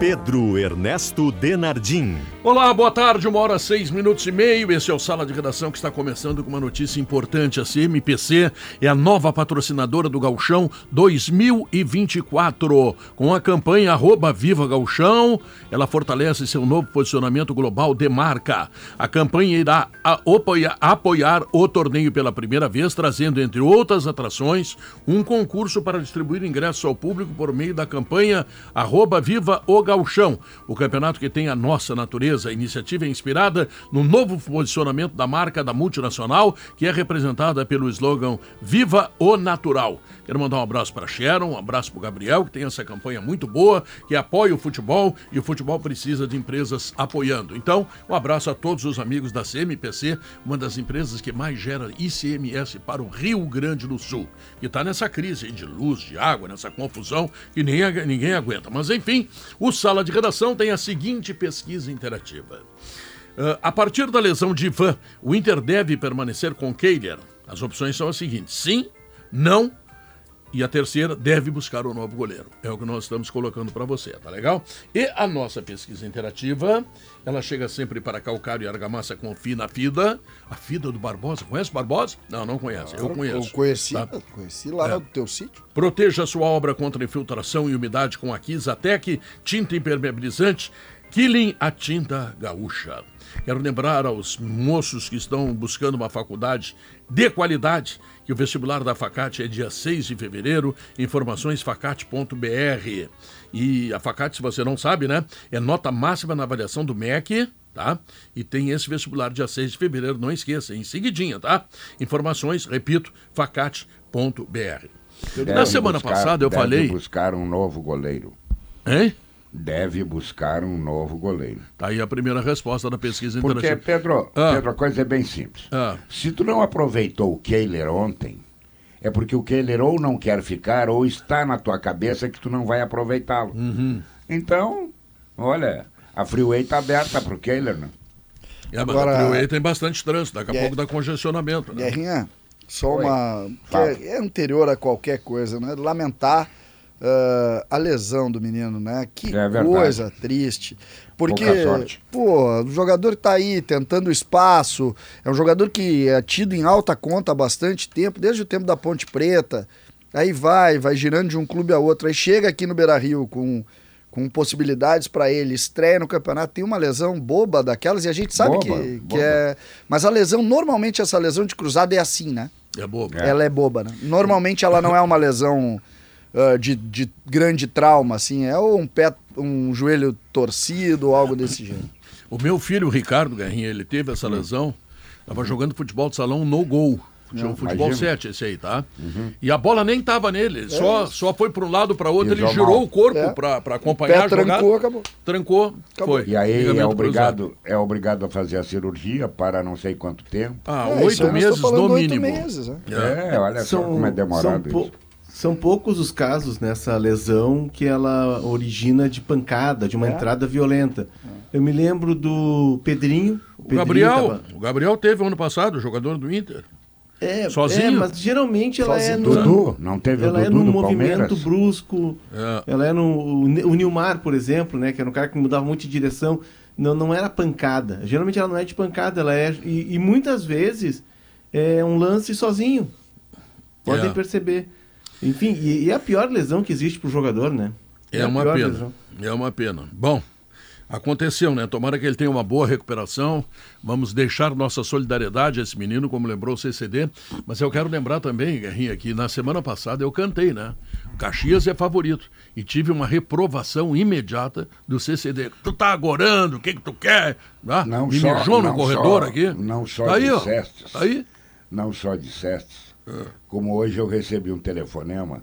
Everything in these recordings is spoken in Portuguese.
Pedro Ernesto Denardim. Olá, boa tarde, uma hora seis minutos e meio. Esse é o Sala de Redação que está começando com uma notícia importante. A CMPC é a nova patrocinadora do Galchão 2024. Com a campanha Arroba Viva Galchão, ela fortalece seu novo posicionamento global de marca. A campanha irá apoiar, o torneio pela primeira vez, trazendo, entre outras atrações, um concurso para distribuir ingressos ao público por meio da campanha Arroba Viva o Galchão. O campeonato que tem a nossa natureza a iniciativa é inspirada no novo posicionamento da marca da multinacional, que é representada pelo slogan Viva o Natural. Quero mandar um abraço para Sharon, um abraço para o Gabriel, que tem essa campanha muito boa, que apoia o futebol e o futebol precisa de empresas apoiando. Então, um abraço a todos os amigos da CMPC, uma das empresas que mais gera ICMS para o Rio Grande do Sul, que está nessa crise de luz, de água, nessa confusão que nem, ninguém aguenta. Mas, enfim, o Sala de Redação tem a seguinte pesquisa interativa Uh, a partir da lesão de Ivan, o Inter deve permanecer com Keiler? As opções são as seguintes: sim, não e a terceira deve buscar um novo goleiro. É o que nós estamos colocando para você, tá legal? E a nossa pesquisa interativa, ela chega sempre para Calcário e Argamassa com Fina Fida. A Fida do Barbosa. Conhece Barbosa? Não, não conhece. eu conheço. Eu conheci, tá? conheci lá é. no teu sítio. Proteja a sua obra contra infiltração e umidade com a Kizatec, tinta impermeabilizante Killing a tinta gaúcha. Quero lembrar aos moços que estão buscando uma faculdade de qualidade que o vestibular da Facate é dia 6 de fevereiro, informações facate.br. E a Facate, se você não sabe, né, é nota máxima na avaliação do MEC, tá? E tem esse vestibular dia 6 de fevereiro, não esqueça, em seguidinha, tá? Informações, repito, facate.br. Na semana buscar, passada eu falei buscar um novo goleiro. Hein? Deve buscar um novo goleiro. Tá aí a primeira resposta da pesquisa Porque, Pedro, ah. Pedro, a coisa é bem simples. Ah. Se tu não aproveitou o Kehler ontem, é porque o Kehler ou não quer ficar ou está na tua cabeça que tu não vai aproveitá-lo. Uhum. Então, olha, a freeway está aberta para o Kehler, né? É, Agora, a freeway tem bastante trânsito, daqui a é, pouco dá congestionamento. Né? Guerrinha, só Oi. uma... É, é anterior a qualquer coisa, né? Lamentar uh, a lesão do menino, né? Que é coisa triste. Porque, pô, o jogador tá aí tentando espaço, é um jogador que é tido em alta conta há bastante tempo, desde o tempo da Ponte Preta. Aí vai, vai girando de um clube a outro. Aí chega aqui no Beira Rio com, com possibilidades para ele, estreia no campeonato, tem uma lesão boba daquelas, e a gente sabe boba, que, boba. que é. Mas a lesão, normalmente essa lesão de cruzada é assim, né? É boba. Ela é boba, né? Normalmente ela não é uma lesão uh, de, de grande trauma, assim, é um pé, um joelho torcido ou algo desse jeito. O meu filho, o Ricardo Garrinha, ele teve essa lesão, estava jogando futebol de salão no gol. Tinha um futebol imagina. 7 esse aí, tá? Uhum. E a bola nem tava nele, é só, só foi para um lado para outro, ele girou mal. o corpo é. para acompanhar a jogada. Trancou, acabou. Trancou, acabou. foi. E aí é obrigado, é obrigado a fazer a cirurgia para não sei quanto tempo. Ah, é, oito meses no mínimo. Meses, é. é, olha são, só como é demorado isso. São poucos os casos nessa lesão que ela origina de pancada, de uma é? entrada violenta. É. Eu me lembro do Pedrinho. O, Pedrinho Gabriel, tava... o Gabriel teve ano passado, jogador do Inter. É, sozinho. É, mas geralmente ela é no. Dudu, não teve ela o é Dudu é no movimento Palmeiras. brusco. É. Ela é no. O Nilmar, por exemplo, né? Que era um cara que mudava muito de direção. Não, não era pancada. Geralmente ela não é de pancada, ela é. E, e muitas vezes é um lance sozinho. Podem é. perceber. Enfim, e, e, é a pior lesão que existe para o jogador, né? É, é uma pena. Lesão. É uma pena. Bom, aconteceu, né? Tomara que ele tenha uma boa recuperação. Vamos deixar nossa solidariedade a esse menino, como lembrou o CCD. Mas eu quero lembrar também, Guerrinha, que na semana passada eu cantei, né? Caxias é favorito. E tive uma reprovação imediata do CCD. Tu tá agorando, o que que tu quer? Ah, não me só, mijou no não corredor só, aqui. Não só tá aí, dissestes. Ó. Tá aí? Não só dissestes como hoje eu recebi um telefonema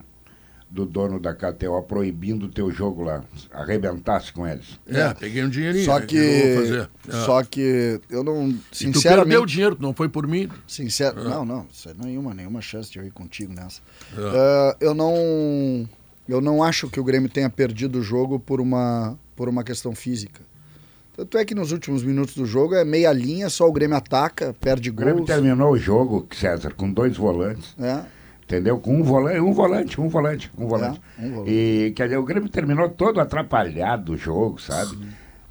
do dono da KTO proibindo o teu jogo lá. Arrebentasse com eles. É, peguei um dinheirinho. Só que. Eu é. Só que eu não. Sinceramente. E tu perdeu o dinheiro, não foi por mim. Sincero. É. Não, não. Nenhuma, nenhuma chance de eu ir contigo nessa. É. Uh, eu não. Eu não acho que o Grêmio tenha perdido o jogo por uma, por uma questão física. Tanto é que nos últimos minutos do jogo é meia linha, só o Grêmio ataca, perde gols. O Grêmio terminou o jogo, César, com dois volantes. É. Entendeu? Com um volante, um volante, um volante, um volante. É, um volante. E quer dizer, o Grêmio terminou todo atrapalhado o jogo, sabe?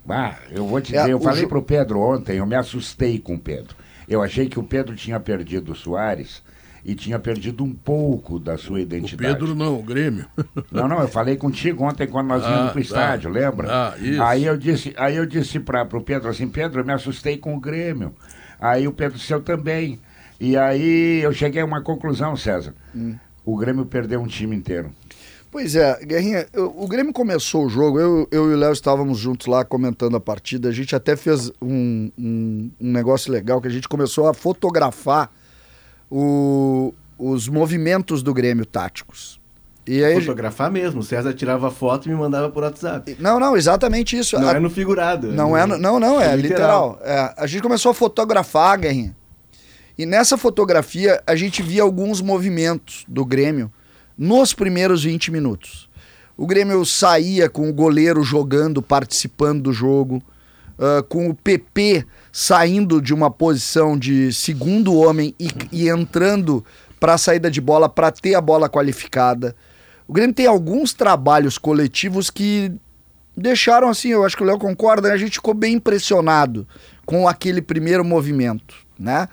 Ah, eu vou te é, dizer, eu falei jo... pro Pedro ontem, eu me assustei com o Pedro. Eu achei que o Pedro tinha perdido o Soares e tinha perdido um pouco da sua identidade. O Pedro não, o Grêmio. Não, não, eu falei contigo ontem quando nós íamos ah, pro estádio, tá. lembra? Ah, isso. Aí eu disse, aí eu disse para pro Pedro assim, Pedro, eu me assustei com o Grêmio. Aí o Pedro disse, eu também. E aí eu cheguei a uma conclusão, César. Hum. O Grêmio perdeu um time inteiro. Pois é, Guerrinha, eu, o Grêmio começou o jogo, eu, eu e o Léo estávamos juntos lá comentando a partida, a gente até fez um, um, um negócio legal, que a gente começou a fotografar o, os movimentos do Grêmio táticos. E aí, Fotografar mesmo. O César tirava foto e me mandava por WhatsApp. Não, não, exatamente isso. Não a... é no figurado. Não é, no... não, não, é, é literal. literal. É, a gente começou a fotografar, Guerrinha. E nessa fotografia a gente via alguns movimentos do Grêmio nos primeiros 20 minutos. O Grêmio saía com o goleiro jogando, participando do jogo, uh, com o PP saindo de uma posição de segundo homem e, e entrando para a saída de bola para ter a bola qualificada. O Grêmio tem alguns trabalhos coletivos que deixaram assim, eu acho que o Léo concorda, né? a gente ficou bem impressionado com aquele primeiro movimento, né?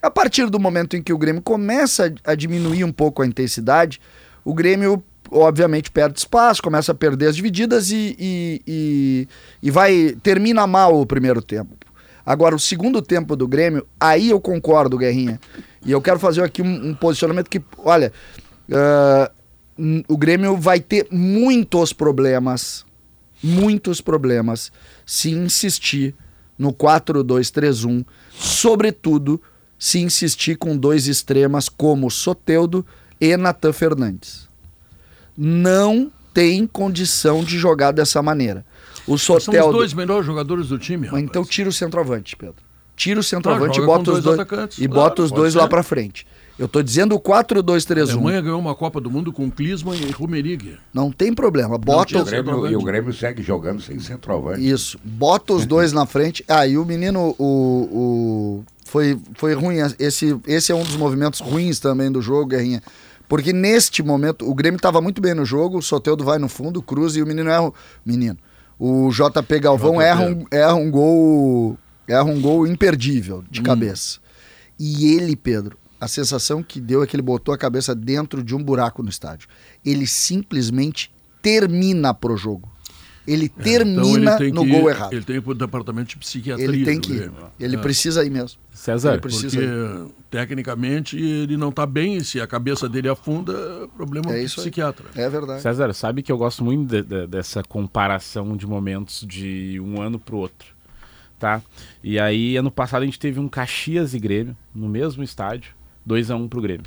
A partir do momento em que o Grêmio começa a diminuir um pouco a intensidade, o Grêmio obviamente perde espaço, começa a perder as divididas e, e, e, e vai termina mal o primeiro tempo. Agora, o segundo tempo do Grêmio, aí eu concordo, Guerrinha. E eu quero fazer aqui um, um posicionamento que, olha, uh, o Grêmio vai ter muitos problemas, muitos problemas, se insistir no 4-2-3-1, sobretudo se insistir com dois extremas como Soteudo e Natan Fernandes. Não tem condição de jogar dessa maneira. O Soteldo... São os dois melhores jogadores do time. Rapaz. Então tira o centroavante, Pedro. Tira o centroavante ah, e bota os dois, atacantes. e claro, bota os dois ser. lá para frente. Eu tô dizendo o 4-2-3-1. A Alemanha ganhou uma Copa do Mundo com Klinsmann e Rumenig. Não tem problema. Bota o Grêmio, e o Grêmio segue jogando sem centroavante. Isso. Bota os dois na frente. Aí ah, o menino, o, o foi, foi ruim. Esse, esse é um dos movimentos ruins também do jogo, Guerrinha. Porque neste momento, o Grêmio estava muito bem no jogo, o Soteudo vai no fundo, cruza e o menino erra. Menino. O JP Galvão. Erra, um, erra um gol. Erra um gol imperdível de hum. cabeça. E ele, Pedro, a sensação que deu é que ele botou a cabeça dentro de um buraco no estádio. Ele simplesmente termina pro jogo. Ele é, termina então ele no gol errado. Ele tem o departamento de psiquiatria. Ele tem que ir. Ele é. precisa ir mesmo. César, ele precisa porque ir. tecnicamente ele não está bem. Se a cabeça dele afunda, problema é isso psiquiatra. Aí. É verdade. César, sabe que eu gosto muito de, de, dessa comparação de momentos de um ano para o outro. Tá? E aí, ano passado, a gente teve um Caxias e Grêmio no mesmo estádio, 2 a 1 um pro Grêmio.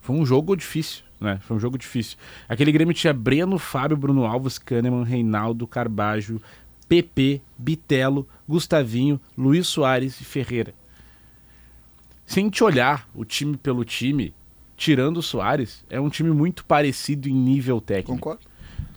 Foi um jogo difícil né? Foi um jogo difícil. Aquele Grêmio tinha Breno, Fábio, Bruno Alves, Kahneman, Reinaldo, Carbajo, PP, Bitelo, Gustavinho, Luiz Soares e Ferreira. Se a gente olhar o time pelo time, tirando o Soares, é um time muito parecido em nível técnico. Concordo.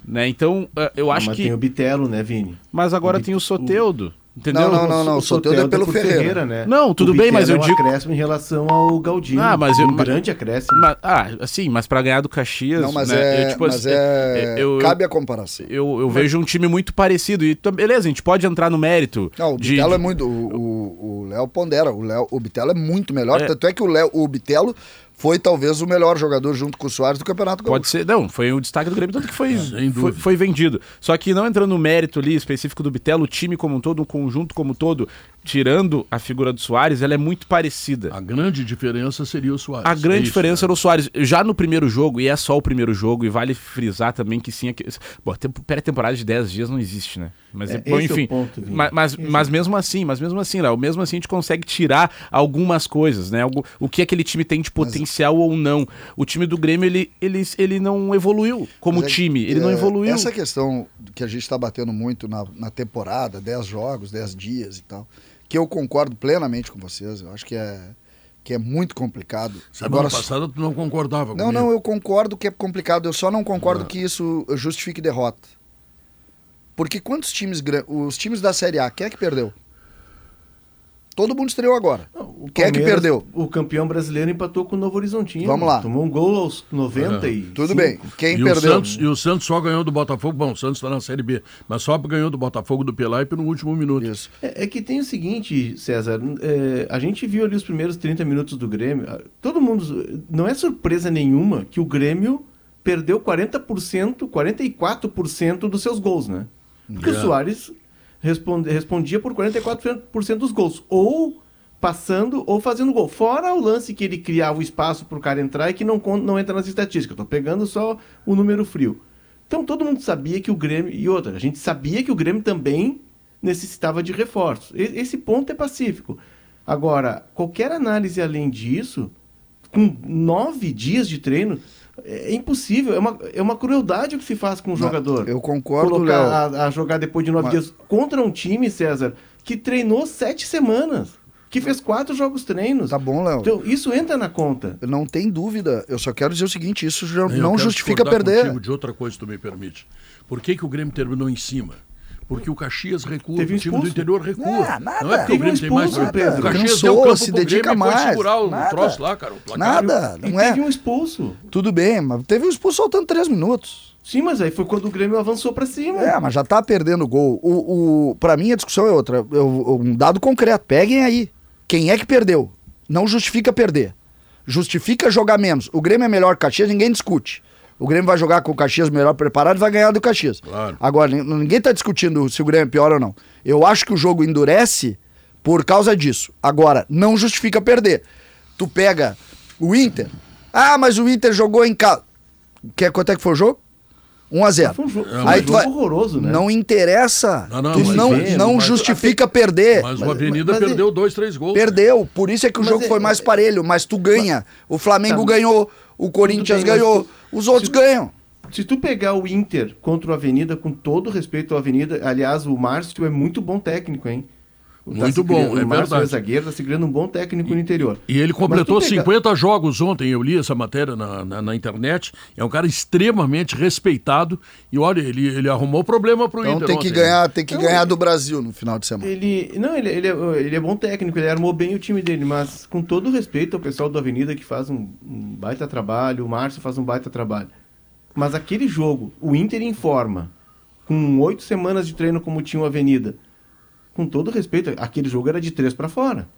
Né? Então, eh, eu acho mas que. Mas tem o Bitelo, né, Vini? Mas agora o tem o Soteudo. O... Entendeu? Não, não, não, não. O Soteldo é pelo Ferreira. Ferreira. né? Não, tudo bem, mas eu é um digo. acréscimo em relação ao Galdino. Ah, mas eu. Um grande acréscimo. Mas, ah, sim, mas para ganhar do Caxias. Não, mas né, é. Eu, tipo, mas assim, é... Eu, cabe a comparação. Eu, eu vejo um time muito parecido. E beleza, a gente pode entrar no mérito. Não, o Bitelo de... é muito. O Léo pondera. O, Léo, o Bitelo é muito melhor. É. Tanto é que o, Léo, o Bitelo foi talvez o melhor jogador junto com o Soares do Campeonato Gaúcho. Pode ser, não, foi o destaque do Grêmio, tanto que foi, foi, foi, vendido. Só que não entrando no mérito ali específico do Bitelo, o time como um todo, o conjunto como um todo, tirando a figura do Soares, ela é muito parecida. A grande diferença seria o Soares. A grande Isso, diferença né? era o Soares. Já no primeiro jogo, e é só o primeiro jogo, e vale frisar também que sim, Bom, pré-temporada de 10 dias não existe, né? Mas, é, bom, enfim. É ponto, mas, mas, mas, mesmo assim, mas mesmo assim, Léo, mesmo assim a gente consegue tirar algumas coisas, né? Algo, o que aquele time tem de potencial mas... ou não. O time do Grêmio, ele, ele, ele não evoluiu como é, time. Ele não é, evoluiu. Essa questão que a gente está batendo muito na, na temporada, 10 jogos, 10 dias e tal que eu concordo plenamente com vocês. Eu acho que é que é muito complicado. Semana Agora, passada tu não concordava Não, comigo. não, eu concordo que é complicado. Eu só não concordo que isso justifique derrota. Porque quantos times, os times da Série A, quem é que perdeu? Todo mundo estreou agora. O Quem é que perdeu? O campeão brasileiro empatou com o Novo Horizontino. Vamos lá. Tomou um gol aos 90 é. e. Tudo bem. Quem e perdeu? O Santos, e o Santos só ganhou do Botafogo. Bom, o Santos está na Série B. Mas só ganhou do Botafogo do Pelaipe no último minuto. Isso. É, é que tem o seguinte, César. É, a gente viu ali os primeiros 30 minutos do Grêmio. Todo mundo. Não é surpresa nenhuma que o Grêmio perdeu 40%, 44% dos seus gols, né? Porque o Soares responde, respondia por 44% dos gols. Ou passando ou fazendo gol. Fora o lance que ele criava o espaço para o cara entrar e que não, não entra nas estatísticas. Estou pegando só o número frio. Então todo mundo sabia que o Grêmio. E outra, a gente sabia que o Grêmio também necessitava de reforços. Esse ponto é pacífico. Agora, qualquer análise além disso, com nove dias de treino, é impossível, é uma, é uma crueldade o que se faz com o jogador. Eu concordo, Colocar a, a, jogar depois de nove Mas... dias contra um time, César, que treinou sete semanas. Que fez quatro jogos treinos. Tá bom, Léo. Então, isso entra na conta. Não tem dúvida. Eu só quero dizer o seguinte: isso já não justifica perder. de outra coisa, se tu me permite. Por que, que o Grêmio terminou em cima? Porque o Caxias recua, Teve o time do interior recua. Não, nada. Não é porque o Grêmio tem mais. Pedro. O Caxias Cansou, deu campo se dedica Grêmio mais. segurar o nada. troço lá, cara. O nada, não é. teve um expulso. Tudo bem, mas teve um expulso faltando três minutos. Sim, mas aí foi quando o Grêmio avançou para cima. É, mas já tá perdendo gol. O, o, para mim a discussão é outra. Eu, um dado concreto. Peguem aí. Quem é que perdeu? Não justifica perder. Justifica jogar menos. O Grêmio é melhor que o Caxias, ninguém discute. O Grêmio vai jogar com o Caxias melhor preparado e vai ganhar do Caxias. Claro. Agora, ninguém está discutindo se o Grêmio é pior ou não. Eu acho que o jogo endurece por causa disso. Agora, não justifica perder. Tu pega o Inter. Ah, mas o Inter jogou em casa. Quer quanto é que foi o jogo? 1 a 0 Foi um jogo, Aí tu vai... horroroso, né? Não interessa. Não, não, tu não, não mas, justifica mas, perder. Mas o Avenida mas, perdeu dois, três gols. Perdeu. Por isso é que o jogo é, foi mais parelho. Mas tu ganha. O Flamengo tá, ganhou. O Corinthians bem, ganhou. Os outros se, ganham. Se tu pegar o Inter contra o Avenida, com todo respeito ao Avenida, aliás, o Márcio é muito bom técnico, hein? Tá Muito bom, criando, é o verdade. O zagueiro está se criando um bom técnico no interior. E ele completou pega... 50 jogos ontem, eu li essa matéria na, na, na, internet. É um cara extremamente respeitado. E olha, ele, ele arrumou problema para o então, Inter. Tem que ontem, ganhar, tem que então, ganhar do Brasil no final de semana. Ele, não, ele, ele, é, ele é bom técnico, ele armou bem o time dele, mas com todo respeito ao pessoal do Avenida que faz um, um baita trabalho, o Márcio faz um baita trabalho. Mas aquele jogo, o Inter em forma, com oito semanas de treino como tinha o Avenida com todo respeito, aquele jogo era de três para fora.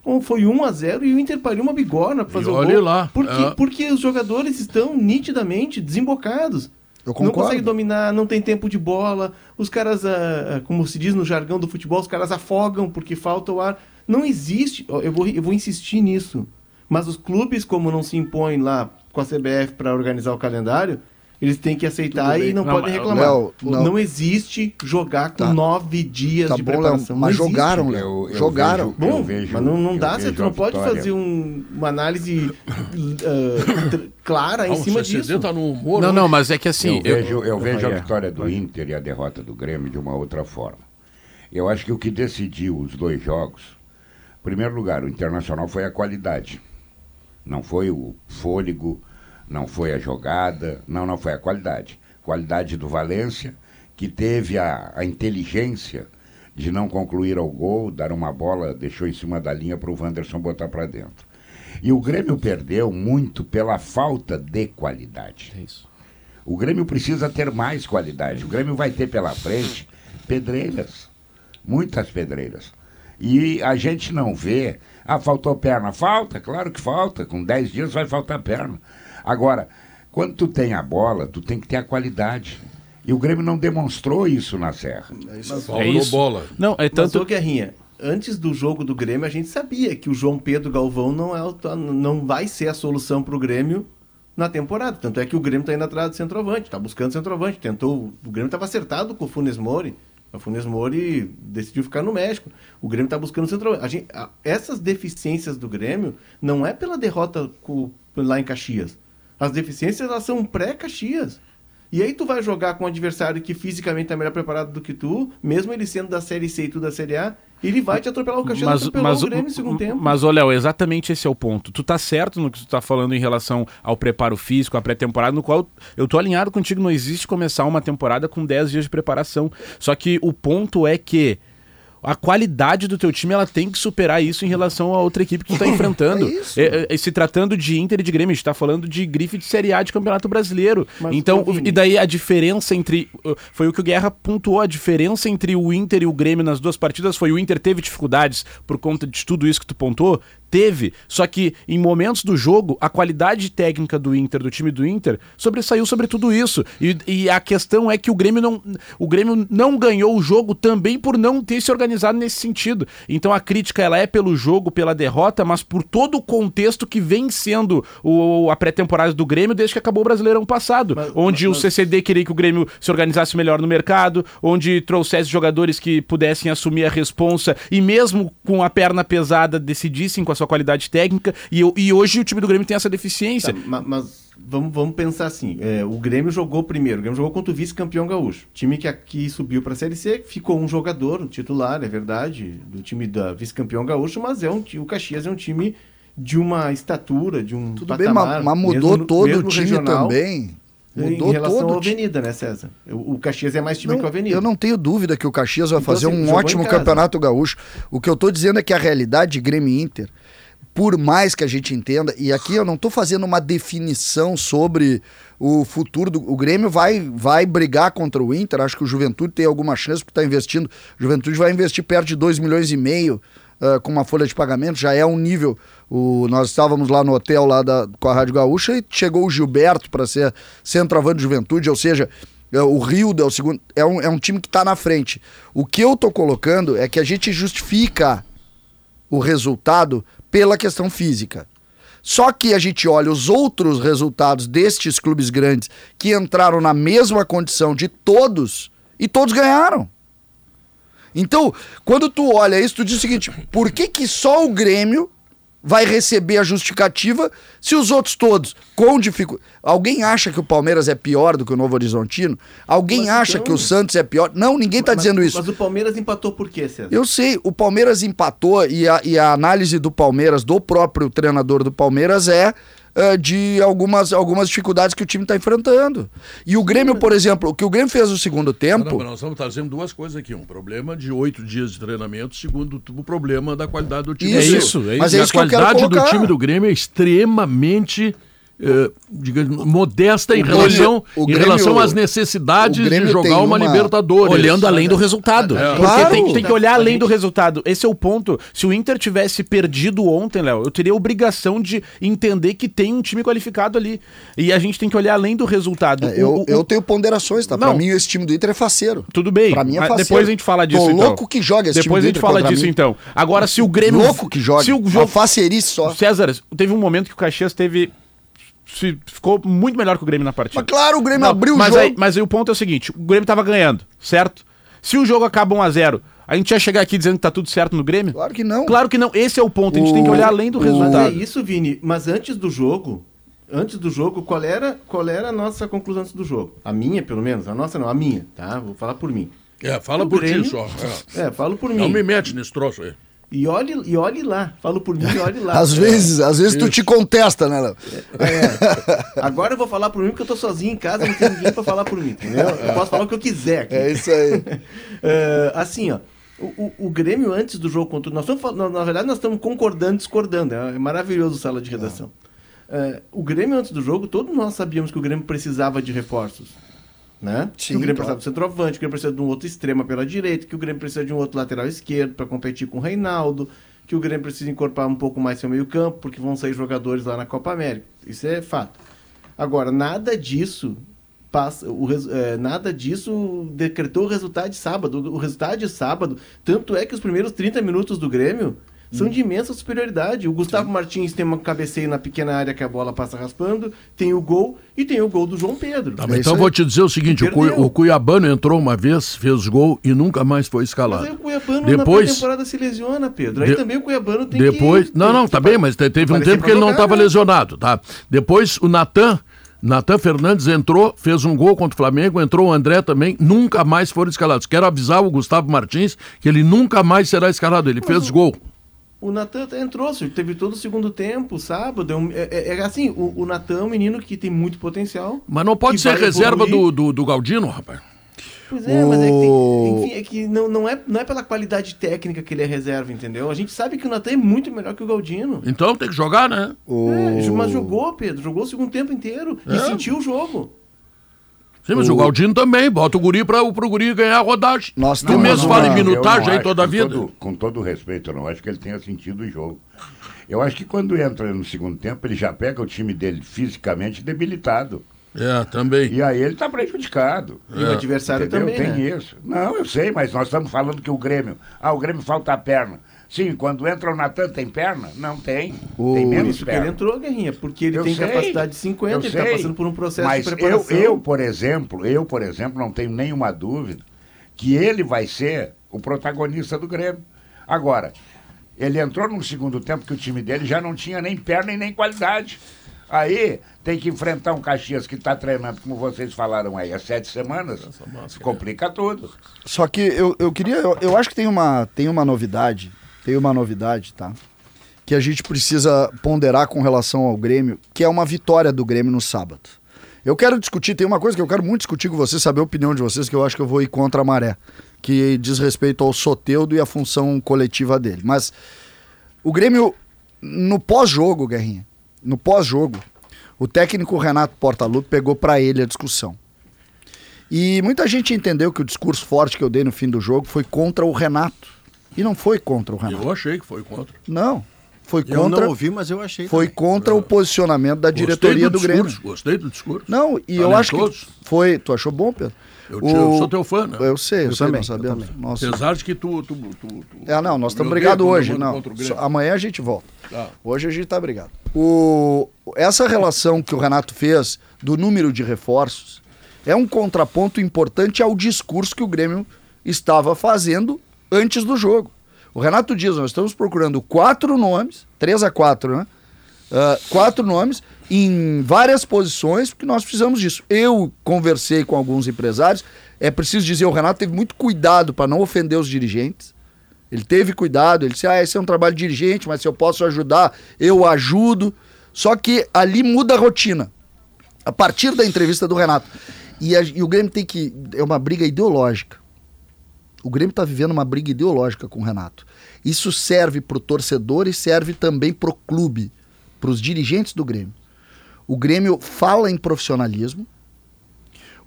Então, foi 1 a 0 e o Inter pariu uma bigorna para fazer e o gol. lá. Porque, é. porque os jogadores estão nitidamente desembocados. Eu concordo. Não consegue dominar, não tem tempo de bola. Os caras, ah, ah, como se diz no jargão do futebol, os caras afogam porque falta o ar. Não existe, eu vou, eu vou insistir nisso. Mas os clubes, como não se impõem lá com a CBF para organizar o calendário, eles têm que aceitar e não, não podem reclamar. Léo, não. não. existe jogar com tá. nove dias tá de bom, preparação. Léo, mas jogaram, Léo. Jogaram. Vejo, bom, vejo, mas não, não dá, você não pode fazer um, uma análise uh, clara em cima disso. Tá no humor, não, não, mas é que assim... Eu, eu vejo, eu vejo a vitória do Inter e a derrota do Grêmio de uma outra forma. Eu acho que o que decidiu os dois jogos, em primeiro lugar, o Internacional foi a qualidade. Não foi o fôlego não foi a jogada, não, não foi a qualidade. Qualidade do Valência, que teve a, a inteligência de não concluir ao gol, dar uma bola, deixou em cima da linha para o Wanderson botar para dentro. E o Grêmio perdeu muito pela falta de qualidade. É isso. O Grêmio precisa ter mais qualidade. O Grêmio vai ter pela frente pedreiras, muitas pedreiras. E a gente não vê. Ah, faltou perna. Falta, claro que falta. Com 10 dias vai faltar perna. Agora, quando tu tem a bola, tu tem que ter a qualidade. E o Grêmio não demonstrou isso na Serra. É isso. Faltou é isso. bola. Não, é tanto... Mas, Guerrinha, antes do jogo do Grêmio, a gente sabia que o João Pedro Galvão não, é, não vai ser a solução para o Grêmio na temporada. Tanto é que o Grêmio está indo atrás do centroavante, está buscando centroavante. Tentou, o Grêmio estava acertado com o Funes Mori. O Funes Mori decidiu ficar no México. O Grêmio está buscando centroavante. A gente, a, essas deficiências do Grêmio não é pela derrota com, lá em Caxias. As deficiências elas são pré-Caxias. E aí tu vai jogar com um adversário que fisicamente está melhor preparado do que tu, mesmo ele sendo da Série C e tu da Série A, ele vai te atropelar o Caxias mas, mas, o Grêmio no segundo tempo. Mas, ô Léo, exatamente esse é o ponto. Tu tá certo no que tu tá falando em relação ao preparo físico, à pré-temporada, no qual eu tô alinhado contigo, não existe começar uma temporada com 10 dias de preparação. Só que o ponto é que a qualidade do teu time ela tem que superar isso em relação a outra equipe que tu tá enfrentando. é é, é, se tratando de Inter e de Grêmio, a gente tá falando de grife de Série A de Campeonato Brasileiro. Mas, então, e daí a diferença entre. Foi o que o Guerra pontuou, a diferença entre o Inter e o Grêmio nas duas partidas foi o Inter teve dificuldades por conta de tudo isso que tu pontou, Teve, só que em momentos do jogo, a qualidade técnica do Inter, do time do Inter, sobressaiu sobre tudo isso. E, e, a questão é que o Grêmio, não, o Grêmio não ganhou o jogo também por não ter se organizado nesse sentido. Então a crítica ela é pelo jogo, pela derrota, mas por todo o contexto que vem sendo o, a pré-temporada do Grêmio desde que acabou o Brasileirão passado. Mas, onde mas... o CCD queria que o Grêmio se organizasse melhor no mercado, onde trouxesse jogadores que pudessem assumir a responsa e mesmo com a perna pesada decidissem com a sua sua qualidade técnica, e, e hoje o time do Grêmio tem essa deficiência. Tá, mas, mas, vamos, vamos pensar assim: é, o Grêmio jogou primeiro, o Grêmio jogou contra o vice-campeão gaúcho. Time que aqui subiu para a Série C, ficou um jogador, um titular, é verdade, do time da vice-campeão gaúcho, mas é um, o Caxias é um time de uma estatura, de um. Tudo patamar, bem, mas, mas mudou mesmo, todo mesmo o time regional, também. Mudou em relação todo à Avenida, né, César? O, o Caxias é mais time não, que a Avenida. Eu não tenho dúvida que o Caxias vai então, fazer assim, um ótimo campeonato gaúcho. O que eu estou dizendo é que a realidade de Grêmio Inter por mais que a gente entenda, e aqui eu não estou fazendo uma definição sobre o futuro do. O Grêmio vai, vai brigar contra o Inter, acho que o Juventude tem alguma chance porque está investindo. O Juventude vai investir perto de 2 milhões e meio uh, com uma folha de pagamento, já é um nível. O, nós estávamos lá no hotel lá da, com a Rádio Gaúcha e chegou o Gilberto para ser centroavante de Juventude, ou seja. É, o Rio é o segundo, é um, é um time que está na frente. O que eu estou colocando é que a gente justifica o resultado pela questão física. Só que a gente olha os outros resultados destes clubes grandes que entraram na mesma condição de todos e todos ganharam. Então, quando tu olha isso, tu diz o seguinte: por que, que só o Grêmio vai receber a justificativa se os outros todos, com dificuldade. Alguém acha que o Palmeiras é pior do que o Novo Horizontino? Alguém mas acha então... que o Santos é pior? Não, ninguém está dizendo isso. Mas o Palmeiras empatou por quê, César? Eu sei, o Palmeiras empatou e a, e a análise do Palmeiras, do próprio treinador do Palmeiras, é uh, de algumas, algumas dificuldades que o time está enfrentando. E o Grêmio, por exemplo, o que o Grêmio fez no segundo tempo. Não, nós estamos trazendo duas coisas aqui. Um problema de oito dias de treinamento, segundo o problema da qualidade do time. Isso, é isso. É isso. Mas é isso a qualidade do time do Grêmio é extremamente eh, digamos, modesta em relação, Grêmio, em relação às necessidades de jogar uma, uma, Libertadores. Olhando além do resultado. É. Porque claro. tem, tem, que olhar além do resultado. Esse é o ponto. Se o Inter tivesse perdido ontem, Léo, eu teria a obrigação de entender que tem um time qualificado ali. E a gente tem que olhar além do resultado. É, eu, o, eu tenho ponderações, tá? Não. Pra mim, esse time do Inter é faceiro. Tudo bem. Pra mim é faceiro. Depois a gente fala disso, Tô então. louco que joga esse Depois time a gente fala disso, mim. então. Agora, se o Grêmio... Louco que joga. Se o jogo... faceirice só. César, teve um momento que o Caxias teve ficou muito melhor que o Grêmio na partida. Mas claro, o Grêmio não, abriu mas o jogo. Aí, mas aí o ponto é o seguinte: o Grêmio tava ganhando, certo? Se o jogo acaba 1x0, a, gente ia chegar aqui dizendo que tá tudo certo no Grêmio? Claro que não. Claro que não. Esse é o ponto. A gente o... tem que olhar além do resultado. Mas é isso, Vini. Mas antes do jogo, antes do jogo, qual era, qual era a nossa conclusão antes do jogo? A minha, pelo menos. A nossa não, a minha, tá? Vou falar por mim. É, fala o por Grêmio... ti só. É. é, falo por mim. Não me mete nesse troço aí. E olhe, e olhe lá, falo por mim e olhe lá. às vezes, às vezes tu te contesta, né, Léo? É, é. Agora eu vou falar por mim porque eu tô sozinho em casa, não tem ninguém para falar por mim, entendeu? Eu posso falar o que eu quiser. Aqui. É isso aí. É, assim, ó, o, o, o, Grêmio antes do jogo contra nós estamos na verdade nós estamos concordando, discordando. É maravilhoso sala de redação. É, o Grêmio antes do jogo, todos nós sabíamos que o Grêmio precisava de reforços né? Sim, que o Grêmio claro. precisa do centroavante, que o Grêmio precisa de um outro extrema pela direita, que o Grêmio precisa de um outro lateral esquerdo para competir com o Reinaldo, que o Grêmio precisa incorporar um pouco mais seu meio-campo, porque vão sair jogadores lá na Copa América. Isso é fato. Agora, nada disso passa, o, é, nada disso decretou o resultado de sábado. O resultado de sábado, tanto é que os primeiros 30 minutos do Grêmio são de imensa superioridade. O Gustavo Sim. Martins tem uma cabeceio na pequena área que a bola passa raspando, tem o gol e tem o gol do João Pedro. Tá, é então vou te dizer o seguinte: o, o, Cuiabano entrou uma vez, fez gol e nunca mais foi escalado. Mas aí o Cuiabano depois, na temporada se lesiona, Pedro. Aí de, também o Cuiabano tem depois, que. Não, não, tá bem, mas teve um tempo que ele não estava né? lesionado, tá? Depois o Natan. Natan Fernandes entrou, fez um gol contra o Flamengo, entrou o André também, nunca mais foram escalados. Quero avisar o Gustavo Martins que ele nunca mais será escalado. Ele fez gol. O Natan entrou, teve todo o segundo tempo, sábado. É, é, é assim, o, o Natan é um menino que tem muito potencial. Mas não pode ser reserva do, do, do, Galdino, rapaz. Pois é, o... mas é que, tem, enfim, é que não, não, é, não é pela qualidade técnica que ele é reserva, entendeu? A gente sabe que o Natan é muito melhor que o Galdino. Então tem que jogar, né? O... É, mas jogou, Pedro. Jogou o segundo tempo inteiro e é. sentiu o jogo. Sim, mas o, o Galdino também, bota o guri para o guri ganhar a rodagem. Nós tu mesmo fala em minutagem aí toda a vida. Todo, com todo respeito, eu não acho que ele tenha sentido o jogo. Eu acho que quando entra no segundo tempo, ele já pega o time dele fisicamente debilitado. É, também. E aí ele está prejudicado. E é. o adversário Entendeu? também. Tem né? isso. Não, eu sei, mas nós estamos falando que o Grêmio. Ah, o Grêmio falta a perna. Sim, quando entra o Natan, tem perna? Não tem. O... Tem menos isso perna. ele entrou, Guerrinha, porque ele eu tem sei, capacidade de 50, ele está passando por um processo mas de preparação. Eu, eu, por exemplo, eu, por exemplo, não tenho nenhuma dúvida que ele vai ser o protagonista do Grêmio. Agora, ele entrou num segundo tempo que o time dele já não tinha nem perna e nem qualidade. Aí tem que enfrentar um Caxias que está treinando, como vocês falaram aí, há sete semanas. Complica tudo. Só que eu, eu queria. Eu, eu acho que tem uma, tem uma novidade tem uma novidade, tá? Que a gente precisa ponderar com relação ao Grêmio, que é uma vitória do Grêmio no sábado. Eu quero discutir, tem uma coisa que eu quero muito discutir com vocês, saber a opinião de vocês, que eu acho que eu vou ir contra a maré, que diz respeito ao Soteudo e a função coletiva dele. Mas o Grêmio, no pós-jogo, Guerrinha, no pós-jogo, o técnico Renato Portaluppi pegou para ele a discussão. E muita gente entendeu que o discurso forte que eu dei no fim do jogo foi contra o Renato. E não foi contra o Renato. Eu achei que foi contra. Não. Foi contra. Eu não ouvi, mas eu achei. Foi também. contra é. o posicionamento da diretoria do, do Grêmio. Gostei do discurso. Não, e eu acho que foi. Tu achou bom, Pedro? Eu, te, o... eu sou teu fã, né? Eu sei, eu, eu sei, também, sabemos. Nossa. Apesar de que tu. tu, tu, tu é, não, nós estamos brigados hoje. Não. Amanhã a gente volta. Tá. Hoje a gente está brigado. O... Essa relação que o Renato fez do número de reforços é um contraponto importante ao discurso que o Grêmio estava fazendo antes do jogo. O Renato diz, nós estamos procurando quatro nomes, três a quatro, né? Uh, quatro nomes em várias posições, porque nós precisamos disso. Eu conversei com alguns empresários, é preciso dizer, o Renato teve muito cuidado para não ofender os dirigentes. Ele teve cuidado, ele disse, ah, esse é um trabalho dirigente, mas se eu posso ajudar, eu ajudo. Só que ali muda a rotina. A partir da entrevista do Renato. E, a, e o Grêmio tem que. É uma briga ideológica. O Grêmio está vivendo uma briga ideológica com o Renato. Isso serve para o torcedor e serve também para o clube, para os dirigentes do Grêmio. O Grêmio fala em profissionalismo.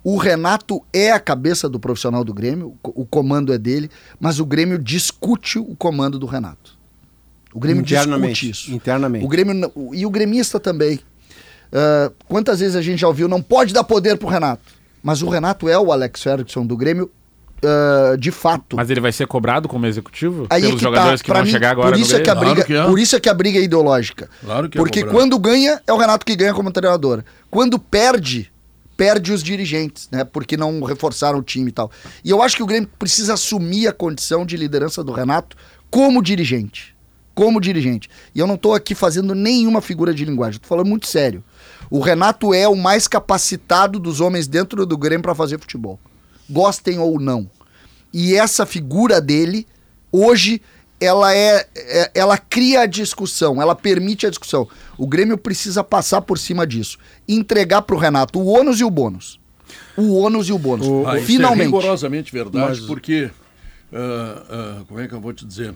O Renato é a cabeça do profissional do Grêmio, o comando é dele, mas o Grêmio discute o comando do Renato. O Grêmio discute isso. Internamente. O Grêmio, e o gremista também. Uh, quantas vezes a gente já ouviu, não pode dar poder para o Renato. Mas o Renato é o Alex Ferguson do Grêmio uh, de fato. Mas ele vai ser cobrado como executivo Aí pelos é que tá. jogadores tá. que vão mim, chegar agora por isso é que a briga, claro é. Por isso é que a briga é ideológica. Claro que é Porque quando ganha, é o Renato que ganha como treinador. Quando perde, perde os dirigentes, né? Porque não reforçaram o time e tal. E eu acho que o Grêmio precisa assumir a condição de liderança do Renato como dirigente. Como dirigente. E eu não estou aqui fazendo nenhuma figura de linguagem, estou falando muito sério. O Renato é o mais capacitado dos homens dentro do Grêmio para fazer futebol gostem ou não. E essa figura dele, hoje, ela é, é, ela cria a discussão, ela permite a discussão. O Grêmio precisa passar por cima disso, entregar para o Renato o ônus e o bônus. O ônus e o bônus. O, ah, Finalmente. Isso é rigorosamente verdade, Mas... porque uh, uh, como é que eu vou te dizer?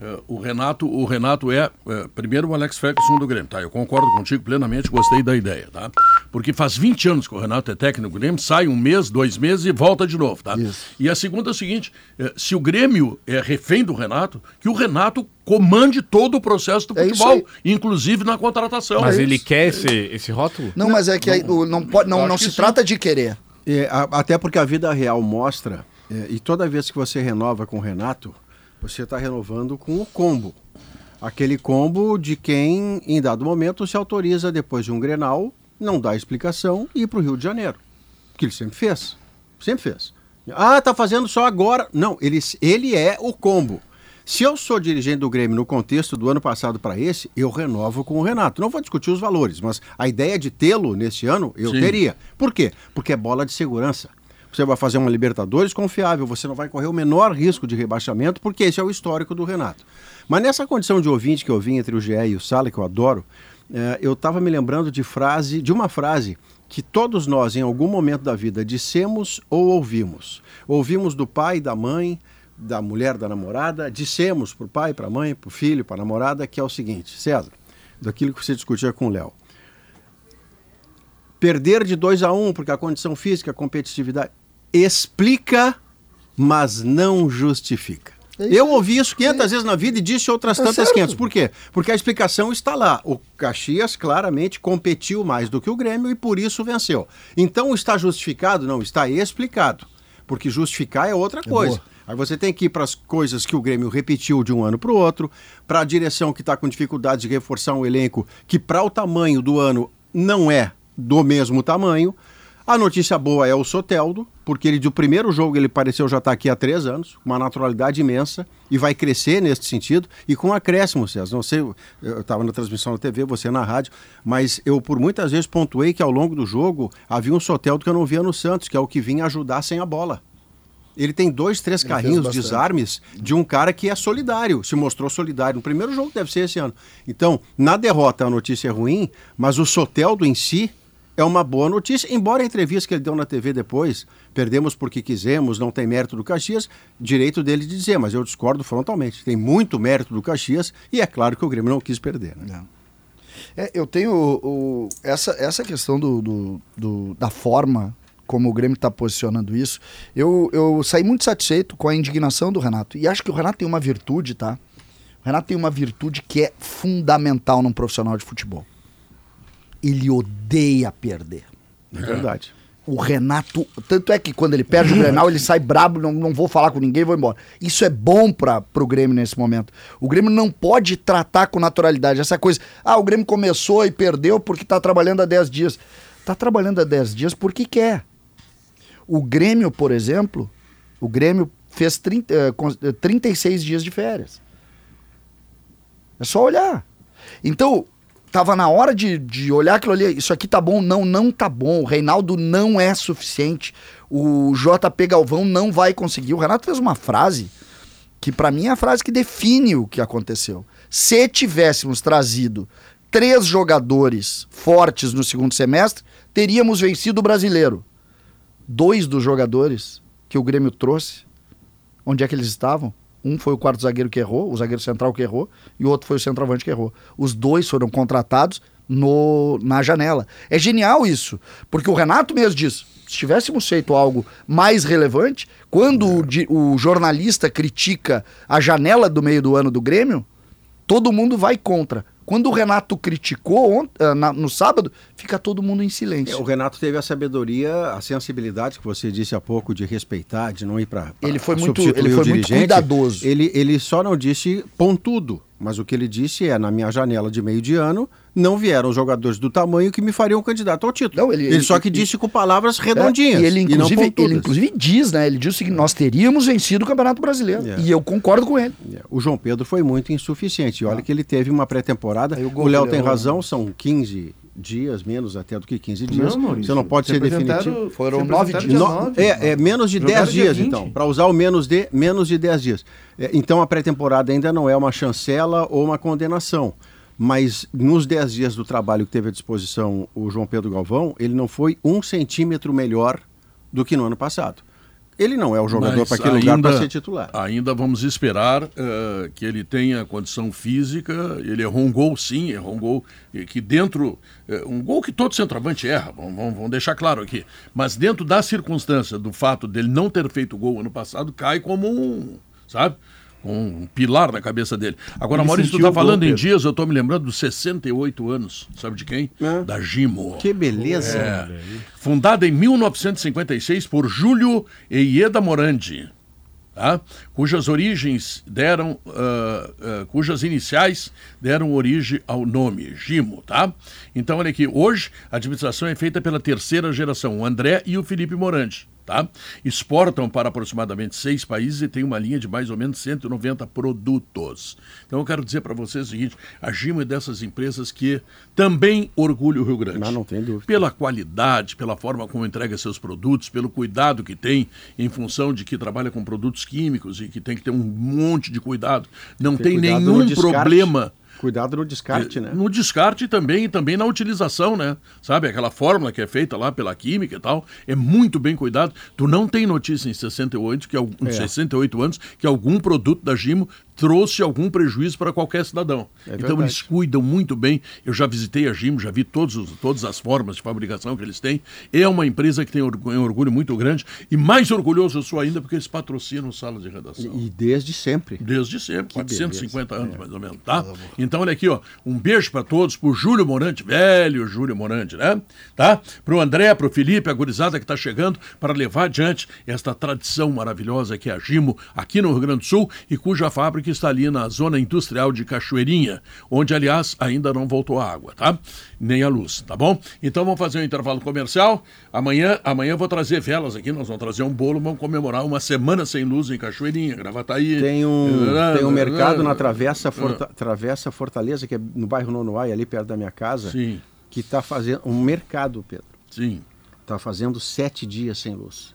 Uh, o Renato, o Renato é, uh, primeiro o Alex Ferguson do Grêmio, tá? Eu concordo contigo plenamente, gostei da ideia, tá? Porque faz 20 anos que o Renato é técnico do Grêmio, sai um mês, dois meses e volta de novo, tá? Isso. E a segunda é o seguinte, uh, se o Grêmio é refém do Renato, que o Renato comande todo o processo do é futebol, inclusive na contratação. Mas é ele quer esse, esse rótulo? Não, não mas é que não, aí, não, pode, não, não se trata de querer. É, a, até porque a vida real mostra, é, e toda vez que você renova com o Renato, você está renovando com o combo. Aquele combo de quem, em dado momento, se autoriza, depois de um Grenal, não dá explicação e ir para o Rio de Janeiro. Que ele sempre fez. Sempre fez. Ah, tá fazendo só agora. Não, ele, ele é o combo. Se eu sou dirigente do Grêmio no contexto do ano passado para esse, eu renovo com o Renato. Não vou discutir os valores, mas a ideia de tê-lo nesse ano, eu Sim. teria. Por quê? Porque é bola de segurança. Você vai fazer uma Libertadores confiável, você não vai correr o menor risco de rebaixamento, porque esse é o histórico do Renato. Mas nessa condição de ouvinte que eu vim entre o GE e o Sala, que eu adoro, é, eu estava me lembrando de frase, de uma frase que todos nós, em algum momento da vida, dissemos ou ouvimos. Ouvimos do pai, da mãe, da mulher, da namorada, dissemos para o pai, para a mãe, para o filho, para a namorada, que é o seguinte, César, daquilo que você discutia com o Léo. Perder de 2 a 1 um, porque a condição física, a competitividade explica, mas não justifica. É eu ouvi isso 500 é. vezes na vida e disse outras é tantas certo. 500. Por quê? Porque a explicação está lá. O Caxias claramente competiu mais do que o Grêmio e por isso venceu. Então está justificado? Não, está explicado. Porque justificar é outra coisa. É Aí você tem que ir para as coisas que o Grêmio repetiu de um ano para o outro, para a direção que está com dificuldade de reforçar um elenco que, para o tamanho do ano, não é do mesmo tamanho. A notícia boa é o Soteldo, porque ele do primeiro jogo ele pareceu já estar tá aqui há três anos, uma naturalidade imensa, e vai crescer nesse sentido, e com acréscimo, César. Não sei, eu estava na transmissão na TV, você na rádio, mas eu por muitas vezes pontuei que ao longo do jogo havia um Soteldo que eu não via no Santos, que é o que vinha ajudar sem a bola. Ele tem dois, três ele carrinhos, desarmes de um cara que é solidário, se mostrou solidário. No primeiro jogo deve ser esse ano. Então, na derrota a notícia é ruim, mas o Soteldo em si é uma boa notícia, embora a entrevista que ele deu na TV depois, perdemos porque quisemos, não tem mérito do Caxias, direito dele de dizer, mas eu discordo frontalmente. Tem muito mérito do Caxias e é claro que o Grêmio não quis perder. Né? É, eu tenho o, essa, essa questão do, do, do, da forma como o Grêmio está posicionando isso. Eu, eu saí muito satisfeito com a indignação do Renato. E acho que o Renato tem uma virtude, tá? O Renato tem uma virtude que é fundamental num profissional de futebol ele odeia perder. É verdade. O Renato, tanto é que quando ele perde o Grenal, ele sai brabo, não, não vou falar com ninguém, vou embora. Isso é bom para o Grêmio nesse momento. O Grêmio não pode tratar com naturalidade essa coisa. Ah, o Grêmio começou e perdeu porque está trabalhando há 10 dias. Está trabalhando há 10 dias porque quer. O Grêmio, por exemplo, o Grêmio fez 30, 36 eh, dias de férias. É só olhar. Então, tava na hora de, de olhar aquilo ali, isso aqui tá bom, não, não tá bom. O Reinaldo não é suficiente. O JP Galvão não vai conseguir. O Renato fez uma frase que para mim é a frase que define o que aconteceu. Se tivéssemos trazido três jogadores fortes no segundo semestre, teríamos vencido o brasileiro. Dois dos jogadores que o Grêmio trouxe, onde é que eles estavam? Um foi o quarto zagueiro que errou, o zagueiro central que errou, e o outro foi o centroavante que errou. Os dois foram contratados no, na janela. É genial isso, porque o Renato mesmo diz: se tivéssemos feito algo mais relevante, quando o, o jornalista critica a janela do meio do ano do Grêmio, todo mundo vai contra. Quando o Renato criticou eh, no sábado, fica todo mundo em silêncio. É, o Renato teve a sabedoria, a sensibilidade que você disse há pouco de respeitar, de não ir para. Ele foi muito, ele foi muito cuidadoso. Ele, ele só não disse pontudo. Mas o que ele disse é: na minha janela de meio de ano, não vieram jogadores do tamanho que me fariam candidato ao título. Não, ele, ele, ele só que ele, disse com palavras redondinhas. É, ele, inclusive, ele inclusive diz, né? Ele disse que nós teríamos vencido o Campeonato Brasileiro. É. E eu concordo com ele. É. O João Pedro foi muito insuficiente. Olha ah. que ele teve uma pré-temporada. O Léo tem razão, são 15 dias, menos até do que 15 dias. Não, Maurício, Você não pode ser definitivo. Foram nove dias. No, é, é, menos de 10 dias, então. Para usar o menos de, menos de 10 dias. É, então a pré-temporada ainda não é uma chancela ou uma condenação. Mas nos 10 dias do trabalho que teve à disposição o João Pedro Galvão, ele não foi um centímetro melhor do que no ano passado. Ele não é o jogador para aquele lugar para ser titular. Ainda vamos esperar uh, que ele tenha condição física. Ele errou um gol, sim, errou um gol que dentro. Uh, um gol que todo centroavante erra, vamos, vamos, deixar claro aqui. Mas dentro da circunstância do fato dele não ter feito gol ano passado, cai como um. Sabe? Um pilar na cabeça dele. Agora, Ele Maurício, tu tá falando gol, em dias, eu tô me lembrando dos 68 anos, sabe de quem? É. Da Gimo. Que beleza. É. Fundada em 1956 por Júlio Eieda Morandi. Tá? cujas origens deram, uh, uh, cujas iniciais deram origem ao nome, Gimo, tá? Então, olha aqui, hoje a administração é feita pela terceira geração, o André e o Felipe Morandi tá? Exportam para aproximadamente seis países e tem uma linha de mais ou menos 190 produtos. Então eu quero dizer para vocês o seguinte: a Gimo é dessas empresas que também orgulha o Rio Grande. Não, não tem dúvida. Pela qualidade, pela forma como entrega seus produtos, pelo cuidado que tem em função de que trabalha com produtos químicos e que tem que ter um monte de cuidado. Não tem, tem nenhum problema Cuidado no descarte, né? No descarte também e também na utilização, né? Sabe, aquela fórmula que é feita lá pela química e tal, é muito bem cuidado. Tu não tem notícia em 68, que, em é. 68 anos que algum produto da Gimo trouxe algum prejuízo para qualquer cidadão. É então eles cuidam muito bem. Eu já visitei a Gimo, já vi todos os, todas as formas de fabricação que eles têm. É uma empresa que tem um orgulho muito grande e mais orgulhoso eu sou ainda porque eles patrocinam salas de redação. E, e desde sempre. Desde sempre, que 450 beleza. anos é. mais ou menos, tá? Então olha aqui, ó, um beijo para todos, pro Júlio Morante, velho Júlio Morante, né? Tá? Pro André, pro Felipe, a gurizada que está chegando para levar adiante esta tradição maravilhosa que é a Gimo aqui no Rio Grande do Sul e cuja fábrica que está ali na zona industrial de Cachoeirinha, onde, aliás, ainda não voltou a água, tá? Nem a luz, tá bom? Então vamos fazer um intervalo comercial. Amanhã, amanhã eu vou trazer velas aqui, nós vamos trazer um bolo, vamos comemorar uma semana sem luz em Cachoeirinha, Gravataí. Tem um, tem um mercado na Travessa, Forta, Travessa Fortaleza, que é no bairro Nonoai, ali perto da minha casa, Sim. que está fazendo um mercado, Pedro. Sim. Está fazendo sete dias sem luz.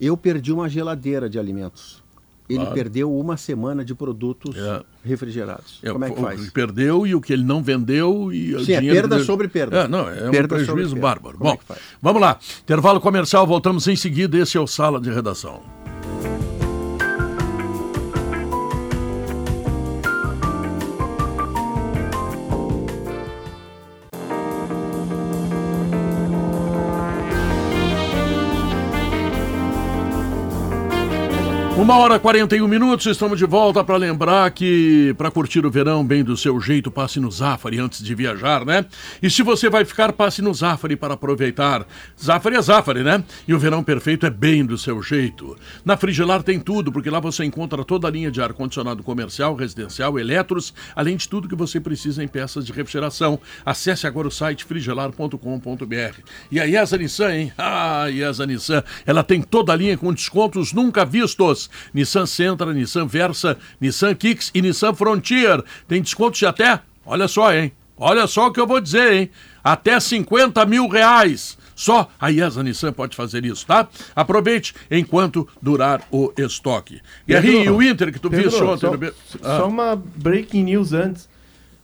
Eu perdi uma geladeira de alimentos ele claro. perdeu uma semana de produtos é. refrigerados. É, Como é que faz? O perdeu e o que ele não vendeu e Sim, é perda dele... sobre perda. É, não, é perda um prejuízo bárbaro. Como é Bom, vamos lá. Intervalo comercial, voltamos em seguida. Esse é o Sala de Redação. Uma hora e 41 minutos, estamos de volta para lembrar que para curtir o verão bem do seu jeito, passe no Zafari antes de viajar, né? E se você vai ficar, passe no Zafari para aproveitar. Zafari é Zafari, né? E o verão perfeito é bem do seu jeito. Na Frigelar tem tudo, porque lá você encontra toda a linha de ar-condicionado comercial, residencial, eletros, além de tudo que você precisa em peças de refrigeração. Acesse agora o site frigelar.com.br. E a IESA Nissan, hein? Ah, a IESA Nissan, ela tem toda a linha com descontos nunca vistos. Nissan Sentra, Nissan Versa, Nissan Kicks e Nissan Frontier. Tem descontos de até, olha só, hein? Olha só o que eu vou dizer, hein? Até 50 mil reais. Só a IESA Nissan pode fazer isso, tá? Aproveite enquanto durar o estoque. Guerrinho, e o Inter que tu Pedro, viste ontem. Só, no... ah. só uma breaking news antes.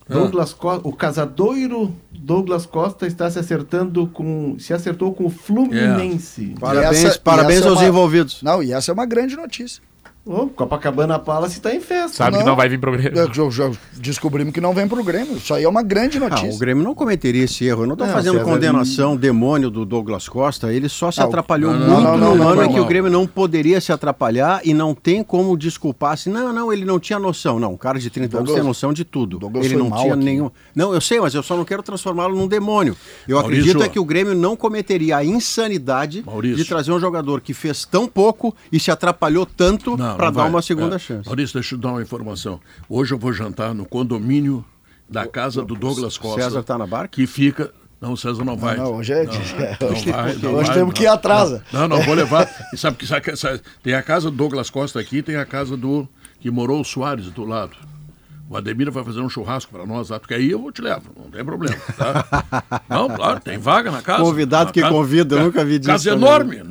Ah. Douglas ah. Costa, o casadoiro Douglas Costa está se acertando com. se acertou com o Fluminense. É. Parabéns, essa, parabéns aos é uma, envolvidos. Não, e essa é uma grande notícia. Oh, Copacabana Palace está em festa. Sabe não, que não vai vir pro Grêmio. Já, descobrimos que não vem pro Grêmio. Isso aí é uma grande notícia. Ah, o Grêmio não cometeria esse erro. Eu não estou fazendo condenação, demônio do Douglas Costa. Ele só se ah, atrapalhou não, muito não, no ano em que o Grêmio não poderia se atrapalhar e não tem como desculpar se não, não, ele não tinha noção. Não, o cara de 30 Douglas, anos tem noção de tudo. Douglas ele não tinha aqui. nenhum. Não, eu sei, mas eu só não quero transformá-lo num demônio. Eu Maurício, acredito é que o Grêmio não cometeria a insanidade Maurício. de trazer um jogador que fez tão pouco e se atrapalhou tanto para dar uma segunda é. chance. Maurício, deixa eu dar uma informação. Hoje eu vou jantar no condomínio da casa do Douglas Costa. César está na barca? Que fica não, o César não vai. Não, não hoje é. Não, não hoje, vai, não hoje vai, temos que ir atrás. Não, não, vou levar. E sabe que sabe, tem a casa do Douglas Costa aqui, tem a casa do que morou o Soares do lado. O Ademir vai fazer um churrasco para nós lá, porque aí eu te levo, não tem problema. Tá? não, claro, tem vaga na casa. Convidado que casa, convida, eu nunca vi disso. Casa enorme.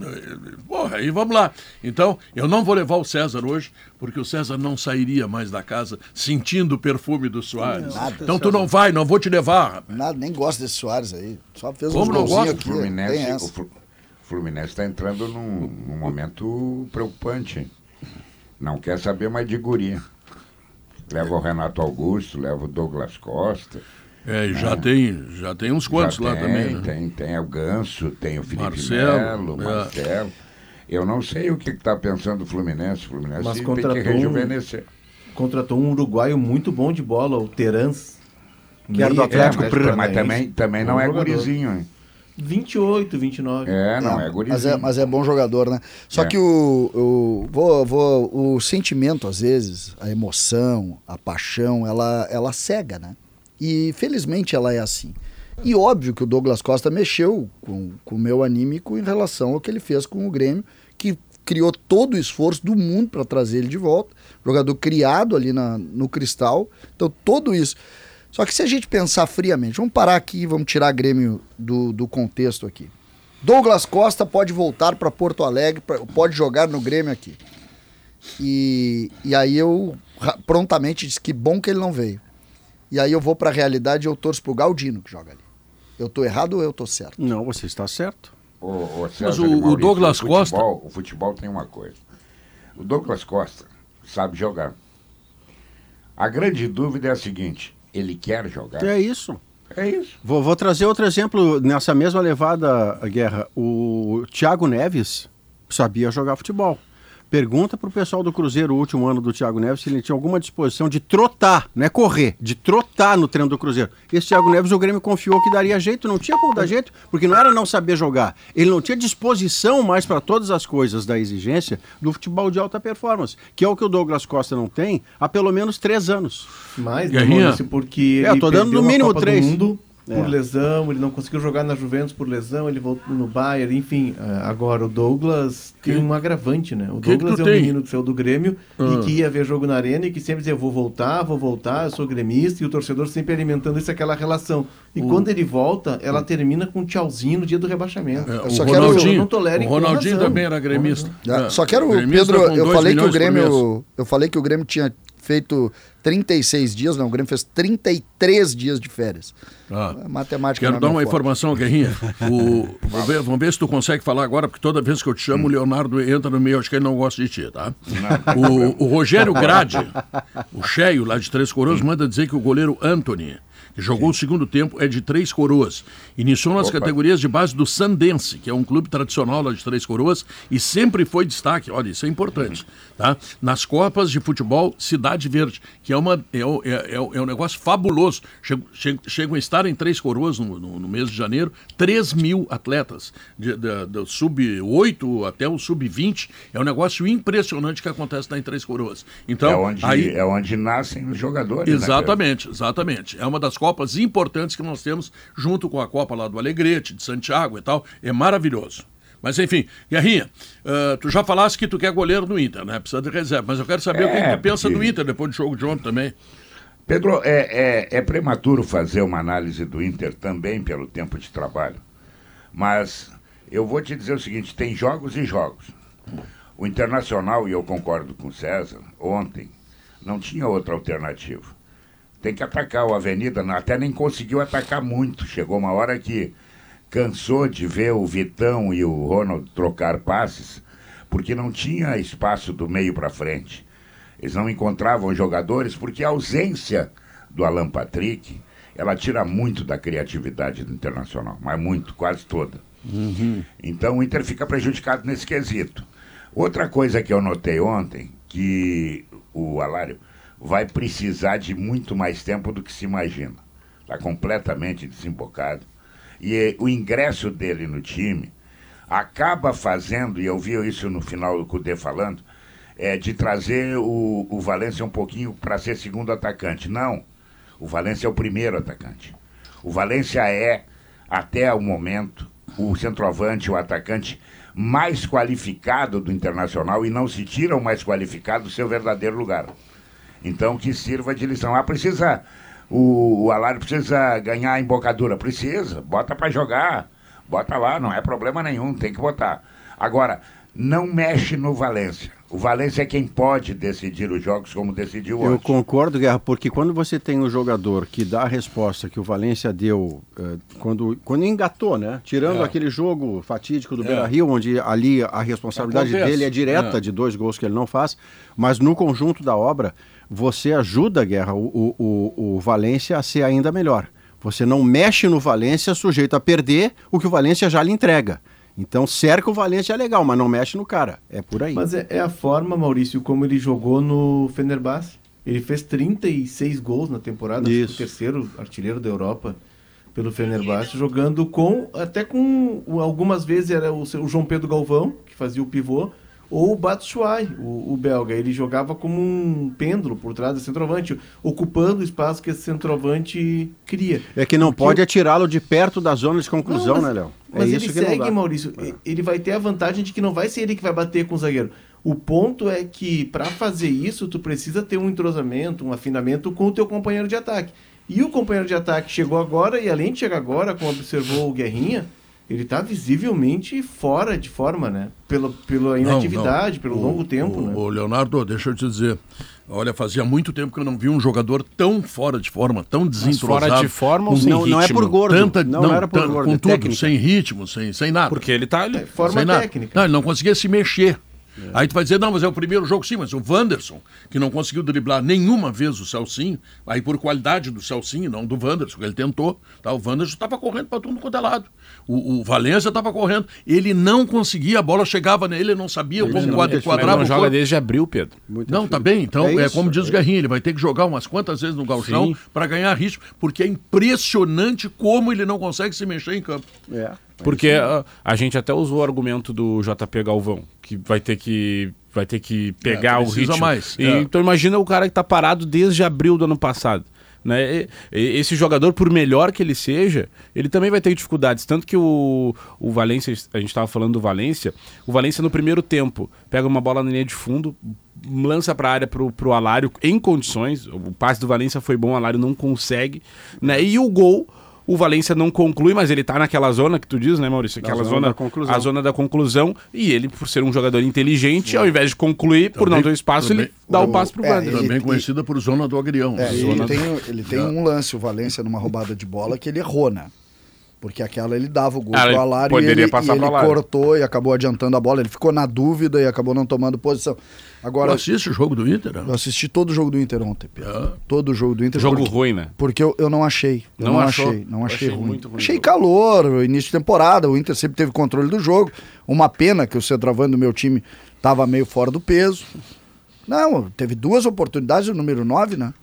Porra, aí vamos lá. Então, eu não vou levar o César hoje, porque o César não sairia mais da casa sentindo o perfume do Soares. Nada, então tu não vai, não vou te levar. Nada, nem gosto desse Soares aí. Só fez Como uns não gosta? aqui. Fluminense, O Fluminense está entrando num, num, momento preocupante. Não quer saber mais de guria. Leva o Renato Augusto, leva o Douglas Costa. É, e já, é. tem, já tem uns quantos já lá tem, também. Né? Tem, tem o Ganso, tem o Felipe Marcelo, Melo, é. Marcelo. Eu não sei o que está pensando o Fluminense. O Fluminense Mas tem que rejuvenescer. Um, contratou um uruguaio muito bom de bola, o Terans. Que era do Atlético. É, mas, mas também, também não é gurizinho, hein? 28, 29. É, não, é, é gurizinho. Mas é, mas é bom jogador, né? Só é. que o, o, vou, vou, o sentimento, às vezes, a emoção, a paixão, ela, ela cega, né? E felizmente ela é assim. E óbvio que o Douglas Costa mexeu com, com o meu anímico em relação ao que ele fez com o Grêmio, que criou todo o esforço do mundo para trazer ele de volta. Jogador criado ali na, no cristal. Então, tudo isso. Só que se a gente pensar friamente, vamos parar aqui, vamos tirar Grêmio do, do contexto aqui. Douglas Costa pode voltar para Porto Alegre, pra, pode jogar no Grêmio aqui. E, e aí eu prontamente disse que bom que ele não veio. E aí eu vou para a realidade e eu torço pro Galdino que joga ali. Eu tô errado ou eu tô certo? Não, você está certo. O, o Mas o, Maurício, o Douglas o Costa. o futebol tem uma coisa. O Douglas Costa sabe jogar. A grande dúvida é a seguinte: ele quer jogar? É isso. É isso. Vou, vou trazer outro exemplo nessa mesma levada, Guerra. O Thiago Neves sabia jogar futebol. Pergunta para o pessoal do Cruzeiro, o último ano do Thiago Neves, se ele tinha alguma disposição de trotar, não é correr, de trotar no treino do Cruzeiro. Esse Thiago Neves, o Grêmio confiou que daria jeito, não tinha como dar jeito, porque não era não saber jogar. Ele não tinha disposição mais para todas as coisas da exigência do futebol de alta performance, que é o que o Douglas Costa não tem há pelo menos três anos. Mais, né, porque é, eu tô dando no mínimo três. Mundo por é. lesão, ele não conseguiu jogar na Juventus por lesão, ele voltou no Bayern, enfim. É, agora o Douglas que? tem um agravante, né? O que Douglas que é o menino do céu do Grêmio ah. e que ia ver jogo na arena e que sempre dizia, vou voltar, vou voltar, eu sou gremista, e o torcedor sempre alimentando isso, aquela relação. E o... quando ele volta, ela termina com um tchauzinho no dia do rebaixamento. É, o Ronaldinho, não tolere o Ronaldinho também era gremista. Uhum. Só quero, gremista Pedro, eu falei que o Grêmio, eu falei que o Grêmio tinha feito 36 dias, não, o Grêmio fez 33 dias de férias. Ah, matemática Quero dar uma forte. informação, Guerrinha. O, vamos, ver, vamos, ver, se tu consegue falar agora, porque toda vez que eu te chamo, o Leonardo entra no meio, acho que ele não gosta de ti, tá? O, o, Rogério Grade, o cheio lá de Três Coroas, manda dizer que o goleiro Anthony que jogou Sim. o segundo tempo, é de Três Coroas. Iniciou nas Opa. categorias de base do Sandense, que é um clube tradicional lá de Três Coroas, e sempre foi destaque, olha, isso é importante, tá? Nas Copas de Futebol Cidade Verde, que é, uma, é, é, é, é um negócio fabuloso. Chegam, chegam a estar em Três Coroas no, no, no mês de janeiro, 3 mil atletas, de, de, do sub-8 até o sub-20. É um negócio impressionante que acontece lá em Três Coroas. Então, é onde, aí, é onde nascem os jogadores. Né, exatamente, né, exatamente. É uma das Copas importantes que nós temos, junto com a Copa lá do Alegrete, de Santiago e tal. É maravilhoso. Mas enfim, Guerrinha, uh, tu já falaste que tu quer goleiro no Inter, né? Precisa de reserva. Mas eu quero saber é, o que, é, tu pensa porque... do Inter depois do jogo de ontem também. Pedro, é, é, é, prematuro fazer uma análise do Inter também pelo tempo de trabalho. Mas eu vou te dizer o seguinte: tem jogos e jogos. O Internacional, e eu concordo com o César, ontem não tinha outra alternativa tem que atacar o Avenida, até nem conseguiu atacar muito. Chegou uma hora que cansou de ver o Vitão e o Ronald trocar passes, porque não tinha espaço do meio para frente. Eles não encontravam jogadores, porque a ausência do Alan Patrick, ela tira muito da criatividade do Internacional, mas muito, quase toda. Uhum. Então o Inter fica prejudicado nesse quesito. Outra coisa que eu notei ontem, que o Alário vai precisar de muito mais tempo do que se imagina. Está completamente desembocado. E eh, o ingresso dele no time acaba fazendo, e eu vi isso no final do Cudê falando, é, de trazer o, o Valência um pouquinho para ser segundo atacante. Não. O Valência é o primeiro atacante. O Valência é, até o momento, o centroavante, o atacante mais qualificado do Internacional e não se tira o mais qualificado do seu verdadeiro lugar. Então, que sirva de lição. Ah, precisa. O, o Alário precisa ganhar a embocadura. Precisa. Bota para jogar. Bota lá, não é problema nenhum, tem que botar. Agora, não mexe no Valência. O Valência é quem pode decidir os jogos como decidiu hoje. Eu concordo, Guerra, porque quando você tem um jogador que dá a resposta que o Valência deu uh, quando, quando engatou, né? Tirando é. aquele jogo fatídico do é. Beira-Rio, onde ali a responsabilidade Acontece. dele é direta é. de dois gols que ele não faz, mas no conjunto da obra, você ajuda, Guerra, o, o, o Valência a ser ainda melhor. Você não mexe no Valência sujeito a perder o que o Valência já lhe entrega. Então, cerca o Valência é legal, mas não mexe no cara. É por aí. Mas é, é a forma, Maurício, como ele jogou no Fenerbahçe. Ele fez 36 gols na temporada, Isso. o terceiro artilheiro da Europa pelo Fenerbahçe, jogando com até com algumas vezes era o, o João Pedro Galvão, que fazia o pivô, ou o Batshuayi, o, o, belga. Ele jogava como um pêndulo por trás do centroavante, ocupando o espaço que esse centroavante cria. É que não Porque pode atirá-lo de perto da zona de conclusão, não, mas, né, Léo? É mas ele segue, Maurício. É. Ele vai ter a vantagem de que não vai ser ele que vai bater com o zagueiro. O ponto é que para fazer isso, tu precisa ter um entrosamento, um afinamento com o teu companheiro de ataque. E o companheiro de ataque chegou agora, e além de chegar agora, como observou o Guerrinha, ele está visivelmente fora de forma, né? Pela, pela inatividade, não, não. pelo o, longo tempo, o, né? O Leonardo, deixa eu te dizer. Olha, fazia muito tempo que eu não vi um jogador tão fora de forma, tão desentrosado. fora de forma ou sem não, ritmo? Não é por gordo. Tanta, não, não, era por gordo. Com é tudo, técnica. sem ritmo, sem, sem nada. Porque ele está ali. É, forma sem técnica. Nada. Não, ele não conseguia se mexer. É. Aí tu vai dizer, não, mas é o primeiro jogo, sim, mas o Wanderson, que não conseguiu driblar nenhuma vez o Celcinho, aí por qualidade do Celcinho, não do Wanderson, que ele tentou, tá? o Wanderson estava correndo para tudo quanto é lado. O, o Valência estava correndo, ele não conseguia, a bola chegava nele, ele não sabia ele como não, quadra, quadrava. Ele não joga desde abril, Pedro. Muito não, tá bem, então é, é como diz o Guerrinho, ele vai ter que jogar umas quantas vezes no galchão para ganhar ritmo, porque é impressionante como ele não consegue se mexer em campo. É. Porque a, a, gente até usou o argumento do JP Galvão, que vai ter que vai ter que pegar é, o ritmo. mais. E, é. Então imagina o cara que está parado desde abril do ano passado. Né? Esse jogador, por melhor que ele seja, ele também vai ter dificuldades. Tanto que o, o Valência, a gente estava falando do Valência, o Valência no primeiro tempo pega uma bola na linha de fundo, lança para a área para o Alário em condições. O passe do Valência foi bom, o Alário não consegue. Né? E o gol o Valência não conclui, mas ele está naquela zona que tu diz, né, Maurício? Aquela zona, zona a zona da conclusão. E ele, por ser um jogador inteligente, Sim. ao invés de concluir, também, por não ter espaço, também, ele dá o, o passe para o é, Também conhecida por zona do agrião. É, ele, tem, ele tem um lance, o Valência, numa roubada de bola, que ele errou, né? Porque aquela ele dava o gol ah, pro Alário e ele, passar e ele cortou e acabou adiantando a bola. Ele ficou na dúvida e acabou não tomando posição. Agora, Você assiste o jogo do Inter? Eu assisti todo o jogo do Inter ontem, Pedro. Todo o jogo do Inter. Jogo porque, ruim, né? Porque eu, eu não achei. Eu não, não achei. Não achei, achei ruim. Muito ruim. Achei calor, início de temporada. O Inter sempre teve controle do jogo. Uma pena que o centroavante do meu time estava meio fora do peso. Não, teve duas oportunidades, o número 9, né?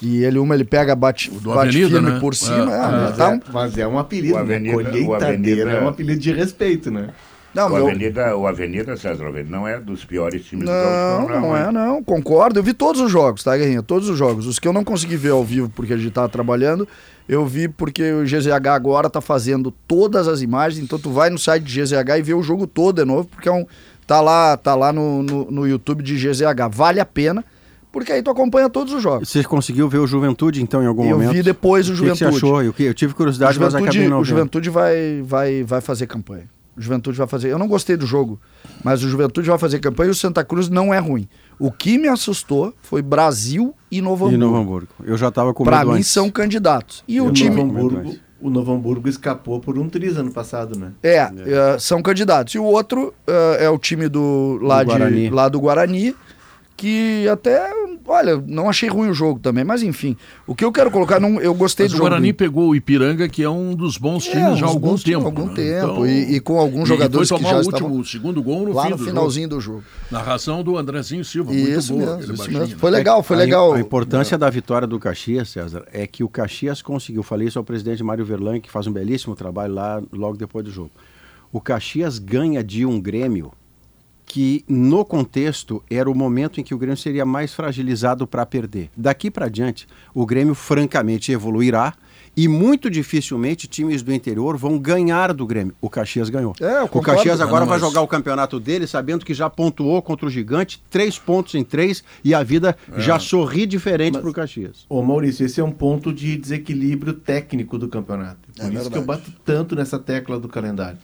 E ele, uma ele pega, bate, bate Avenida, firme né? por cima. É, é, é, tá um... Mas é um apelido, o Avenida, né? Avenida é um apelido de respeito, né? Não, o, meu... Avenida, o Avenida, César não é dos piores times não, do Não, não é, não. Concordo. Eu vi todos os jogos, tá, Guerrinha? Todos os jogos. Os que eu não consegui ver ao vivo porque a gente tava trabalhando, eu vi porque o GZH agora tá fazendo todas as imagens. Então tu vai no site de GZH e vê o jogo todo de novo, porque é um, tá lá, tá lá no, no, no YouTube de GZH. Vale a pena porque aí tu acompanha todos os jogos. Você conseguiu ver o Juventude, então, em algum eu momento? Eu vi depois o, o Juventude. O que, você achou? Eu, eu tive curiosidade, mas acabei não O Juventude vai, vai, vai fazer campanha. O Juventude vai fazer. Eu não gostei do jogo, mas o Juventude vai fazer campanha e o Santa Cruz não é ruim. O que me assustou foi Brasil e Novo Hamburgo. E Novo Hamburgo. Eu já estava com Para mim antes. são candidatos. E, e o time. Novo Hamburgo, o Novo Hamburgo escapou por um triz ano passado, né? É, é. Uh, são candidatos. E o outro uh, é o time do lá, do, de, Guarani. lá do Guarani, que até Olha, não achei ruim o jogo também, mas enfim. O que eu quero colocar, não, eu gostei mas do o jogo. O Guarani pegou o Ipiranga, que é um dos bons é, times é, já há algum tempo. algum né? tempo. Então, e, e, com alguns jogadores que já o último, estavam... o segundo gol no lá fim no do finalzinho jogo. do jogo. Narração do Andrezinho Silva, isso muito boa. Mesmo, isso mesmo. Né? Foi legal, foi é, legal. A, a importância é. da vitória do Caxias, César, é que o Caxias conseguiu, falei isso ao presidente Mário Verlan, que faz um belíssimo trabalho lá logo depois do jogo. O Caxias ganha de um Grêmio que no contexto era o momento em que o Grêmio seria mais fragilizado para perder. Daqui para diante, o Grêmio francamente evoluirá e muito dificilmente times do interior vão ganhar do Grêmio. O Caxias ganhou. É, o Caxias agora vai jogar o campeonato dele sabendo que já pontuou contra o Gigante, três pontos em três, e a vida é. já sorri diferente para o Caxias. Ô Maurício, esse é um ponto de desequilíbrio técnico do campeonato. Por é isso verdade. que eu bato tanto nessa tecla do calendário.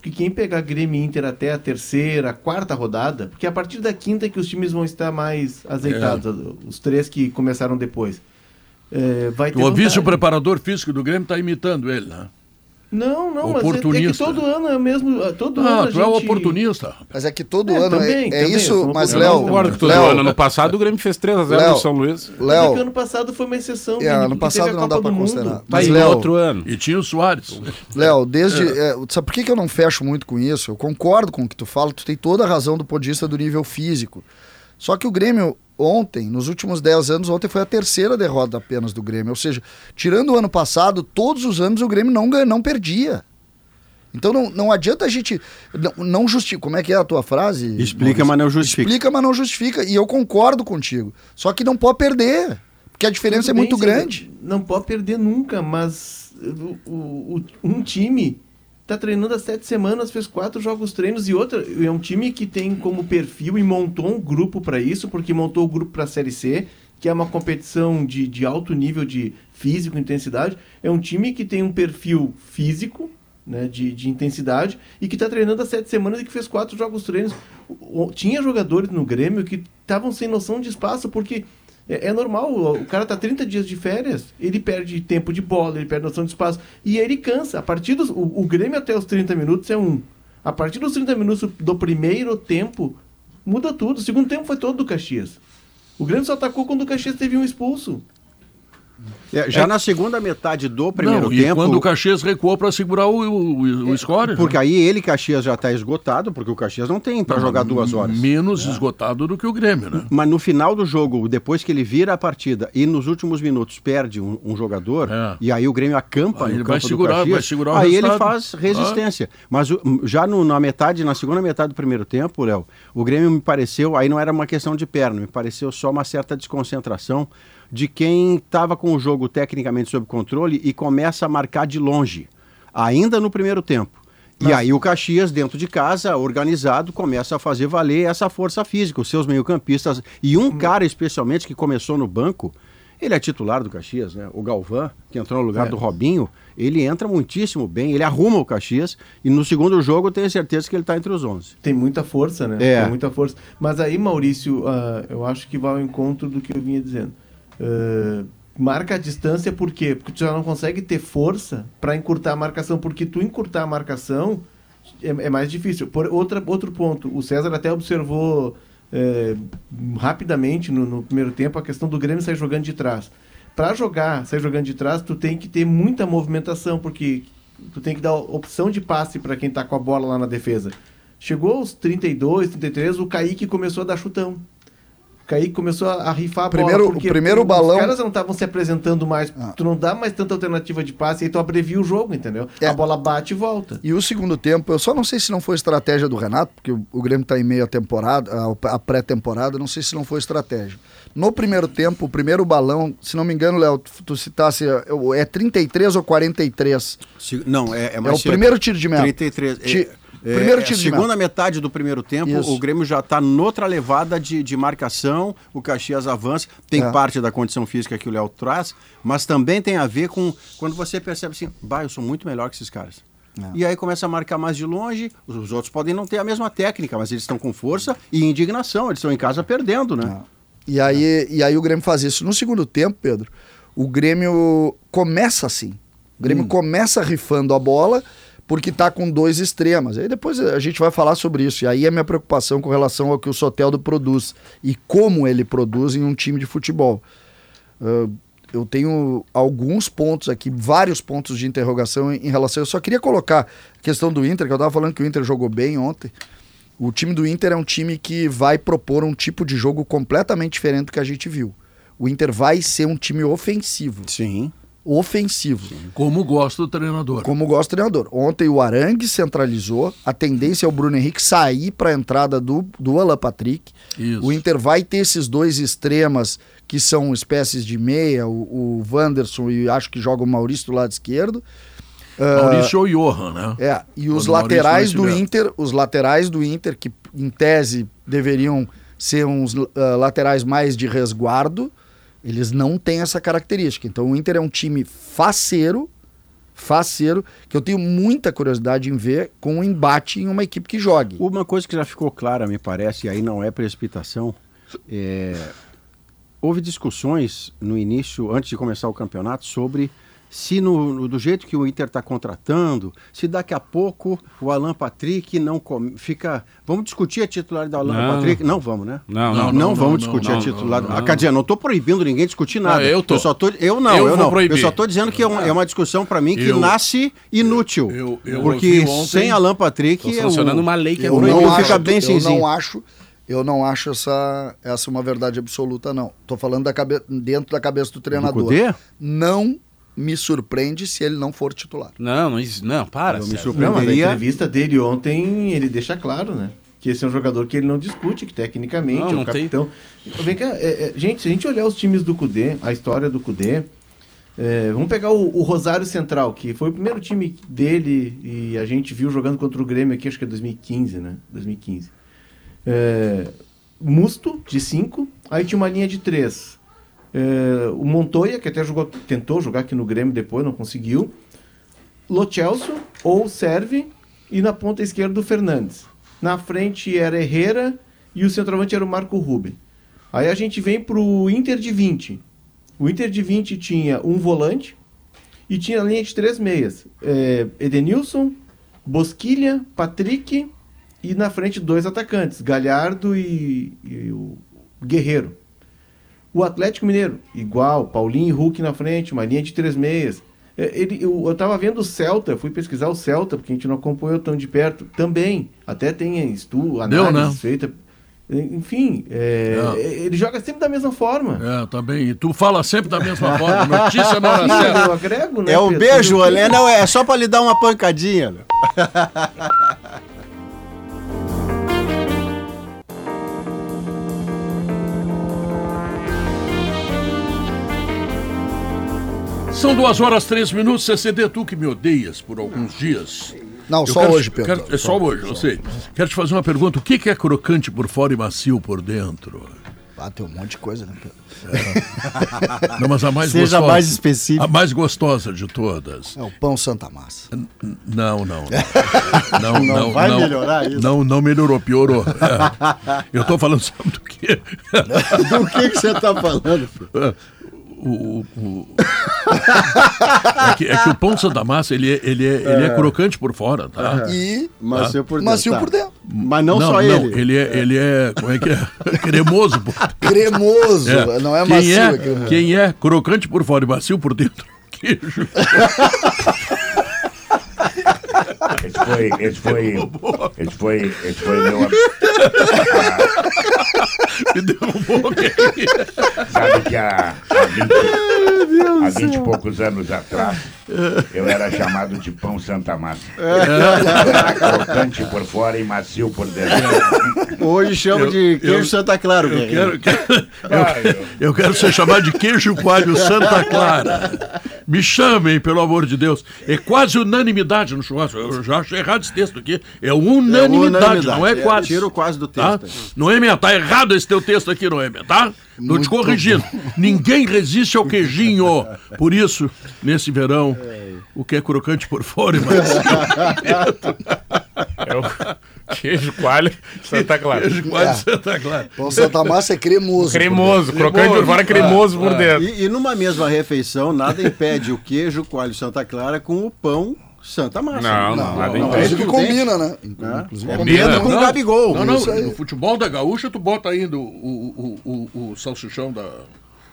Porque quem pegar Grêmio Inter até a terceira, quarta rodada, porque a partir da quinta é que os times vão estar mais azeitados, é. os três que começaram depois. É, vai ter o ouvisse o preparador físico do Grêmio está imitando ele, né? Não, não, oportunista. mas é, é, que todo ano é o mesmo. É, todo ah, ano tu gente... é oportunista. Mas é que todo é, ano também, é, é também, isso. Mas, Léo. Todo Léo, ano. ano passado o Grêmio fez 3x0 no São Luís. Léo. ano passado foi uma exceção. É, ano passado não dá para considerar. Tá mas, Léo, outro ano. E tinha o Soares. Léo, desde. É. sabe por que, que eu não fecho muito com isso? Eu concordo com o que tu fala, tu tem toda a razão do ponto de vista do nível físico. Só que o Grêmio ontem, nos últimos 10 anos, ontem foi a terceira derrota apenas do Grêmio. Ou seja, tirando o ano passado, todos os anos o Grêmio não, não perdia. Então não, não adianta a gente. Não, não justifica. Como é que é a tua frase? Explica, Maurício? mas não justifica. Explica, mas não justifica. E eu concordo contigo. Só que não pode perder. Porque a diferença Tudo é muito grande. Não pode perder nunca, mas o, o, um time está treinando há sete semanas, fez quatro jogos treinos e outra. É um time que tem como perfil e montou um grupo para isso, porque montou o grupo para a Série C, que é uma competição de, de alto nível de físico, intensidade. É um time que tem um perfil físico né, de, de intensidade e que está treinando há sete semanas e que fez quatro jogos treinos. Tinha jogadores no Grêmio que estavam sem noção de espaço porque é, é, normal, o cara tá 30 dias de férias, ele perde tempo de bola, ele perde noção de espaço e ele cansa. A partir dos, o, o Grêmio até os 30 minutos é um. A partir dos 30 minutos do primeiro tempo, muda tudo. O segundo tempo foi todo do Caxias. O Grêmio só atacou quando o Caxias teve um expulso. É, já é... na segunda metade do primeiro não, tempo. E quando o Caxias recuou para segurar o, o, o, score. Porque né? aí ele, Caxias, já está esgotado, porque o Caxias não tem para jogar duas horas. Menos é. esgotado do que o Grêmio, né? Mas no final do jogo, depois que ele vira a partida e nos últimos minutos perde um, um jogador, é. e aí o Grêmio acampa aí no campo segurar, do Caxias, vai segurar o aí resultado. ele faz resistência. Ah. Mas já no, na metade, na segunda metade do primeiro tempo, Léo, o Grêmio me pareceu, aí não era uma questão de perna, me pareceu só uma certa desconcentração de quem estava com o jogo tecnicamente sob controle e começa a marcar de longe, ainda no primeiro tempo. Mas... E aí o Caxias, dentro de casa, organizado, começa a fazer valer essa força física, os seus meio-campistas. E um hum. cara, especialmente, que começou no banco, ele é titular do Caxias, né? O Galvão, que entrou no lugar é. do Robinho, ele entra muitíssimo bem, ele arruma o Caxias e no segundo jogo eu tenho certeza que ele está entre os 11. Tem muita força, né? É. Tem muita força. Mas aí, Maurício, uh, eu acho que vai ao encontro do que eu vinha dizendo. Uh, marca a distância por quê? Porque tu já não consegue ter força para encurtar a marcação, porque tu encurtar a marcação é, é mais difícil. Por outra, outro ponto, o César até observou é, rapidamente no, no, primeiro tempo a questão do Grêmio sair jogando de trás. Para jogar, sair jogando de trás, tu tem que ter muita movimentação, porque tu tem que dar opção de passe para quem está com a bola lá na defesa. Chegou aos 32, 33, o Kaique começou a dar chutão. Kaique começou a, rifar a primeiro, bola. Porque o primeiro balão. Os caras não estavam se apresentando mais. Ah. Tu não dá mais tanta alternativa de passe, aí tu abrevia o jogo, entendeu? É. A bola bate e volta. E o segundo tempo, eu só não sei se não foi estratégia do Renato, porque o, o Grêmio está em meio à temporada, a, a pré-temporada, não sei se não foi estratégia. No primeiro tempo, o primeiro balão, se não me engano, Léo, tu, tu citasse, é 33 ou 43? Não, é, é mais É o cedo. primeiro tiro de meta. 33. Ti, é... Primeiro é, time segunda metade do primeiro tempo, Isso. o Grêmio já está noutra levada de, de marcação, o Caxias avança, tem é. parte da condição física que o Léo traz, mas também tem a ver com quando você percebe assim, bah, eu sou muito melhor que esses caras. É. E aí começa a marcar mais de longe, os outros podem não ter a mesma técnica, mas eles estão com força e indignação, eles estão em casa perdendo, né? É. E aí, e aí o Grêmio faz isso. No segundo tempo, Pedro, o Grêmio começa assim. O Grêmio hum. começa rifando a bola porque está com dois extremas. Aí depois a gente vai falar sobre isso. E aí é minha preocupação com relação ao que o Soteldo produz e como ele produz em um time de futebol. Uh, eu tenho alguns pontos aqui, vários pontos de interrogação em, em relação. Eu só queria colocar a questão do Inter, que eu estava falando que o Inter jogou bem ontem. O time do Inter é um time que vai propor um tipo de jogo completamente diferente do que a gente viu. O Inter vai ser um time ofensivo. Sim ofensivo. Sim, como gosta do treinador. Como gosta do treinador. Ontem o Arangue centralizou, a tendência é o Bruno Henrique sair para a entrada do, do Alan Patrick. Isso. O Inter vai ter esses dois extremas que são espécies de meia, o, o Wanderson e acho que joga o Maurício do lado esquerdo. Maurício uh, ou Johan, né? É, e os Quando laterais do Inter, os laterais do Inter, que em tese deveriam ser uns uh, laterais mais de resguardo, eles não têm essa característica. Então o Inter é um time faceiro, faceiro, que eu tenho muita curiosidade em ver com um embate em uma equipe que jogue. Uma coisa que já ficou clara, me parece, e aí não é precipitação, é... houve discussões no início, antes de começar o campeonato, sobre se no, no, do jeito que o Inter está contratando, se daqui a pouco o Alan Patrick não come, fica. Vamos discutir a titularidade do Alan não. Patrick? Não vamos, né? Não, não, não, não vamos discutir a titularidade. Quer dizer, não estou proibindo ninguém discutir nada. eu, tô. eu só tô. Eu não, eu, eu não. Proibir. Eu só estou dizendo que é, um, é uma discussão para mim que eu, nasce inútil. Eu, eu, porque ontem, sem Alan Patrick. Tá funcionando uma lei que é não fica bem cinzinho. Eu não acho. Eu não acho essa, essa uma verdade absoluta, não. Estou falando da cabe... dentro da cabeça do treinador. Do não me surpreende se ele não for titular. Não, não, não para. Não, me surpreenderia. Não, a entrevista dele ontem, ele deixa claro, né? Que esse é um jogador que ele não discute, que tecnicamente não, é o capitão. Tem... Vem cá, é, é, gente, se a gente olhar os times do Cudê, a história do Cudê, é, vamos pegar o, o, Rosário Central, que foi o primeiro time dele e a gente viu jogando contra o Grêmio aqui, acho que é 2015, né? 2015. É, Musto, de 5, aí tinha uma linha de 3. É, o Montoya, que até jogou, tentou jogar aqui no Grêmio depois, não conseguiu. Lo Celso ou Serve e na ponta esquerda o Fernandes. Na frente era Herrera e o centroavante era o Marco Ruben. Aí a gente vem para o Inter de 20. O Inter de 20 tinha um volante e tinha a linha de três meias. É, Edenilson, Bosquilha, Patrick e na frente dois atacantes, Galhardo e, e o Guerreiro. O Atlético Mineiro, igual, Paulinho e Hulk na frente, uma linha de três meias. É, ele, eu, eu tava vendo o Celta, fui pesquisar o Celta, porque a gente não acompanhou tão de perto. Também, até tem estudo, análise Deu, né? feita. Enfim, é, é, ele joga sempre da mesma forma. É, também. E tu fala sempre da mesma forma. Notícia na hora certa. Eu agrego, né? É um beijo, olha, não, é só para lhe dar uma pancadinha. São duas horas, três minutos. CCD, tu que me odeias por alguns dias. Não, só quero, hoje, Pedro. Quero, é só, só hoje, eu sei. Quero te fazer uma pergunta. O que é crocante por fora e macio por dentro? Ah, tem um monte de coisa, né, Pedro? É. Não, mas a mais Seja gostosa, mais específico. A mais gostosa de todas. É o pão Santa Massa. Não, não. Não, não, não vai não, melhorar isso. Não, não melhorou, piorou. É. Eu estou falando, sabe do quê? do que, que você está falando? Filho? O, o... é, que, é, que, o pão Santa Massa ele é, ele é, ele é, é. crocante por fora, tá? E macio por dentro. Macio tá. por dentro. Mas não, não só não, ele. Ele é, ele é. Como é que é? Cremoso. Por... Cremoso. É. Não é macio. Quem é, é quem é crocante por fora e macio por dentro? Queijo. Esse foi, esse foi, esse foi, esse foi meu. Me derrubou. Sabe que há, há, 20, há 20 e poucos anos atrás eu era chamado de pão Santa Massa. Era crocante por fora e macio por dentro. Hoje chama eu, de queijo eu, Santa Clara. Eu quero, quero eu, eu, quero ser chamado de queijo coalho Santa Clara. Me chamem, pelo amor de Deus. É quase unanimidade no churrasco. Eu já achei errado esse texto aqui. É unanimidade, é unanimidade. não é quase. Tiro quase do tá? texto. Tá? Noêmia, tá errado esse teu texto aqui, Noêmia, tá? Tô te corrigindo. Bom. Ninguém resiste ao queijinho. Por isso, nesse verão, o que é crocante por fora mais. é o queijo coalho Santa Clara. Queijo coalho é. Santa Clara. O Santa Massa é cremoso. Cremoso, crocante por fora, cremoso por é. dentro. E, e numa mesma refeição, nada impede o queijo coalho Santa Clara com o pão Santa Massa. Não, não, nada não. Inclusive combina, né? Inclusive combina com o Gabigol. Não, não, no futebol da gaúcha tu bota ainda o, o, o, o salsichão da...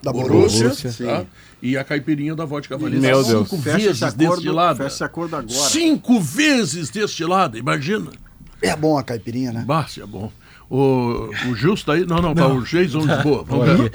Da Borussia, Borussia tá? e a caipirinha da vodka valida. Meu Deus. Cinco fecha vezes destilada. Fecha esse acordo agora. Cinco vezes destilada, imagina. É bom a caipirinha, né? Basta, é bom. O, o Justo aí. Não, não, tá o Jason Lisboa. Vamos ver.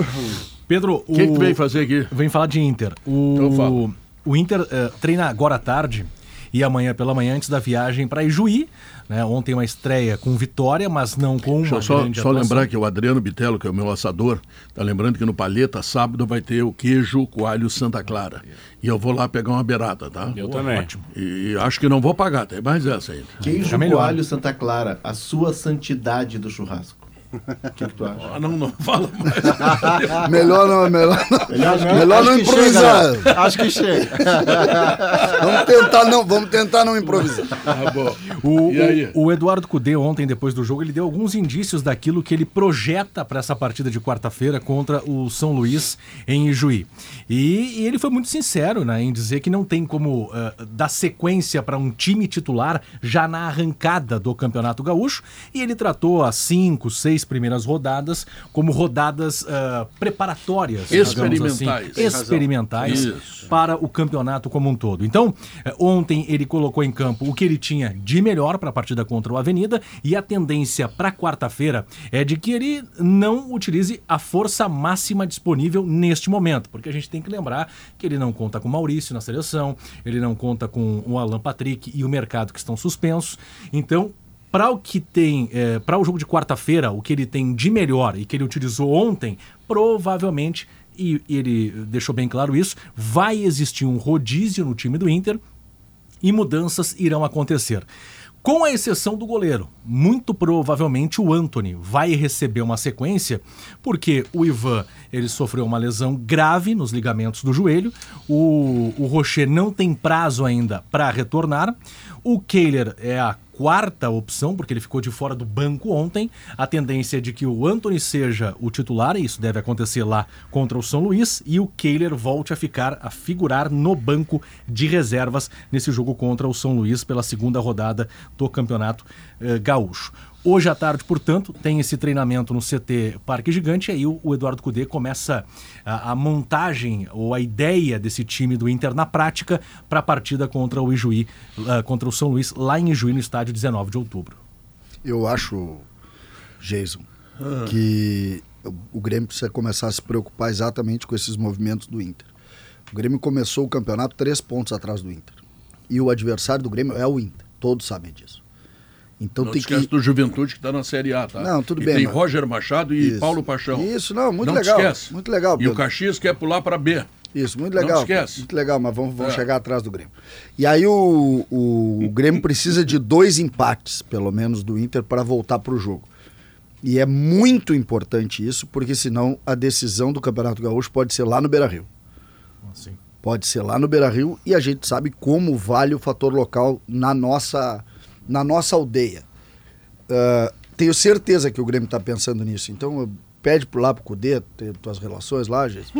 Pedro, o que, que tu veio fazer aqui? Vem falar de Inter. O, então o Inter uh, treina agora à tarde e amanhã pela manhã antes da viagem para Ijuí. Né? Ontem uma estreia com vitória, mas não com uma Deixa só, só lembrar que o Adriano Bitelo, que é o meu assador, tá lembrando que no Palheta, sábado, vai ter o queijo coalho Santa Clara. E eu vou lá pegar uma beirada, tá? Eu também. Ótimo. E, acho que não vou pagar, tem mais essa ainda. Queijo é coalho Santa Clara, a sua santidade do churrasco. O que, que, tu acha? Ah, não, não fala mais. melhor não, melhor não. Melhor não, melhor não improvisar. Chega, né? Acho que chega. vamos, tentar não, vamos tentar não improvisar. Ah, bom. O, o, o, Eduardo Cudê, ontem, depois do jogo, ele deu alguns indícios daquilo que ele projeta para essa partida de quarta-feira contra o São Luís em Ijuí. E, e, ele foi muito sincero né, em dizer que não tem como uh, dar sequência para um time titular já na arrancada do Campeonato Gaúcho. E ele tratou as cinco, seis primeiras rodadas como rodadas uh, preparatórias, experimentais, assim, experimentais para o campeonato como um todo. Então, uh, ontem ele colocou em campo o que ele tinha de melhor para a partida contra o Avenida e a tendência para quarta-feira é de que ele não utilize a força máxima disponível neste momento, porque a gente tem que lembrar que ele não conta com o Maurício na seleção, ele não conta com o Alan Patrick e o mercado que estão suspensos. Então, para o que tem, é, para o jogo de quarta-feira, o que ele tem de melhor e que ele utilizou ontem, provavelmente, e, e ele deixou bem claro isso, vai existir um rodízio no time do Inter e mudanças irão acontecer. Com a exceção do goleiro, muito provavelmente o Anthony vai receber uma sequência, porque o Ivan ele sofreu uma lesão grave nos ligamentos do joelho, o, o Rocher não tem prazo ainda para retornar, o Kehler é a quarta opção, porque ele ficou de fora do banco ontem. A tendência é de que o Anthony seja o titular, e isso deve acontecer lá contra o São Luís, e o Kehler volte a ficar, a figurar no banco de reservas nesse jogo contra o São Luís pela segunda rodada do Campeonato eh, Gaúcho. Hoje à tarde, portanto, tem esse treinamento no CT Parque Gigante e aí o, o Eduardo Cudê começa a, a, montagem ou a ideia desse time do Inter na prática para a partida contra o Ijuí, uh, contra o São Luís, lá em Ijuí, no estádio 19 de outubro. Eu acho, Jason, ah. que o Grêmio precisa começar a se preocupar exatamente com esses movimentos do Inter. O Grêmio começou o campeonato três pontos atrás do Inter. E o adversário do Grêmio é o Inter. Todos sabem disso. Então não tem esquece que... do Juventude que está na Série A, tá? Não, tudo e bem. Tem mas... Roger Machado e Isso. Paulo Paixão. Isso, não, muito não legal. Esquece. Muito legal. Pedro. E o Caxias quer pular para B. Isso, muito legal. Não esquece. Muito legal, mas vamos, vamos é. chegar atrás do Grêmio. E aí o, o, o Grêmio precisa de dois empates, pelo menos, do Inter para voltar para o jogo. E é muito importante isso, porque senão a decisão do Campeonato Gaúcho pode ser lá no Beira-Rio. Assim. Pode ser lá no Beira-Rio e a gente sabe como vale o fator local na nossa, na nossa aldeia. Uh, tenho certeza que o Grêmio está pensando nisso. Então, pede por lá pro Cudê, ter tuas relações lá, gente.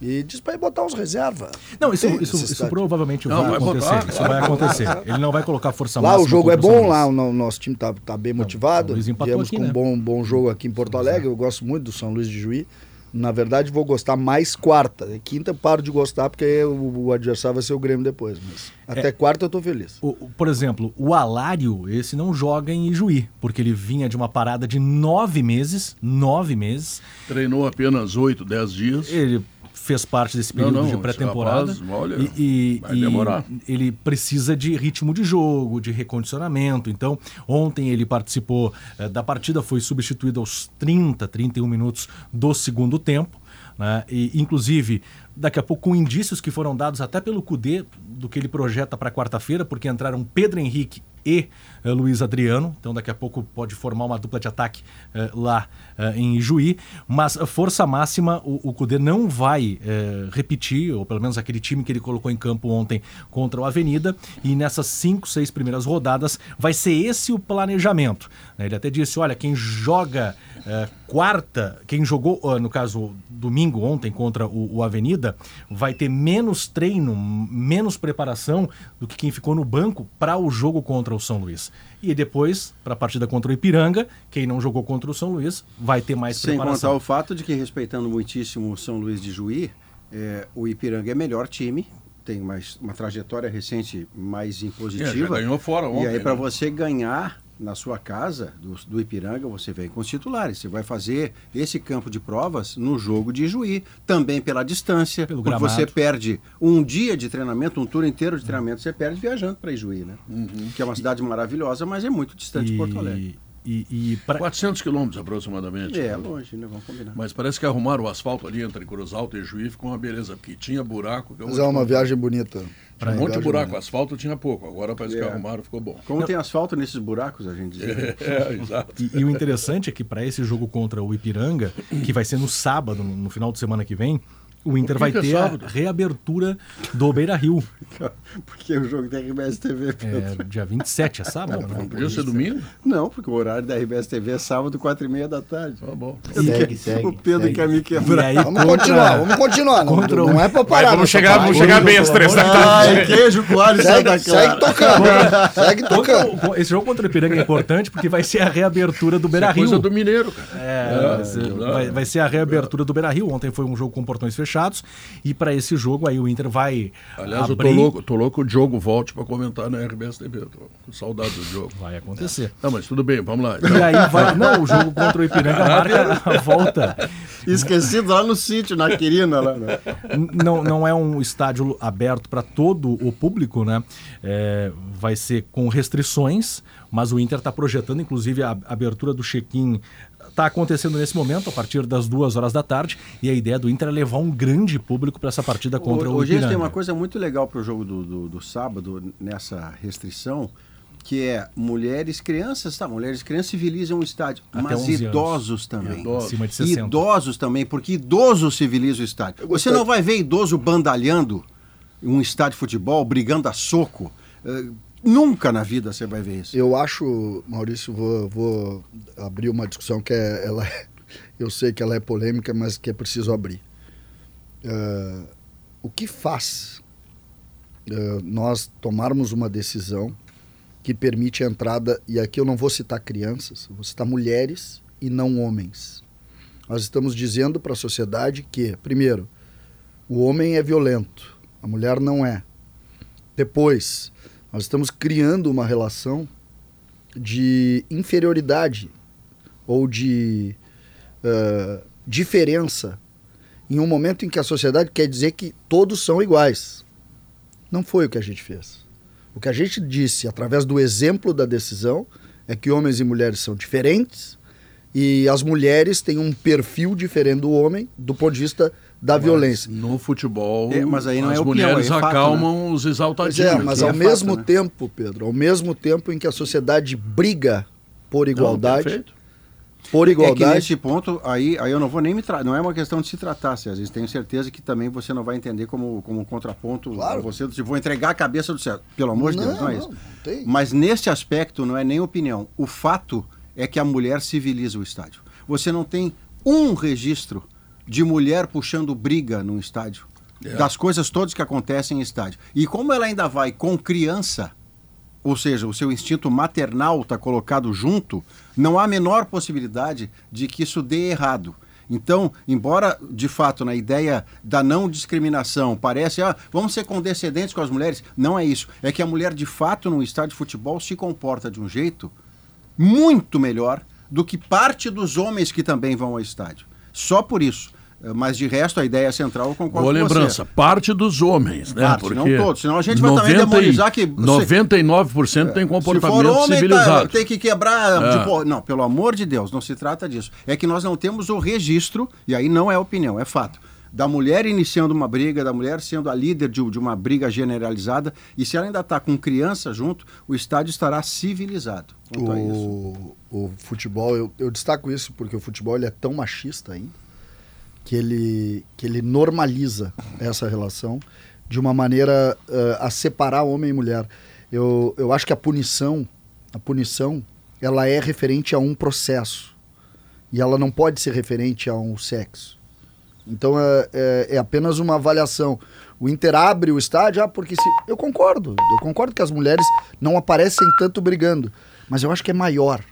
E diz para ele botar uns reservas. Não, isso, isso, isso, provavelmente não, vai, vai acontecer. Botar, isso vai acontecer. Ele não vai colocar força Lá o jogo é bom, lá o nosso time tá, tá bem motivado. Viemos aqui, com né? um bom, bom jogo aqui em Porto Alegre. Eu gosto muito do São Luís de Juí. Na verdade, vou gostar mais quarta. Quinta, paro de gostar, porque o, o adversário vai ser o Grêmio depois. Mas até é, quarta eu tô feliz. O, por exemplo, o Alário, esse não joga em Ijuí, porque ele vinha de uma parada de nove meses. Nove meses. Treinou apenas oito, dez dias. Ele fez parte desse período não, não, de pré-temporada. E, e, e ele precisa de ritmo de jogo, de recondicionamento. Então, ontem ele participou eh, da partida, foi substituído aos 30, 31 minutos do segundo tempo. Né? E, inclusive, daqui a pouco com indícios que foram dados até pelo CUDE do que ele projeta para quarta-feira, porque entraram Pedro Henrique e uh, Luiz Adriano. Então, daqui a pouco pode formar uma dupla de ataque uh, lá uh, em Ijuí. Mas força máxima, o, o Cudê não vai repetir, ou pelo menos aquele time que ele colocou em campo ontem contra o Avenida. E nessas cinco, seis primeiras rodadas, vai ser esse o planejamento. Né? Ele até disse: olha, quem joga quarta, quem jogou, no caso, domingo, ontem, contra o, o Avenida, vai ter menos treino, menos preparação do que quem ficou no banco para o jogo contra contra o São Luís. E depois, para a partida contra o Ipiranga, quem não jogou contra o São Luís vai ter mais Sem preparação. Sem contar o fato de que, respeitando muitíssimo o São Luís de Juí, é, o Ipiranga é melhor time, tem mais, uma trajetória recente mais impositiva. É, ganhou fora ontem, E aí, para né? você ganhar na sua casa, do, do, Ipiranga, você vem com os titulares. Você vai fazer esse campo de provas no jogo de Juí, também pela distância, Pelo porque gramado. você perde um dia de treinamento, um tour inteiro de treinamento, você perde viajando para Juí, né? Uhum. Que é uma cidade maravilhosa, mas é muito distante e... de Porto Alegre. E, e pra... 400 quilômetros aproximadamente. É, longe, né? Vamos combinar. Mas parece que arrumaram o asfalto ali entre Cruz Alta e Juí, ficou uma beleza, porque tinha buraco. Mas é uma viagem bonita. Tinha um monte de buraco, asfalto tinha pouco, agora parece que é. arrumaram, ficou bom. Como Não. tem asfalto nesses buracos, a gente diz. É, é, exato. E, e, o interessante é que para esse jogo contra o Ipiranga, que vai ser no sábado, no, no final de semana que vem, o Inter o vai ter a reabertura do Beira Rio. Porque o jogo da RBS TV. É, dia 27, é sábado, não, né? podia ser domingo? Não, porque o horário da RBS TV é sábado, 4 e meia da tarde. Tá bom. Segue, segue, o Pedro segue. quer me quebrar. Aí, vamos contra... continuar, vamos continuar. Não, contra... não é pra parar. Vai, vamos chegar, vamos chegar bem às três da tarde. queijo com alho segue, segue tocando. segue tocando. Esse jogo contra o Ipiranga é importante porque vai ser a reabertura do Beira Rio. coisa do Mineiro, cara. É, é vai, ser, vai, vai, ser, a reabertura do Beira Rio. Ontem foi um jogo com portões fechados. E para esse jogo aí o Inter vai. Aliás, abrir... eu tô louco, tô louco o Diogo volte para comentar na RBS TV. Tô com saudade do jogo. Vai acontecer. Não, mas tudo bem, vamos lá. E aí vai. Não, o jogo contra o Ipiranga marca a volta. Esquecido lá no sítio, na Quirina. Lá, né? não, não é um estádio aberto para todo o público, né? É, vai ser com restrições, mas o Inter está projetando, inclusive, a abertura do check-in está acontecendo nesse momento, a partir das duas horas da tarde, e a ideia do Inter é levar um grande público para essa partida contra o, o Hoje tem uma coisa muito legal para o jogo do, do, do, sábado, nessa restrição, que é mulheres, crianças, tá? Mulheres, crianças civilizam o estádio, Até mas idosos anos. também. Idosos. idosos também, porque idosos civilizam o estádio. Você não vai ver idoso bandalhando um estádio de futebol, brigando a soco. Nunca na vida você vai ver isso. Eu acho, Maurício, vou, vou abrir uma discussão que é, ela, eu sei que ela é polêmica, mas que é preciso abrir. Uh, o que faz uh, nós tomarmos uma decisão que permite a entrada, e aqui eu não vou citar crianças, vou citar mulheres e não homens. Nós estamos dizendo para a sociedade que, primeiro, o homem é violento, a mulher não é. Depois, nós estamos criando uma relação de inferioridade ou de uh, diferença em um momento em que a sociedade quer dizer que todos são iguais. Não foi o que a gente fez. O que a gente disse através do exemplo da decisão é que homens e mulheres são diferentes e as mulheres têm um perfil diferente do homem do ponto de vista da mas violência. No futebol, é, mas aí não as é mulheres opinião, é acalmam né? os exaltadinhos. É, mas ao é mesmo fato, né? tempo, Pedro, ao mesmo tempo em que a sociedade briga por igualdade, não, por igualdade. É que nesse ponto, aí, aí eu não vou nem me tratar. Não é uma questão de se tratar, às vezes tenho certeza que também você não vai entender como, como um contraponto. Claro. Você se vou entregar a cabeça do céu. Pelo amor de Deus, não é isso. Não, Mas nesse aspecto não é nem opinião. O fato é que a mulher civiliza o estádio. Você não tem um registro de mulher puxando briga no estádio. É. Das coisas todas que acontecem em estádio. E como ela ainda vai com criança, ou seja, o seu instinto maternal está colocado junto, não há a menor possibilidade de que isso dê errado. Então, embora de fato na ideia da não discriminação parece, ah, vamos ser condescendentes com as mulheres, não é isso. É que a mulher de fato no estádio de futebol se comporta de um jeito muito melhor do que parte dos homens que também vão ao estádio. Só por isso. Mas de resto, a ideia central eu concordo Boa lembrança, você. parte dos homens, né? Parte, Porque não todos, senão a gente vai também demonizar que... 99% tem comportamento se for homem, civilizado. Tá, tem que quebrar... É. Tipo, não, pelo amor de Deus, não se trata disso. É que nós não temos o registro, e aí não é opinião, é fato, da mulher iniciando uma briga, da mulher sendo a líder de, de uma briga generalizada, e se ela ainda está com criança junto, o estádio estará civilizado. O, o futebol, eu, eu destaco isso porque o futebol ele é tão machista ainda que ele, que ele normaliza essa relação de uma maneira uh, a separar homem e mulher. Eu, eu acho que a punição, a punição, ela é referente a um processo e ela não pode ser referente a um sexo. Então é, é, é, apenas uma avaliação. O Inter abre o estádio, ah, porque se. Eu concordo, eu concordo que as mulheres não aparecem tanto brigando, mas eu acho que é maior.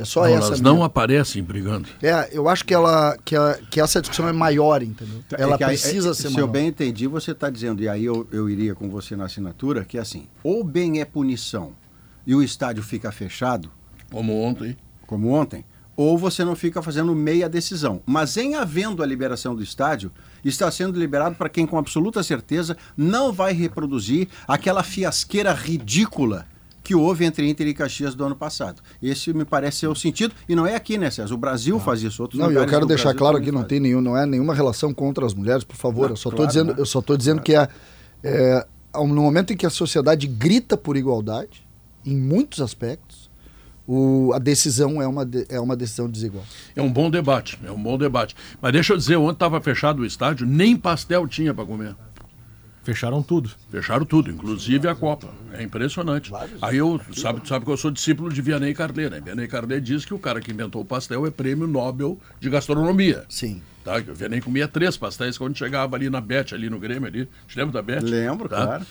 É só não, essa. Elas não aparecem brigando. É, eu acho que, ela, que, a, que essa discussão é maior, entendeu? É ela é precisa ser se maior. Se eu bem entendi, você está dizendo, e aí eu, eu iria com você na assinatura, que é assim, ou bem é punição e o estádio fica fechado. Como ontem. Como ontem. Ou você não fica fazendo meia decisão. Mas em havendo a liberação do estádio, está sendo liberado para quem com absoluta certeza não vai reproduzir aquela fiasqueira ridícula que houve entre Inter e Caxias do ano passado. Esse me parece ser o sentido, e não é aqui, né, César? O Brasil ah. faz isso, outros Não, eu quero deixar claro aqui, não tem nenhum, não é nenhuma relação contra as mulheres, por favor. Não, eu só estou claro, dizendo, eu só estou dizendo claro. que é, é, no momento em que a sociedade grita por igualdade, em muitos aspectos, o, a decisão é uma, é uma decisão desigual. É um bom debate, é um bom debate. Mas deixa eu dizer, ontem estava fechado o estádio, nem pastel tinha para comer. Fecharam tudo. Fecharam tudo, inclusive a Copa. É impressionante. Aí eu, sabe, sabe que eu sou discípulo de Vianney Carlet, né? Vianney Carlet diz que o cara que inventou o pastel é prêmio Nobel de gastronomia. Sim. Tá? O Vianney comia três pastéis quando chegava ali na Bet, ali no Grêmio, ali. Te lembra da Bet? Lembro, tá? claro.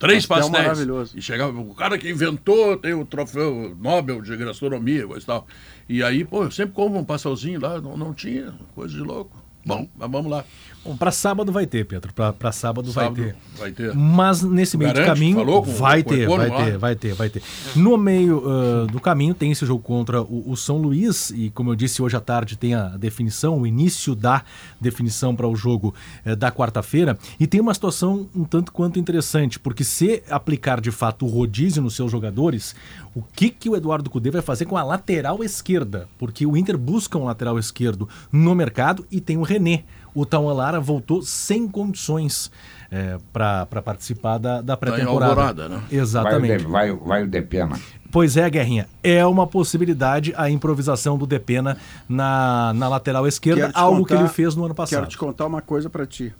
Três pastel pastéis. maravilhoso. E chegava, o cara que inventou tem o troféu Nobel de gastronomia e tal. E aí, pô, eu sempre como um pastelzinho lá, não, não tinha, coisa de louco. Bom, mas vamos lá. Bom, para sábado vai ter, Pedro. Para sábado, sábado, vai ter. Vai ter. Mas nesse meio Garante, de caminho falou com, vai, com ter, vai ter, vai ter, vai ter, No meio uh, do caminho tem esse jogo contra o, o, São Luís e como eu disse hoje à tarde tem a definição, o início da definição para o jogo uh, da quarta-feira e tem uma situação um tanto quanto interessante porque se aplicar de fato o rodízio nos seus jogadores, o que que o Eduardo Cudê vai fazer com a lateral esquerda? Porque o Inter busca um lateral esquerdo no mercado e tem o René o Tauan voltou sem condições é, para participar da, da tá pré-temporada. Né? Exatamente. Vai, vai, vai o Depena. Pois é, Guerrinha. É uma possibilidade a improvisação do Depena na, na lateral esquerda, algo contar, que ele fez no ano passado. Quero te contar uma coisa para ti.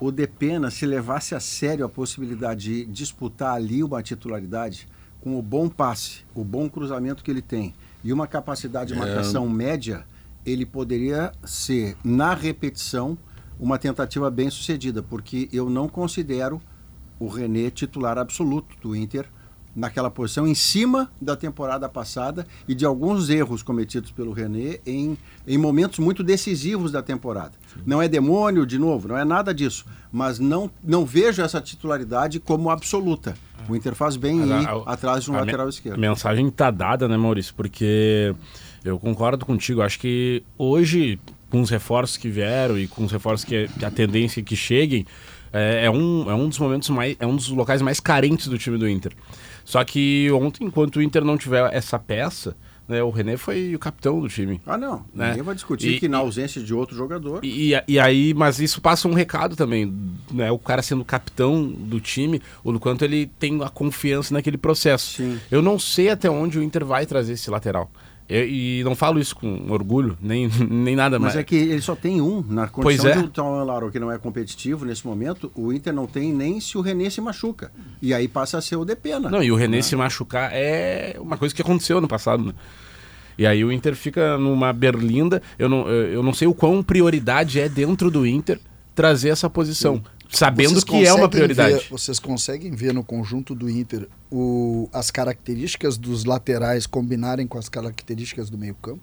O Depena, se levasse a sério a possibilidade de disputar ali uma titularidade, com o bom passe, o bom cruzamento que ele tem e uma capacidade de marcação é... média, ele poderia ser, na repetição, uma tentativa bem sucedida, porque eu não considero o René titular absoluto do Inter naquela posição, em cima da temporada passada e de alguns erros cometidos pelo René em, em momentos muito decisivos da temporada. Sim. Não é demônio, de novo, não é nada disso, mas não, não vejo essa titularidade como absoluta. O Inter faz bem ir atrás de um lateral esquerdo. A mensagem está dada, né, Maurício? Porque eu concordo contigo. Acho que hoje, com os reforços que vieram e com os reforços que, a tendência é que cheguem, é, é, um, é um dos momentos mais. É um dos locais mais carentes do time do Inter. Só que ontem, enquanto o Inter não tiver essa peça, né, o René foi o capitão do time. Ah, não. Né? Ninguém vai discutir e, que na ausência de outro jogador. E, e, aí, mas isso passa um recado também, né? O cara sendo capitão do time, o quanto ele tem a confiança naquele processo. Sim. Eu não sei até onde o Inter vai trazer esse lateral. Eu, e não falo isso com orgulho, nem, nem nada mais. Mas é que ele só tem um. Na condição pois é. de o que não é competitivo nesse momento, o Inter não tem nem se o René se machuca. E aí passa a ser o Depena. Não, e o René né? se machucar é uma coisa que aconteceu no passado, né? E aí o Inter fica numa berlinda. Eu não, eu não sei o quão prioridade é dentro do Inter trazer essa posição. Sim sabendo vocês que é uma prioridade. Ver, vocês conseguem ver no conjunto do Inter o, as características dos laterais combinarem com as características do meio-campo?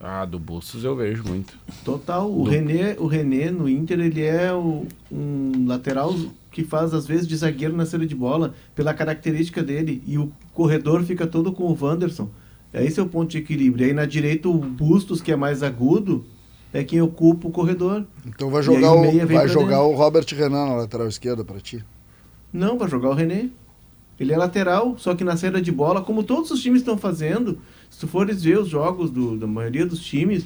Ah, do Bustos eu vejo muito. Total. O, do... René, o René no Inter, ele é o, um lateral que faz às vezes de zagueiro na saída de bola pela característica dele. E o corredor fica todo com o Wanderson. Esse é o ponto de equilíbrio. E aí na direita o Bustos, que é mais agudo, é quem ocupa o corredor. Então vai jogar, o, o vai jogar o Robert Renan na lateral esquerda para ti? Não, vai jogar o René. Ele é lateral, só que na saída de bola, como todos os times estão fazendo, se tu fores ver os jogos do, da maioria dos times,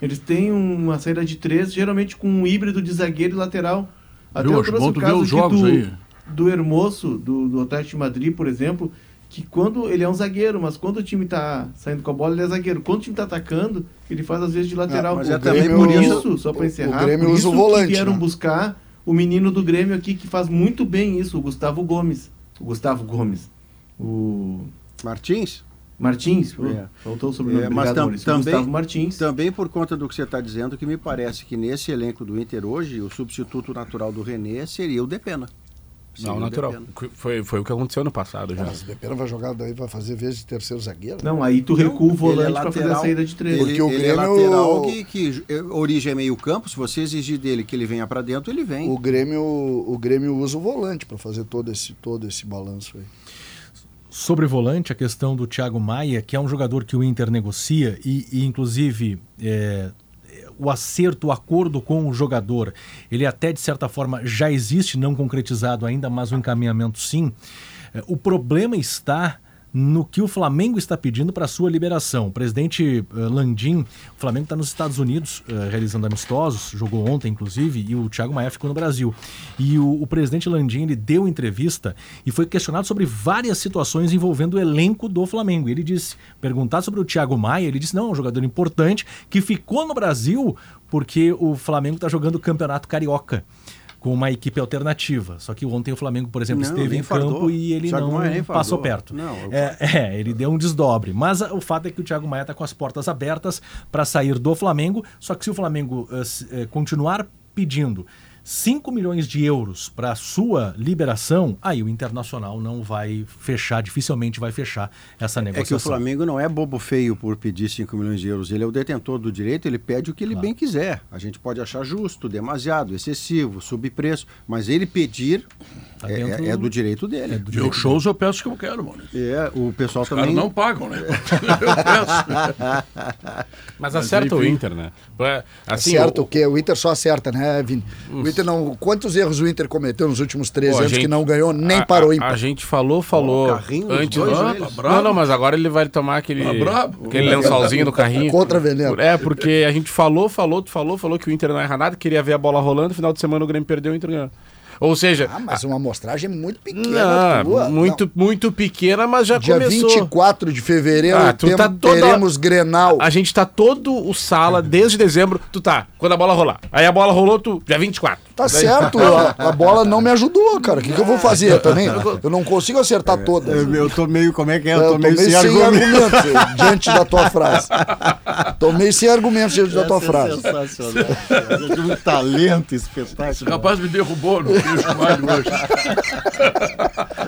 eles têm uma saída de três, geralmente com um híbrido de zagueiro e lateral. Até eu trouxe o caso do, aí. do Hermoso, do, do Atlético de Madrid, por exemplo, que quando ele é um zagueiro, mas quando o time está saindo com a bola, ele é zagueiro. Quando o time está atacando, ele faz às vezes de lateral. Ah, mas é também por isso, só para encerrar, o Grêmio por usa o volante, que vieram né? buscar o menino do Grêmio aqui que faz muito bem isso, o Gustavo Gomes. O Gustavo Gomes. O Martins? Martins, é. faltou o sobrenome. É, mas tam, também, Gustavo Martins. Também por conta do que você está dizendo, que me parece que nesse elenco do Inter hoje, o substituto natural do René seria o Depena. Não, natural. Foi, foi o que aconteceu no passado já. Mas o Depena vai jogar daí, vai fazer vez de terceiro zagueiro? Não, aí tu recua o volante é para fazer a saída de três. Porque ele, o Grêmio... ele é lateral que, que origem é meio campo, se você exigir dele que ele venha para dentro, ele vem. O Grêmio, o Grêmio usa o volante para fazer todo esse, todo esse balanço aí. Sobre volante, a questão do Thiago Maia, que é um jogador que o Inter negocia e, e inclusive, é, o acerto, o acordo com o jogador, ele até de certa forma já existe, não concretizado ainda, mas o encaminhamento sim. É, o problema está no que o Flamengo está pedindo para sua liberação. O presidente uh, Landim, o Flamengo está nos Estados Unidos uh, realizando amistosos, jogou ontem inclusive, e o Thiago Maia ficou no Brasil. E o, o, presidente Landim ele deu entrevista e foi questionado sobre várias situações envolvendo o elenco do Flamengo. Ele disse, perguntado sobre o Thiago Maia, ele disse: não, é um jogador importante que ficou no Brasil porque o Flamengo está jogando o Campeonato Carioca com uma equipe alternativa. Só que ontem o Flamengo, por exemplo, não, esteve em fardou. campo e ele Thiago não passou perto. Não, eu... é, é, ele deu um desdobre. Mas o fato é que o Thiago Maia está com as portas abertas para sair do Flamengo. Só que se o Flamengo uh, continuar pedindo 5 milhões de euros para sua liberação, aí o Internacional não vai fechar, dificilmente vai fechar essa negociação. É que o Flamengo não é bobo feio por pedir 5 milhões de euros. Ele é o detentor do direito, ele pede o que ele claro. bem quiser. A gente pode achar justo, demasiado, excessivo, subpreço, mas ele pedir tá é, é, é, do direito dele. É do direito shows eu peço que eu quero, mano. É, o pessoal Os também... não pagam, né? eu peço. mas acerta mas, o Inter, né? Assim, acerta o, o quê? O Inter só acerta, né, Vini? O Inter não. Quantos erros o Inter cometeu nos últimos três Pô, anos gente, que não ganhou, nem a, parou em A gente falou, falou. Oh, carrinho antes dois, ah, tá Não, não, mas agora ele vai tomar aquele, tá aquele lençolzinho do carrinho. Contra veneno. É, porque a gente falou, falou, falou, falou que o Inter não erra nada, queria ver a bola rolando, final de semana o Grêmio perdeu, o Inter ganhou. Ou seja. Ah, mas uma amostragem muito pequena. Não, muito, não. muito pequena, mas já Dia começou. Dia 24 de fevereiro ah, tem, tá toda... teremos Grenal. A gente tá todo o sala desde dezembro. Tu tá, quando a bola rolar. Aí a bola rolou, tu. Dia 24. Tá Daí... certo, a, a, bola não me ajudou, cara. O que, que eu vou fazer também? Eu não consigo acertar é, todas. Eu, eu tô meio, como é que é? Eu, eu tô, meio, meio, sem, sem argumento. argumento diante da tua frase. Tô meio sem argumentos diante da tua é frase. Sensacional. É um talento espetáculo. Esse rapaz me derrubou no queijo malho hoje.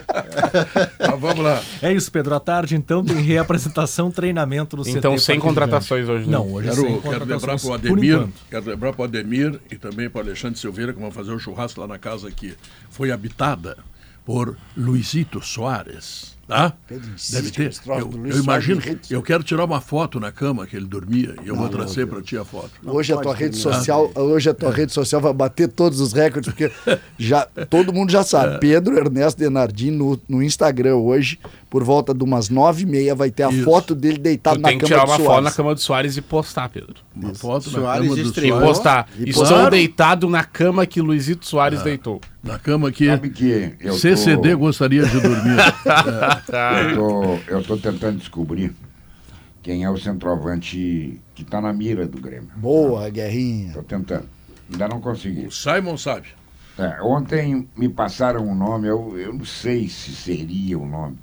Mas vamos lá. É isso, Pedro. À tarde, então, tem reapresentação, treinamento no CT. Então, sem contratações hoje. Não, hoje quero, sem quero lembrar para o Ademir, quero lembrar para o Ademir e também para o Alexandre Silveira, que vão fazer o um churrasco lá na casa que foi habitada por Luizito Soares. Tá? Deve ter. Eu, eu imagino. Eu quero tirar uma foto na cama que ele dormia e eu não, vou trazer para ti a foto. Hoje a tua rede social, hoje a tua rede social vai bater todos os recordes porque já todo mundo já sabe. É. Pedro Ernesto Denardim no, no Instagram hoje por volta de umas nove e meia vai ter a Isso. foto dele deitado tu na cama do Soares. Tem que tirar uma foto na cama do Soares e postar, Pedro. Uma Isso. foto Soares na cama do Soares. E postar. E Estou claro. deitado na cama que Luizito Soares é. deitou. Na cama que, que CCD tô... gostaria de dormir. é. eu, tô, eu tô tentando descobrir quem é o centroavante que está na mira do Grêmio. Boa, Guerrinha. Tô tentando. Ainda não consegui. O Simon sabe. É, ontem me passaram um nome, eu, eu não sei se seria o nome.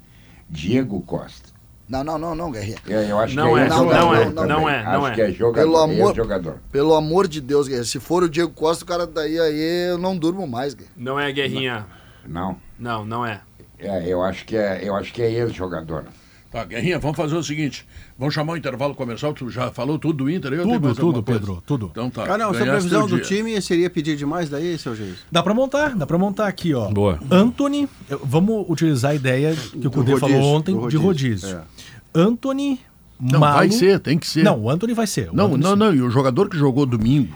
Diego Costa. Não, não, não, não, Guerreiro. É, eu acho não que é, é não, não, é, não, não é, não acho é. que é jogador. Pelo amor, é jogador. Pelo amor de Deus, Guerreiro. Se for o Diego Costa, o cara daí aí eu não durmo mais, Guerreiro. Não é Guerrinha. Não. Não, não é. É, eu acho que é, eu acho que é esse jogador. Tá, Guerrinha, vamos fazer o seguinte. Vamos chamar o intervalo comercial. Tu já falou tudo do Inter? Eu tudo, tudo, Pedro, tudo. Então tá. Ah, não, a previsão do time seria pedir demais daí, seu juiz? Dá pra montar, dá pra montar aqui, ó. Boa. Anthony, vamos utilizar a ideia que o Cudê falou ontem rodízio, de rodízio. É. Anthony, Não, Malo... vai ser, tem que ser. Não, o Anthony vai ser. Não, Anthony não, não, e o jogador que jogou domingo,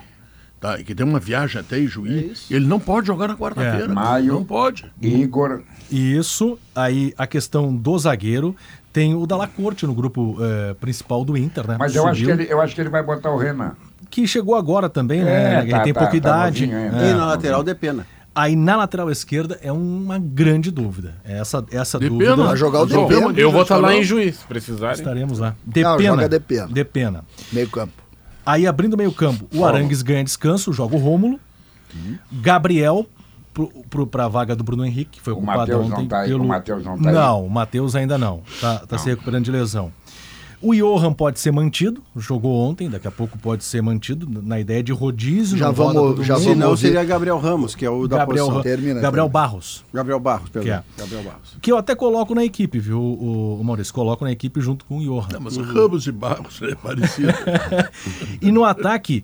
tá, e que tem uma viagem até Ijuí, é ele não pode jogar na quarta-feira. É. Maio, não pode. Igor... Isso, aí a questão do zagueiro, tem o Dalla Corte no grupo uh, principal do Inter, né? Mas eu acho, que ele, eu acho que ele vai botar o Renan. Que chegou agora também, né? É, ele tá, tem tá, pouca tá idade. É. E na lateral de pena. Aí na lateral esquerda é uma grande dúvida. Essa, essa de dúvida. Pena, vai jogar o Depena. Eu vou estar lá em juiz, se precisarem. Estaremos lá. Depena. de pena. Depena. Meio campo. Aí abrindo meio campo, o Arangues ganha descanso, joga o Rômulo. Uhum. Gabriel para a vaga do Bruno Henrique, que foi o ocupado ontem tá pelo... O Matheus não está Não, o Matheus ainda não. Está tá se recuperando de lesão. O Johan pode ser mantido, jogou ontem, daqui a pouco pode ser mantido, na ideia de rodízio. Já vamos, já Se não, seria Gabriel Ramos, que é o da Gabriel, posição. Termina, Gabriel termina. Barros. Gabriel Barros, perdão. Que, é. Gabriel Barros. que eu até coloco na equipe, viu, o, o Maurício? Coloco na equipe junto com o Johan. Não, mas uhum. Ramos e Barros é parecido. e no ataque,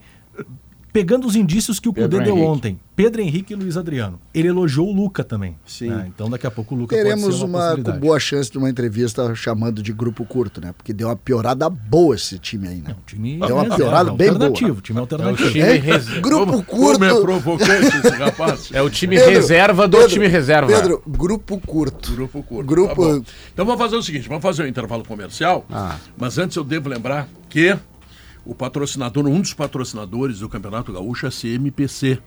pegando os indícios que o Cudê deu ontem, Pedro Henrique e Luiz Adriano. Ele elogiou o Luca também. Sim. Né? Então daqui a pouco o Luca Teremos pode ser uma, uma boa chance de uma entrevista chamando de grupo curto, né? Porque deu uma piorada boa esse time aí, né? time deu uma piorada é, bem alternativo, boa. Time alternativo. É o time res... Grupo curto. Como é provocante esse rapaz. É o time Pedro, reserva do Pedro, time reserva. Pedro, grupo curto. Grupo curto. Grupo... Tá então vamos fazer o seguinte, vamos fazer um intervalo comercial. Ah. Mas antes eu devo lembrar que o patrocinador, um dos patrocinadores do Campeonato Gaúcho é a CMPC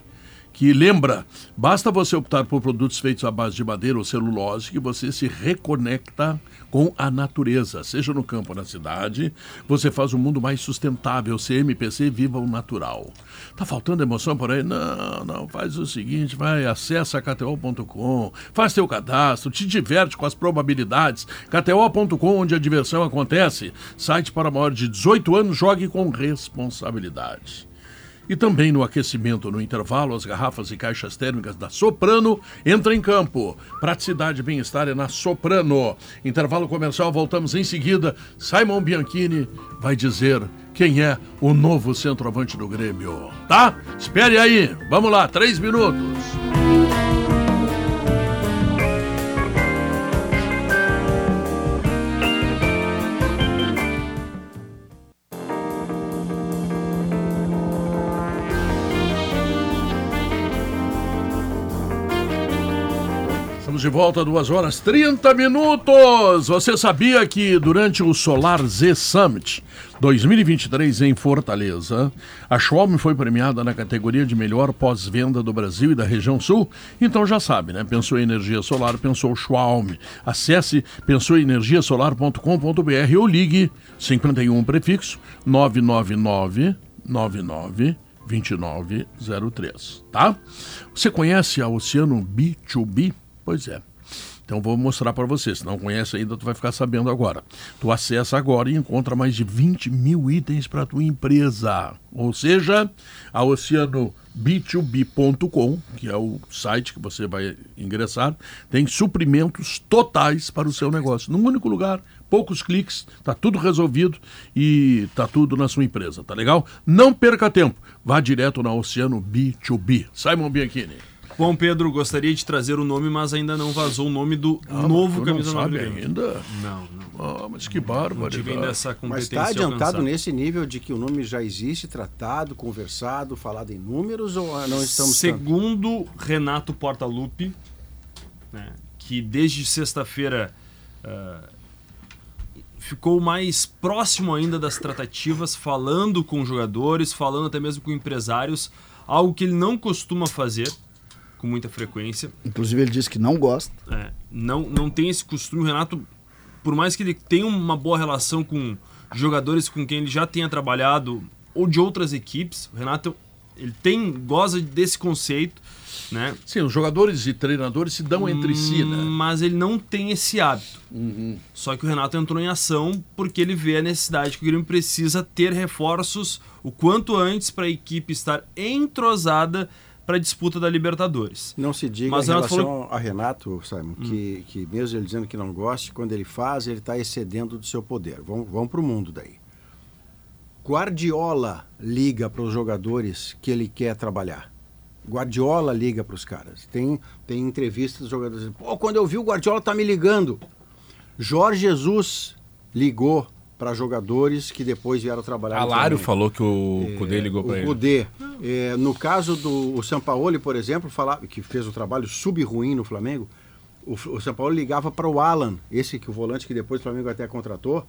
que lembra, basta você optar por produtos feitos à base de madeira ou celulose que você se reconecta com a natureza, seja no campo ou na cidade, você faz um mundo mais sustentável, CMPC Viva o Natural. Tá faltando emoção por aí? Não, não, faz o seguinte, vai, acessa kto.com, faz teu cadastro, te diverte com as probabilidades, kto.com onde a diversão acontece, site para maior de 18 anos, jogue com responsabilidade. E também no aquecimento, no intervalo, as garrafas e caixas térmicas da Soprano entram em campo. Praticidade e bem-estar é na Soprano. Intervalo comercial, voltamos em seguida. Simon Bianchini vai dizer quem é o novo centroavante do Grêmio. Tá? Espere aí. Vamos lá, três minutos. De volta, duas horas 30 minutos. Você sabia que durante o Solar Z Summit 2023 em Fortaleza, a Schwalm foi premiada na categoria de melhor pós-venda do Brasil e da região sul? Então já sabe, né? Pensou em energia solar, pensou Schwalm. Acesse pensouenergiasolar.com.br ou ligue 51 prefixo 999 99 2903, tá? Você conhece a Oceano B2B? Pois é. Então vou mostrar para você. Se não conhece ainda, tu vai ficar sabendo agora. Tu acessa agora e encontra mais de 20 mil itens para tua empresa. Ou seja, a Oceano B2B.com, que é o site que você vai ingressar, tem suprimentos totais para o seu negócio. Num único lugar, poucos cliques, tá tudo resolvido e tá tudo na sua empresa, tá legal? Não perca tempo, vá direto na Oceano B2B. Simon Bianchini. Bom, Pedro, gostaria de trazer o nome, mas ainda não vazou o nome do ah, novo camisa não sabe ainda? Não, não. Ah, mas que bárbaro. Mas está adiantado nesse nível de que o nome já existe, tratado, conversado, falado em números ou não estamos Segundo tanto? Renato Portaluppi, né, que desde sexta-feira uh, ficou mais próximo ainda das tratativas, falando com jogadores, falando até mesmo com empresários, algo que ele não costuma fazer com muita frequência. Inclusive ele disse que não gosta. É, não, não tem esse costume. O Renato, por mais que ele tenha uma boa relação com jogadores com quem ele já tenha trabalhado ou de outras equipes, o Renato ele tem goza desse conceito, né? Sim, os jogadores e treinadores se dão entre si, né? Mas ele não tem esse hábito. Uhum. Só que o Renato entrou em ação porque ele vê a necessidade que o Grêmio precisa ter reforços o quanto antes para a equipe estar entrosada para a disputa da Libertadores. Não se diga Mas em relação falou... a Renato, Simon, hum. que, que mesmo ele dizendo que não goste, quando ele faz, ele está excedendo do seu poder. Vamos, vamos para o mundo daí. Guardiola liga para os jogadores que ele quer trabalhar. Guardiola liga para os caras. Tem, tem entrevistas dos jogadores. Pô, quando eu vi o Guardiola tá me ligando. Jorge Jesus ligou para jogadores que depois vieram trabalhar. Alário falou que o é, Cudê ligou para ele. O Cudê. É, no caso do Sampaoli, por exemplo, falar, que fez o trabalho sub-ruim no Flamengo, o, o Sampaoli ligava para o Alan, esse que o volante que depois o Flamengo até contratou,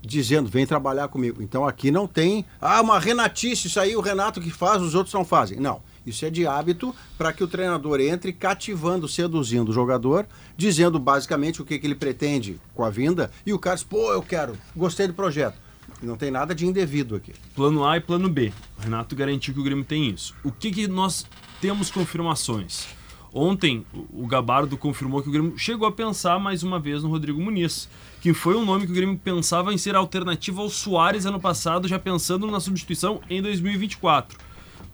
dizendo, vem trabalhar comigo. Então aqui não tem, ah, uma renatice, isso aí o Renato que faz, os outros não fazem. Não. Isso é de hábito para que o treinador entre cativando, seduzindo o jogador, dizendo basicamente o que, que ele pretende com a vinda, e o cara diz, pô, eu quero, gostei do projeto. Não tem nada de indevido aqui. Plano A e plano B. O Renato garantiu que o Grêmio tem isso. O que, que nós temos confirmações? Ontem, o Gabardo confirmou que o Grêmio chegou a pensar mais uma vez no Rodrigo Muniz, que foi um nome que o Grêmio pensava em ser alternativa ao Soares ano passado, já pensando na substituição em 2024.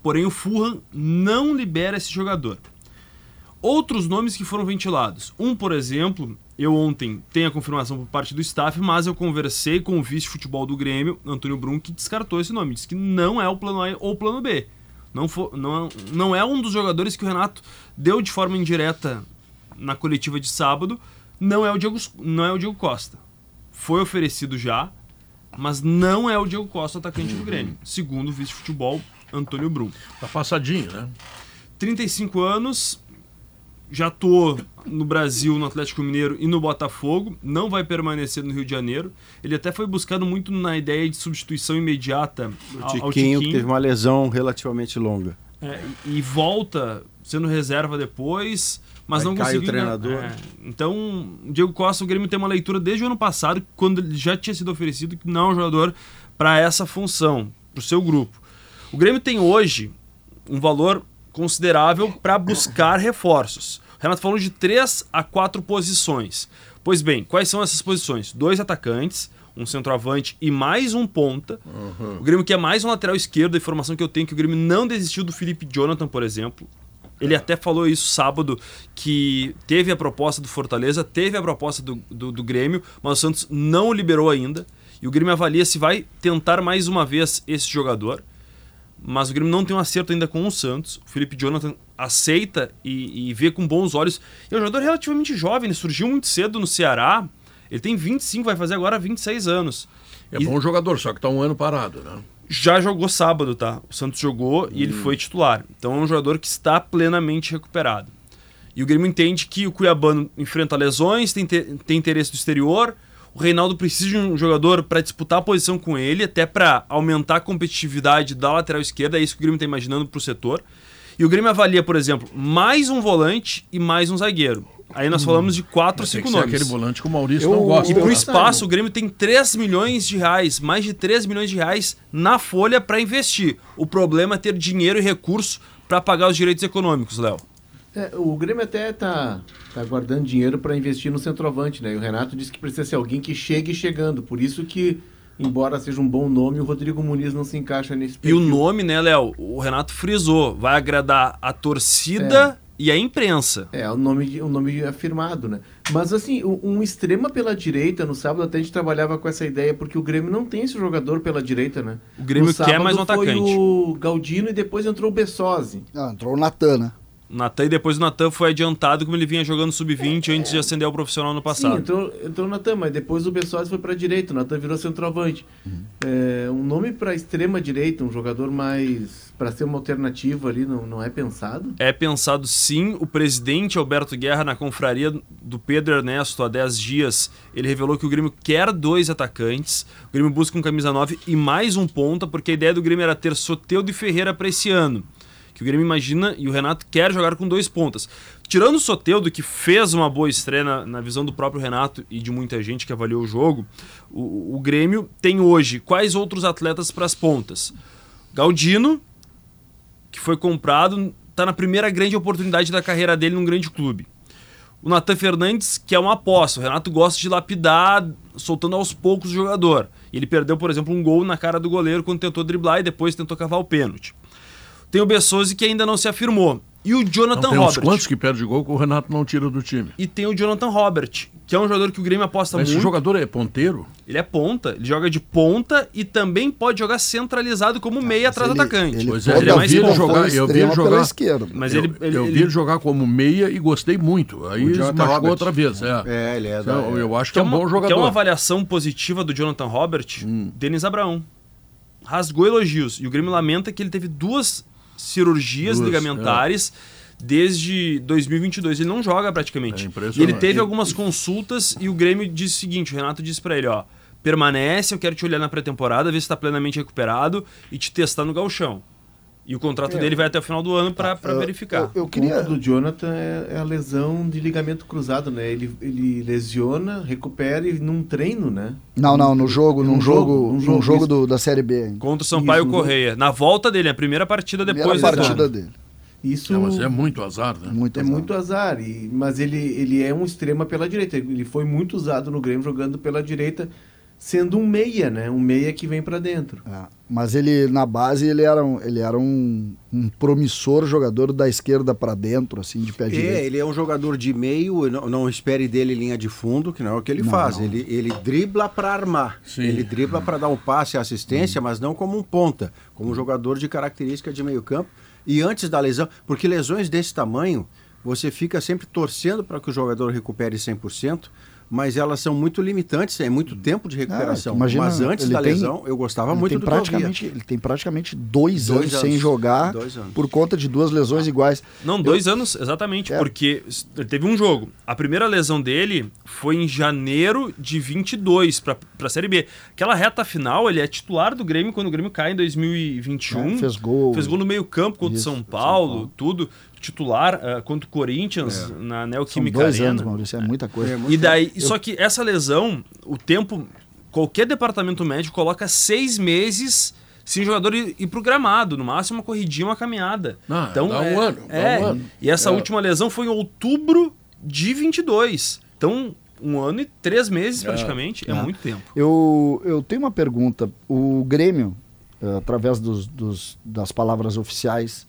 Porém, o Fulham não libera esse jogador. Outros nomes que foram ventilados. Um, por exemplo, eu ontem tenho a confirmação por parte do staff, mas eu conversei com o vice-futebol do Grêmio, Antônio Brum, que descartou esse nome. Disse que não é o plano A ou o plano B. Não, for, não, não é um dos jogadores que o Renato deu de forma indireta na coletiva de sábado. Não é o Diego, não é o Diego Costa. Foi oferecido já, mas não é o Diego Costa, atacante do Grêmio. Segundo o vice-futebol, Antônio Brum. Tá passadinho, né? 35 anos, já atuou no Brasil, no Atlético Mineiro e no Botafogo, não vai permanecer no Rio de Janeiro. Ele até foi buscado muito na ideia de substituição imediata o ao, Tiquinho, ao Tiquinho, que teve uma lesão relativamente longa. É, e volta sendo reserva depois, mas vai não conseguiu. o treinador. É, então, Diego Costa, o Grêmio tem uma leitura desde o ano passado, quando ele já tinha sido oferecido, que não é um jogador para essa função, para o seu grupo. O Grêmio tem hoje um valor considerável para buscar reforços. O Renato falou de três a quatro posições. Pois bem, quais são essas posições? Dois atacantes, um centroavante e mais um ponta. Uhum. O Grêmio quer mais um lateral esquerdo. A informação que eu tenho é que o Grêmio não desistiu do Felipe Jonathan, por exemplo. Ele até falou isso sábado, que teve a proposta do Fortaleza, teve a proposta do, do, do Grêmio, mas o Santos não o liberou ainda. E o Grêmio avalia se vai tentar mais uma vez esse jogador mas o Grêmio não tem um acerto ainda com o Santos. O Felipe Jonathan aceita e, e vê com bons olhos. É um jogador relativamente jovem, ele surgiu muito cedo no Ceará. Ele tem 25, vai fazer agora 26 anos. É e... bom jogador, só que tá um ano parado, né? Já jogou sábado, tá? O Santos jogou hum. e ele hum. foi titular. Então é um jogador que está plenamente recuperado. E o Grêmio entende que o Cuiabano enfrenta lesões, tem, tem interesse do exterior, o Reinaldo precisa de um jogador para disputar a posição com ele, até para aumentar a competitividade da lateral esquerda. É isso que o Grêmio está imaginando para o setor. E o Grêmio avalia, por exemplo, mais um volante e mais um zagueiro. Aí nós falamos de quatro, cinco nomes. aquele volante que o Maurício Eu, não gosta. E pro espaço, o Grêmio tem 3 milhões de reais, mais de 3 milhões de reais na folha para investir. O problema é ter dinheiro e recurso para pagar os direitos econômicos, Léo. É, o Grêmio até tá, tá guardando dinheiro para investir no centroavante, né? E o Renato disse que precisa ser alguém que chegue chegando. Por isso que, embora seja um bom nome, o Rodrigo Muniz não se encaixa nesse perfil. E o nome, né, Léo? O Renato frisou. Vai agradar a torcida é. e a imprensa. É, o nome, o nome afirmado, né? Mas, assim, um extrema pela direita, no sábado até a gente trabalhava com essa ideia, porque o Grêmio não tem esse jogador pela direita, né? O Grêmio quer mais um atacante. Foi o Galdino e depois entrou o Bessosi. Ah, entrou o Natan, né? Natan e depois o Natan foi adiantado como ele vinha jogando sub-20 antes de ascender ao profissional no passado. Sim, entrou, entrou o Natan, mas depois o Bessosi foi para a direita, o Natan virou centroavante. Uhum. É, um nome para extrema direita, um jogador mais para ser uma alternativa ali, não, não é pensado? É pensado sim. O presidente Alberto Guerra, na confraria do Pedro Ernesto, há 10 dias, ele revelou que o Grêmio quer dois atacantes. O Grêmio busca um camisa 9 e mais um ponta, porque a ideia do Grêmio era ter Soteudo e Ferreira para esse ano que o Grêmio imagina e o Renato quer jogar com dois pontas. Tirando o Soteudo, que fez uma boa estreia na, na visão do próprio Renato e de muita gente que avaliou o jogo, o, o Grêmio tem hoje quais outros atletas para as pontas? Galdino, que foi comprado, está na primeira grande oportunidade da carreira dele num grande clube. O Natan Fernandes, que é uma aposta. O Renato gosta de lapidar, soltando aos poucos o jogador. Ele perdeu, por exemplo, um gol na cara do goleiro quando tentou driblar e depois tentou cavar o pênalti. Tem o Bessosi que ainda não se afirmou. E o Jonathan não, tem Robert. quantos que perde gol que o Renato não tira do time. E tem o Jonathan Robert, que é um jogador que o Grêmio aposta Mas muito. Esse jogador é ponteiro? Ele é ponta, ele joga de ponta e também pode jogar centralizado como meia ah, atrás do atacante. Ele, pois é, ele é mais ponta. Jogar, eu vi ele jogar esquerda. Mas eu, ele, ele, eu vi ele jogar como meia e gostei muito. Aí ele machucou Robert. outra vez. É, é ele é. Da, então, eu acho que, é um bom jogador. Que é uma avaliação positiva do Jonathan Robert, hum. Denis Abraão. Rasgou elogios. E o Grêmio lamenta que ele teve duas cirurgias Duas, ligamentares. É. Desde 2022 ele não joga praticamente. É e ele teve algumas consultas e o Grêmio disse o seguinte: o Renato disse para ele, ó, permanece, eu quero te olhar na pré-temporada, ver se está plenamente recuperado e te testar no galchão. E o contrato é, dele vai até o final do ano para ah, verificar. Eu, eu queria... O do Jonathan é, é, a lesão de ligamento cruzado, né? Ele, ele lesiona, recupera e num treino, né? Não, não, no jogo, num, jogo, num jogo, num jogo do, da Série B. Contra o Sampaio isso, Correia. Na volta dele, a primeira partida depois primeira partida dele. Isso mas é muito azar, né? Muito é azar. muito azar. E, mas ele, ele é um extrema pela direita. Ele foi muito usado no Grêmio jogando pela direita sendo um meia, né? Um meia que vem para dentro. É, mas ele na base ele era um, ele era um, um promissor jogador da esquerda para dentro, assim de pé é, direito. ele é um jogador de meio, não, não, espere dele linha de fundo, que não é o que ele não, faz. Não. Ele, ele dribla para armar, Sim. ele dribla para dar um passe e assistência, hum. mas não como um ponta, como um jogador de característica de meio campo. E antes da lesão, porque lesões desse tamanho, você fica sempre torcendo para que o jogador recupere 100%, mas elas são muito limitantes, é muito tempo de recuperação. É, imagina, mas antes da tem, lesão, eu gostava muito do praticamente, Ele tem praticamente dois, dois anos, anos, sem jogar anos. por conta de duas lesões iguais. Não, dois eu, anos, exatamente, é. porque ele teve um jogo. A primeira lesão dele foi em janeiro de 22 para a Série B. Aquela reta final, ele é titular do Grêmio quando o Grêmio cai em 2021. É, fez gol. Fez gol no meio campo contra o São Paulo, São Paulo, tudo titular uh, contra o Corinthians é. na Neoquímica São dois Arena. anos, Maurício, é muita coisa. É, e daí, eu... só que essa lesão, o tempo, qualquer departamento médico coloca seis meses sem o jogador ir, ir pro gramado, no máximo uma corridinha, uma caminhada. Ah, então, dá um é, ano, é, um ano. E essa é. última lesão foi em outubro de 22. Então, um ano e três meses é. praticamente, é, é muito tempo. Eu, eu tenho uma pergunta. O Grêmio, eh, através dos, dos, das palavras oficiais,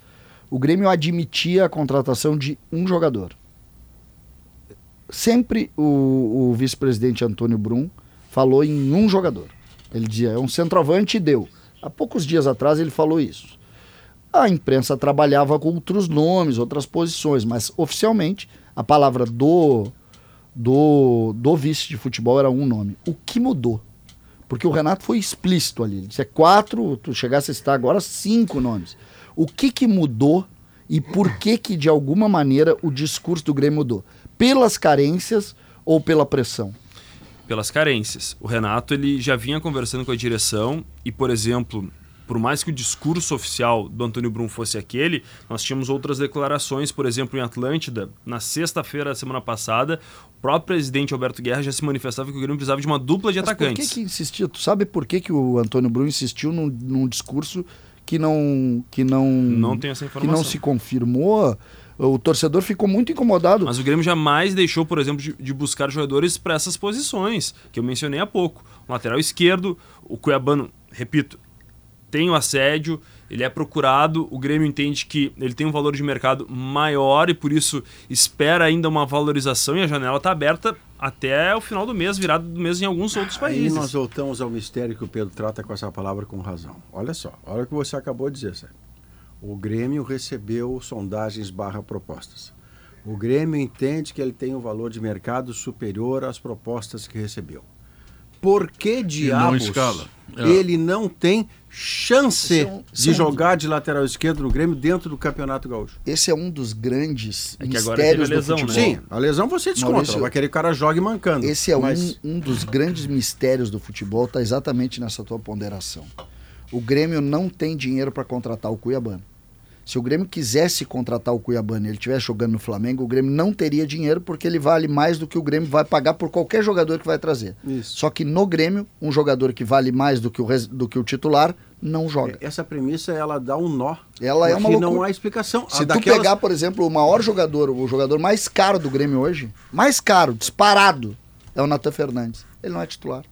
o Grêmio admitia a contratação de um jogador. Sempre o, o vice-presidente Antônio Brum falou em um jogador. Ele dizia, é um centroavante e deu. Há poucos dias atrás ele falou isso. A imprensa trabalhava com outros nomes, outras posições, mas oficialmente a palavra do, do, do vice de futebol era um nome. O que mudou? Porque o Renato foi explícito ali. Ele disse é quatro, tu chegasse a citar agora cinco nomes. O que, que mudou e por que que de alguma maneira o discurso do Grêmio mudou? Pelas carências ou pela pressão? Pelas carências. O Renato ele já vinha conversando com a direção e, por exemplo, por mais que o discurso oficial do Antônio Brum fosse aquele, nós tínhamos outras declarações, por exemplo, em Atlântida, na sexta-feira da semana passada, o próprio presidente Alberto Guerra já se manifestava que o Grêmio precisava de uma dupla de Mas atacantes. Por que, que insistia? Tu sabe por que, que o Antônio Brum insistiu num, num discurso que não que não não tem essa informação. que não se confirmou o torcedor ficou muito incomodado. Mas o Grêmio jamais deixou, por exemplo, de, de buscar jogadores para essas posições, que eu mencionei há pouco. O lateral esquerdo, o Cuiabano, repito, tem o assédio, ele é procurado, o Grêmio entende que ele tem um valor de mercado maior e por isso espera ainda uma valorização e a janela está aberta até o final do mês, virado do mês em alguns outros países. Aí nós voltamos ao mistério que o Pedro trata com essa palavra com razão. Olha só, olha o que você acabou de dizer, Sérgio. O Grêmio recebeu sondagens barra propostas. O Grêmio entende que ele tem um valor de mercado superior às propostas que recebeu por que diabos é. ele não tem chance é de jogar de lateral esquerdo no Grêmio dentro do Campeonato Gaúcho? Esse é um dos grandes é mistérios lesão, do futebol. Sim, a lesão você desconta, Maurício, vai querer que o cara jogue mancando. Esse é mas... um, um dos grandes mistérios do futebol, está exatamente nessa tua ponderação. O Grêmio não tem dinheiro para contratar o Cuiabano. Se o Grêmio quisesse contratar o Cuiabano e ele estivesse jogando no Flamengo, o Grêmio não teria dinheiro porque ele vale mais do que o Grêmio vai pagar por qualquer jogador que vai trazer. Isso. Só que no Grêmio, um jogador que vale mais do que o, do que o titular não joga. É, essa premissa ela dá um nó. Ela é uma loucura. não há explicação. Se tu pegar, por exemplo, o maior jogador, o jogador mais caro do Grêmio hoje, mais caro, disparado, é o Natan Fernandes. Ele não é titular.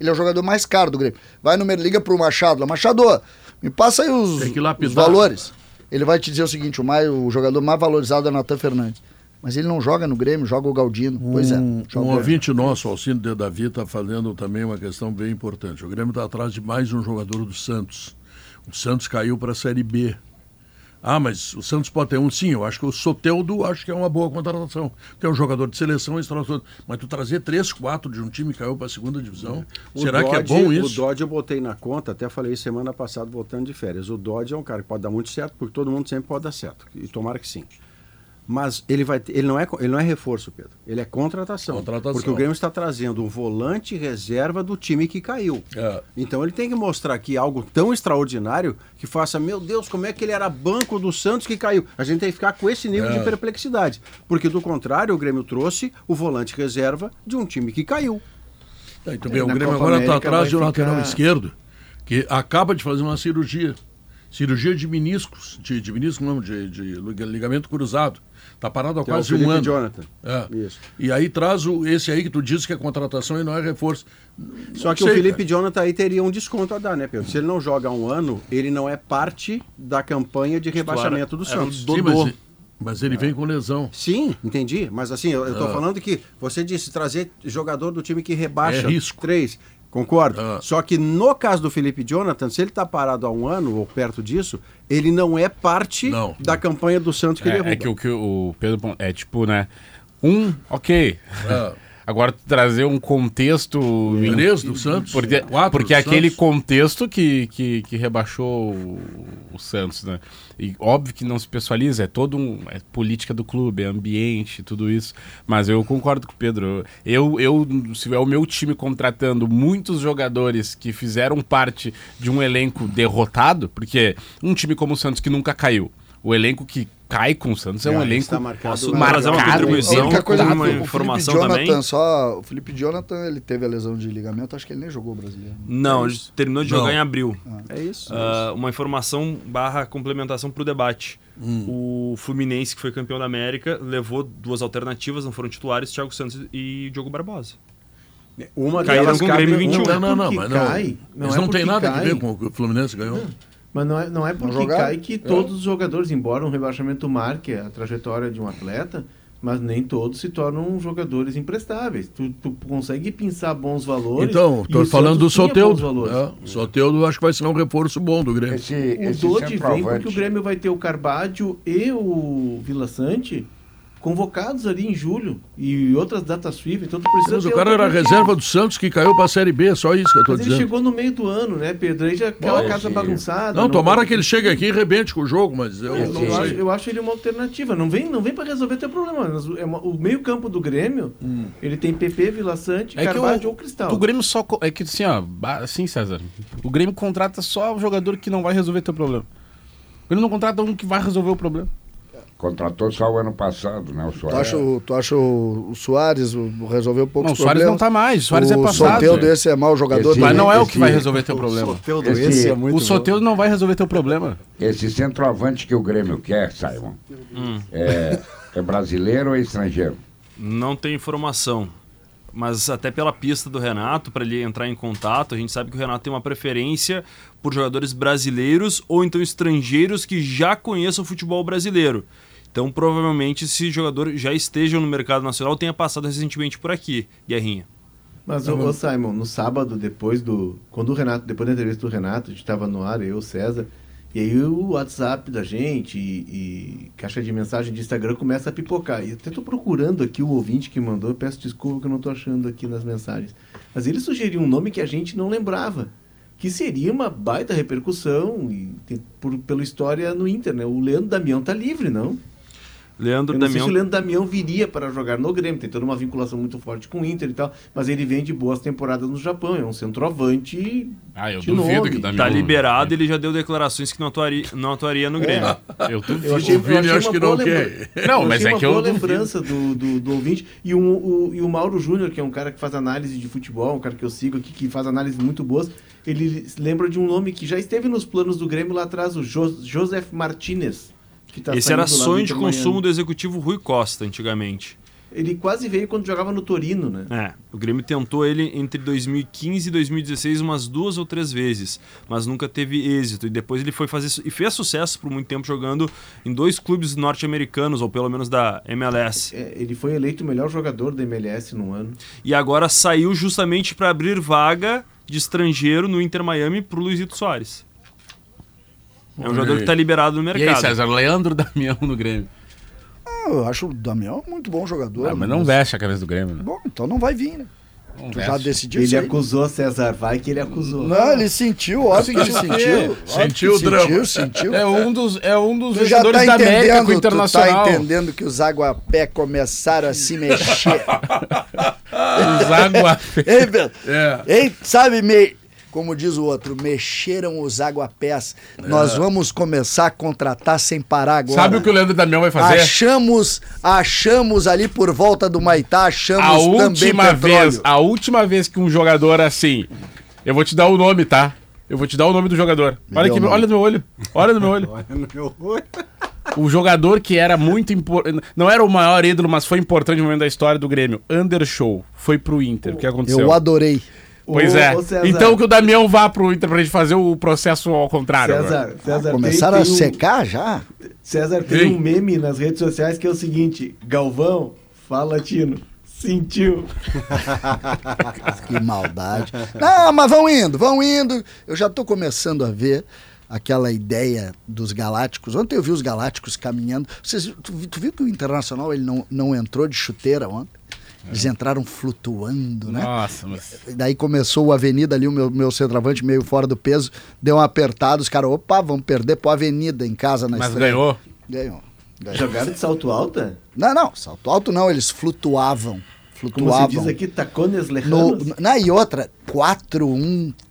Ele é o jogador mais caro do Grêmio. Vai no liga pro Machado, Machado, me passa aí os, os valores ele vai te dizer o seguinte: o, mais, o jogador mais valorizado é o Natan Fernandes. Mas ele não joga no Grêmio, joga o Galdino. Um, pois é. Um ouvinte nosso, Alcino de Davi, está fazendo também uma questão bem importante. O Grêmio está atrás de mais um jogador do Santos. O Santos caiu para a Série B. Ah, mas o Santos pode ter um sim. Eu acho que o Soteldo acho que é uma boa contratação. Tem um jogador de seleção extraordinário. Mas tu trazer três, quatro de um time que caiu para a segunda divisão, é. será Dodge, que é bom isso? O Dodge eu botei na conta, até falei semana passada voltando de férias. O Dodge é um cara que pode dar muito certo, porque todo mundo sempre pode dar certo. E tomara que sim. Mas ele, vai ele, não é, ele não é reforço, Pedro. Ele é contratação. contratação. Porque o Grêmio está trazendo um volante reserva do time que caiu. É. Então ele tem que mostrar aqui algo tão extraordinário que faça, meu Deus, como é que ele era banco do Santos que caiu? A gente tem que ficar com esse nível é. de perplexidade. Porque do contrário, o Grêmio trouxe o volante reserva de um time que caiu. É, então, bem, o Grêmio Copa agora está atrás de um ficar... lateral esquerdo que acaba de fazer uma cirurgia cirurgia de meniscos, de, de menisco não, de, de ligamento cruzado. Está parado há que quase é um ano. Jonathan. É. Isso. E aí traz o, esse aí que tu disse que é contratação e não é reforço. Só que Sei, o Felipe cara. Jonathan aí teria um desconto a dar, né, Pedro? Se ele não joga há um ano, ele não é parte da campanha de rebaixamento do Santos. Sim, mas, mas, ele é. vem com lesão. Sim, entendi. Mas assim, eu estou é. falando que você disse trazer jogador do time que rebaixa é risco. três. Concordo. Ah. Só que no caso do Felipe Jonathan, se ele está parado há um ano ou perto disso, ele não é parte não. da campanha do Santos que é, ele derruba. É que o que o Pedro é tipo, né? Um, ok. Ah. Agora, trazer um contexto. Três do Santos? Porque, Quatro porque é aquele Santos. contexto que, que, que rebaixou o, o, Santos, né? E óbvio que não se pessoaliza, é todo um. É política do clube, é ambiente, tudo isso. Mas eu concordo com o Pedro. Eu, eu, se é o meu time contratando muitos jogadores que fizeram parte de um elenco derrotado, porque um time como o Santos que nunca caiu, o elenco que cai com o Santos é um elenco tá marcado, Posso trazer uma contribuição, coisa, uma informação Jonathan, também. Só, o Felipe Jonathan, ele teve a lesão de ligamento, acho que ele nem jogou o brasileiro. Não, é ele terminou de Não. jogar em abril. Ah, é isso. Uh, é uma informação barra complementação para o debate. Hum. O Fluminense, que foi campeão da América, levou duas alternativas, não foram titulares, Thiago Santos e Diogo Barbosa. Uma Caíram com o Grêmio 21. Não, não, não, mas não, cai, não, é não tem nada cai. a ver com o que o Fluminense ganhou. Mas não é, não é porque cai que é. todos os jogadores, embora um rebaixamento marque a trajetória de um atleta, mas nem todos se tornam jogadores imprestáveis. Tu, tu consegue pensar bons valores. Então, estou falando do Soteudo. É, o Soteudo acho que vai ser um reforço bom do Grêmio. Esse, o Dodi vem porque o Grêmio vai ter o Carbádio e o Vila Sante convocados ali em julho e outras datas FIFA, então tu precisa. Mas o cara era reserva do Santos que caiu para a Série B, só isso que eu tô Mas dizendo. ele chegou no meio do ano, né, Pedro? Aí já aquela casa bagunçada. Não, não tomara que ele chegue aqui e rebente com o jogo, mas eu eu, eu acho, eu acho ele uma alternativa. Não vem, não vem para resolver teu problema. É o meio-campo do Grêmio, hum. ele tem PP, Vila Sante, é Carvalho ou Cristal. O Grêmio só é que assim, ó, assim, César. O Grêmio contrata só o jogador que não vai resolver teu problema. O Grêmio não contrata um que vai resolver o problema. Contratou só o ano passado, né? O Soares. Tu acha, o, tu acha o, Soares resolveu um pouco Não, o Soares não tá mais. O Soares o é passado. O Soteudo esse é mau jogador. Esse, mas não é o que vai resolver teu problema. O Soteudo esse, esse é muito O Soteudo não vai resolver teu problema. Esse centroavante que o Grêmio quer, Simon, hum. é, é brasileiro ou é estrangeiro? Não tem informação mas até pela pista do Renato, para ele entrar em contato, a gente sabe que o Renato tem uma preferência por jogadores brasileiros ou então estrangeiros que já conheçam o futebol brasileiro. Então, provavelmente, esse jogador já esteja no mercado nacional, tenha passado recentemente por aqui, Guerrinha. Mas, ô, Simon, no sábado, depois do. Quando o Renato, depois da entrevista do Renato, a gente estava no ar, eu, César, e aí o WhatsApp da gente e, e, caixa de mensagem de Instagram começa a pipocar. E eu até estou procurando aqui o ouvinte que mandou, eu peço desculpa que eu não estou achando aqui nas mensagens. Mas ele sugeriu um nome que a gente não lembrava. Que seria uma baita repercussão e, por, pela história no Inter, né? O Leandro Damião tá livre, não? Leandro eu não Damião. sei se o Leandro Damião viria para jogar no Grêmio, tem toda uma vinculação muito forte com o Inter e tal, mas ele vem de boas temporadas no Japão, é um centroavante. Ah, eu duvido nome. que o Damião. Tá liberado, ele já deu declarações que não atuaria, não atuaria no Grêmio. É. Eu duvido. Eu achei, eu achei acho que não quer. Não, mas é que eu. lembrança do, do, do, ouvinte. E o, o, e o Mauro Júnior, que é um cara que faz análise de futebol, um cara que eu sigo aqui, que faz análises muito boas, ele lembra de um nome que já esteve nos planos do Grêmio lá atrás, o jo Joseph Martinez Tá Esse era sonho de consumo do executivo Rui Costa, antigamente. Ele quase veio quando jogava no Torino, né? É, o Grêmio tentou ele entre 2015 e 2016 umas duas ou três vezes, mas nunca teve êxito. E depois ele foi fazer e fez sucesso por muito tempo jogando em dois clubes norte-americanos, ou pelo menos da MLS. É, ele foi eleito o melhor jogador da MLS no ano. E agora saiu justamente para abrir vaga de estrangeiro no Inter Miami para o Luizito Soares. É um jogador que está liberado no mercado. E aí, César, Leandro Damião no Grêmio. Ah, eu acho o Damião muito bom jogador. Ah, mas não mas... veste a cabeça do Grêmio. Né? Bom, então não vai vir, né? Não tu veste. já decidiu Ele acusou César, vai que ele acusou. Não, ele sentiu, óbvio que ele sentiu. Sentiu o drama. Sentiu, sentiu. É um dos, é um dos tu jogadores tá da América com o Internacional. Tu tá entendendo que os Aguapé começaram a se mexer. os Aguapé. Ei, é. Ei, sabe, meio como diz o outro, mexeram os aguapés. É. Nós vamos começar a contratar sem parar agora. Sabe o que o Leandro Damião vai fazer? Achamos, achamos ali por volta do Maitá, achamos a também última petróleo. Vez, a última vez que um jogador assim, eu vou te dar o nome, tá? Eu vou te dar o nome do jogador. olha, aqui, olha no meu olho. Olha no meu olho. olha no meu olho. O jogador que era muito importante. Não era o maior ídolo, mas foi importante no momento da história do Grêmio. Undershow. Foi pro Inter. O que aconteceu? Eu adorei. Pois é. então que o Damião vá pro Inter pra gente fazer o processo ao contrário. César, César Começaram tem, tem a secar um... já? César tem Sim. um meme nas redes sociais que é o seguinte: Galvão, fala Tino. Sentiu. que maldade. Não, mas vão indo, vão indo. Eu já tô começando a ver aquela ideia dos galácticos. Ontem eu vi os galácticos caminhando. Vocês, tu, tu viu que o Internacional ele não, não entrou de chuteira ontem? Eles entraram flutuando, né? Nossa, mas... Daí começou o Avenida ali, o meu, meu centroavante meio fora do peso, deu um apertado, os caras, opa, vamos perder pro Avenida em casa na Mas estreia. ganhou? Ganhou. ganhou. Jogaram de salto alta? Não, não, salto alto não, eles flutuavam. Flutuavam. Como se diz aqui, tacones lejanos? No, na, e outra,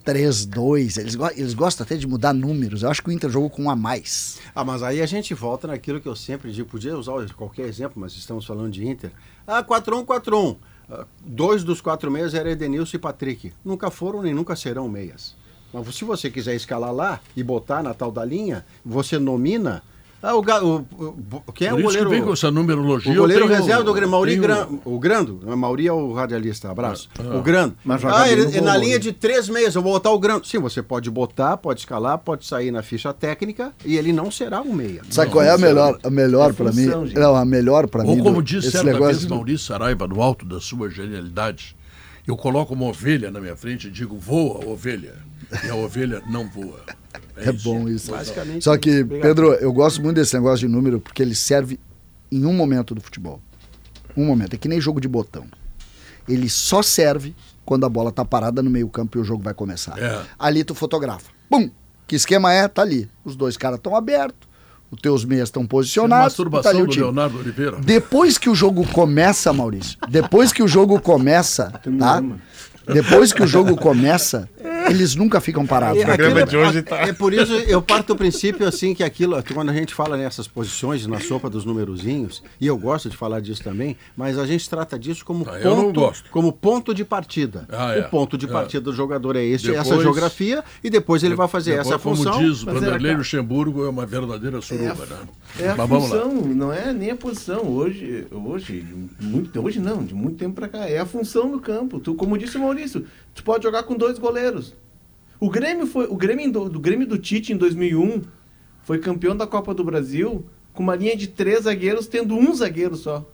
4-1-3-2. Eles, eles gostam até de mudar números. Eu acho que o Inter jogou com um a mais. Ah, mas aí a gente volta naquilo que eu sempre digo. Podia usar qualquer exemplo, mas estamos falando de Inter. Ah, 4-1, 4-1. Uh, dois dos quatro meias eram Edenilson e Patrick. Nunca foram nem nunca serão meias. Mas se você quiser escalar lá e botar na tal da linha, você nomina ah, o, o, o, quem é Por o goleiro? Que vem com essa numerologia. O goleiro reserva do Grêmio, Mauri Gran, o Grando. Mauri é o radialista, abraço. Ah, o Grando. ah, ele, na linha de três meias, eu vou botar o Grando. Sim, você pode botar, pode escalar, pode sair na ficha técnica e ele não será um meia. Sabe qual é a melhor, a melhor é para mim? Não, a melhor para mim. Ou como disse certa negócio... vez Maurício Saraiva, no alto da sua genialidade, eu coloco uma ovelha na minha frente e digo, voa, ovelha. E a ovelha não voa. É, é bom isso. Basicamente, Só que, Pedro, eu gosto muito desse negócio de número porque ele serve em um momento do futebol. Um momento. É que nem jogo de botão. Ele só serve quando a bola tá parada no meio campo e o jogo vai começar. É. Ali tu fotografa. Pum! Que esquema é? Tá ali. Os dois caras estão abertos, os teus meias estão posicionados. Masturbação tá do Leonardo Oliveira. Depois que o jogo começa, Maurício, depois que o jogo começa, tá? Depois que o jogo começa, eles nunca ficam parados. É, aquilo, de hoje tá... é por isso eu parto do princípio assim que aquilo, quando a gente fala nessas posições na sopa dos numerozinhos, e eu gosto de falar disso também, mas a gente trata disso como ah, ponto, como ponto de partida. Ah, é. O ponto de é. partida do jogador é esse, depois, essa geografia, e depois ele vai fazer depois, essa função. Como diz o Vanderlei é, Luxemburgo, é uma verdadeira suruba, né? É a função, não é nem a posição. Hoje, hoje, muito, hoje não, de muito tempo para cá, é a função no campo. Tu, como disse o Maurício, tu pode jogar com dois goleiros. O Grêmio foi o Grêmio do, do Grêmio do Tite em 2001 foi campeão da Copa do Brasil com uma linha de três zagueiros tendo um zagueiro só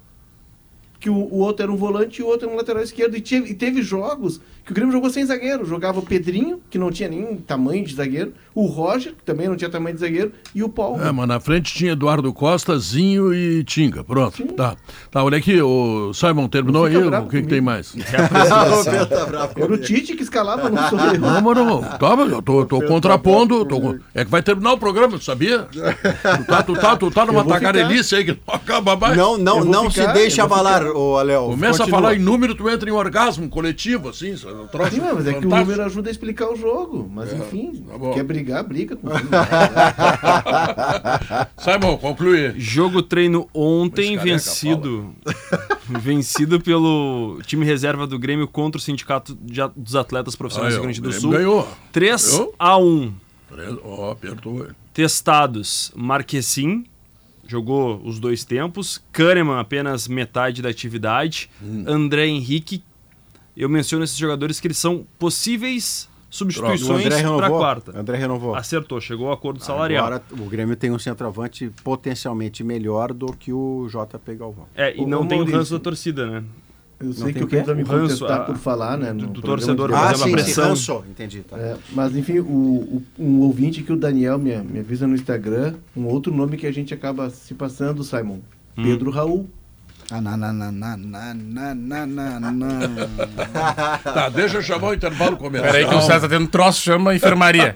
que o, o, outro era um volante e o outro era um lateral esquerdo. E, teve, e teve jogos que o Grêmio jogou sem zagueiro. Jogava o Pedrinho, que não tinha nenhum tamanho de zagueiro, o Roger, que também não tinha tamanho de zagueiro, e o Paulo. É, mas na frente tinha Eduardo Costa, Zinho e Tinga. Pronto. Sim. Tá. Tá, olha aqui, o Simon terminou aí, o que, que, tem mais? era o Tite que escalava, não sou eu. Não, mas não. Tá, eu tô, tô contrapondo. Tô, é que vai terminar o programa, tu sabia? tu tá, tu tá, tu tá numa tagarelice aí que não acaba mais. Não, não, não ficar, se deixa abalar ô Aléo. Começa continua. a falar em número, tu entra em orgasmo coletivo, assim. Um troço Sim, mas é que o número ajuda a explicar o jogo. Mas é, enfim, tá quer brigar, briga. Com Simon, conclui. Jogo treino ontem vencido. vencido pelo time reserva do Grêmio contra o Sindicato dos Atletas Profissionais do Rio Grande do Sul. Ganhou. 3 ganhou? a 1. Ó, oh, apertou. Testados Marquesim, jogou os dois tempos. Kahneman, apenas metade da atividade. Hum. André Henrique, eu menciono esses jogadores que eles são possíveis substituições para quarta. André renovou. Acertou, chegou ao acordo salarial. Agora o Grêmio tem um centroavante potencialmente melhor do que o JP Galvão. É, e o, não o tem o ranço da torcida, né? Eu sei que o Pedro vai me contestar por falar, né? Do, do torcedor, por ah, sim, a pressão. Sim, entendi, tá. É, mas, enfim, o, o, um ouvinte que o Daniel me, me avisa no Instagram, um outro nome que a gente acaba se passando, Simon. Hum. Pedro Raul. Tá, deixa eu chamar o intervalo comercial. Peraí que o César tá tendo troço, chama a enfermaria.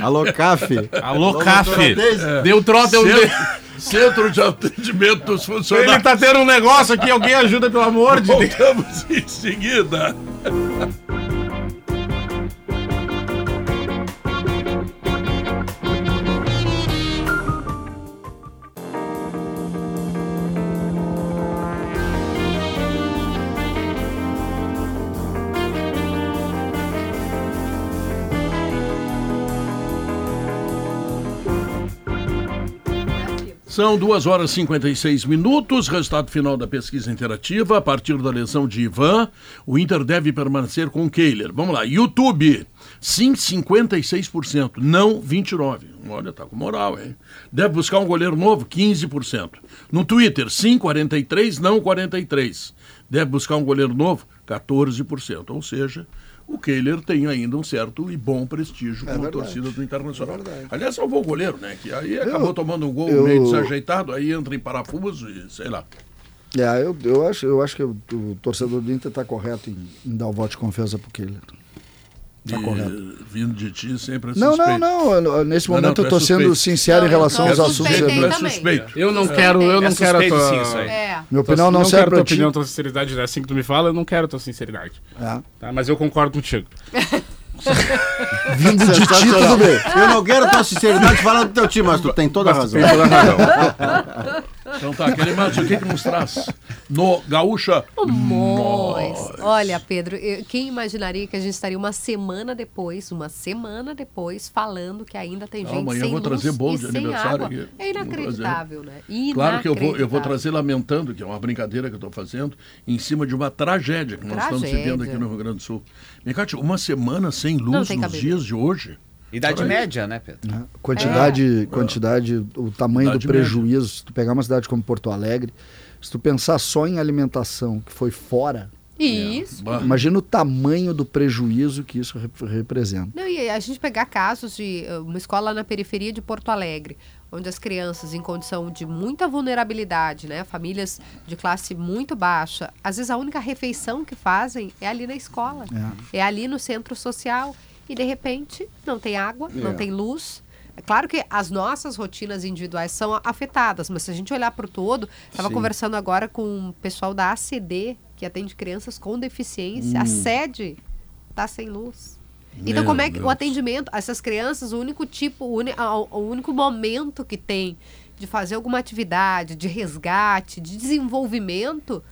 Alô, CAF. Alô, CAF. Deu troço, deu... Centro de Atendimento dos Funcionários. Ele tá tendo um negócio aqui, alguém ajuda, pelo amor de Deus. Voltamos em seguida. São 2 horas e 56 minutos. Resultado final da pesquisa interativa. A partir da lesão de Ivan, o Inter deve permanecer com Kehler. Vamos lá. YouTube, sim, 56%. Não, 29%. Olha, tá com moral, hein? Deve buscar um goleiro novo, 15%. No Twitter, sim, 43%. Não, 43%. Deve buscar um goleiro novo, 14%. Ou seja, o Kehler tem ainda um certo e bom prestígio é como verdade. torcida do Internacional. É Aliás, salvou o goleiro, né? Que aí eu, acabou tomando um gol eu... meio desajeitado, aí entra em parafuso e sei lá. É, eu, eu, acho, eu acho que o, o torcedor do Inter está correto em, em, dar o voto de confiança para o Kehler. Tá correto. Vindo de ti sempre é suspeito. Não, não, não. Nesse momento não, não, eu estou é sendo sincero em relação aos assuntos. É suspeito. Eu não quero, eu não é quero a tua... Sim, é. Minha opinião não, não serve para tua opinião, tua sinceridade. Né? Assim que tu me fala, eu não quero tua sinceridade. É. Tá? Mas eu concordo contigo. Vindo de ti, tudo bem. Eu não quero tua sinceridade falando do teu time, mas tu tem toda a razão. Tem toda a razão. Então tá, aquele mais o que, que nos traz no Gaúcha? Mois. Olha, Pedro, eu, quem imaginaria que a gente estaria uma semana depois, uma semana depois, falando que ainda tem gente Amanhã sem eu vou trazer bolo de aniversário aqui. É inacreditável, né? Inacreditável. Claro que eu vou, eu vou trazer lamentando, que é uma brincadeira que eu estou fazendo, em cima de uma tragédia que nós tragédia. estamos vivendo aqui no Rio Grande do Sul. Micate, uma semana sem luz nos dias de hoje. Idade média, né, Pedro? Né? Quantidade, é. quantidade, o tamanho Idade do prejuízo. Média. Se tu pegar uma cidade como Porto Alegre, se tu pensar só em alimentação que foi fora, isso. É. Imagina o tamanho do prejuízo que isso rep representa. Não, e a gente pegar casos de uh, uma escola na periferia de Porto Alegre, onde as crianças em condição de muita vulnerabilidade, né, famílias de classe muito baixa, às vezes a única refeição que fazem é ali na escola, é, é ali no centro social e de repente não tem água, é. não tem luz. É claro que as nossas rotinas individuais são afetadas, mas se a gente olhar para o todo, estava conversando agora com o pessoal da ACD, que atende crianças com deficiência, hum. a sede está sem luz. Então, Meu como é que Deus. o atendimento, essas crianças, o único tipo, o, o único momento que tem de fazer alguma atividade, de resgate, de desenvolvimento,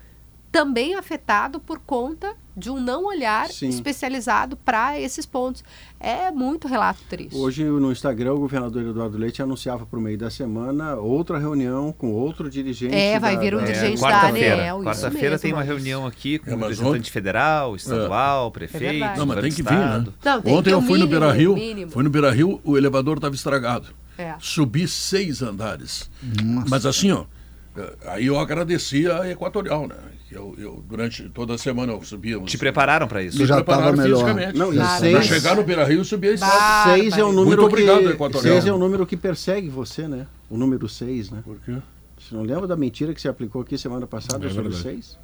também afetado por conta de um não olhar Sim. especializado para esses pontos. É muito relato triste. Hoje no Instagram o governador Eduardo Leite anunciava por meio da semana outra reunião com outro dirigente. É, vai da, vir um da... dirigente é, da ANEL. Quarta-feira tem uma reunião aqui com é, o representante federal, estadual, é. prefeito. É não, mas tem que vir, né? Não, Ontem eu fui mínimo, no Beira Rio, fui no Beira Rio, o elevador estava estragado. É. Subi seis andares. Nossa. Mas assim, ó, aí eu agradeci a Equatorial, né? Eu, eu, durante toda a semana eu subia. Te prepararam para isso? Me já estava melhor. fisicamente. Não, claro. seis... Para chegar no Beira Rio, eu subia isso. Seis é o número Muito obrigado, que... Equatorial. Seis é o número que persegue você, né? O número seis, né? Por quê? Você não lembra da mentira que você aplicou aqui semana passada é sobre verdade. seis?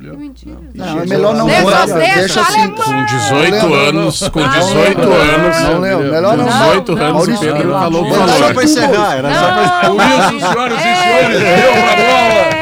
Mentira. Não, é melhor não deixa, deixa, deixa assim. Com 18 anos, com 18 anos. Não lembro, melhor não. 18 anos o Pedro falou Era só para encerrar, era só para Por isso, senhoras e senhores, deu pra bola.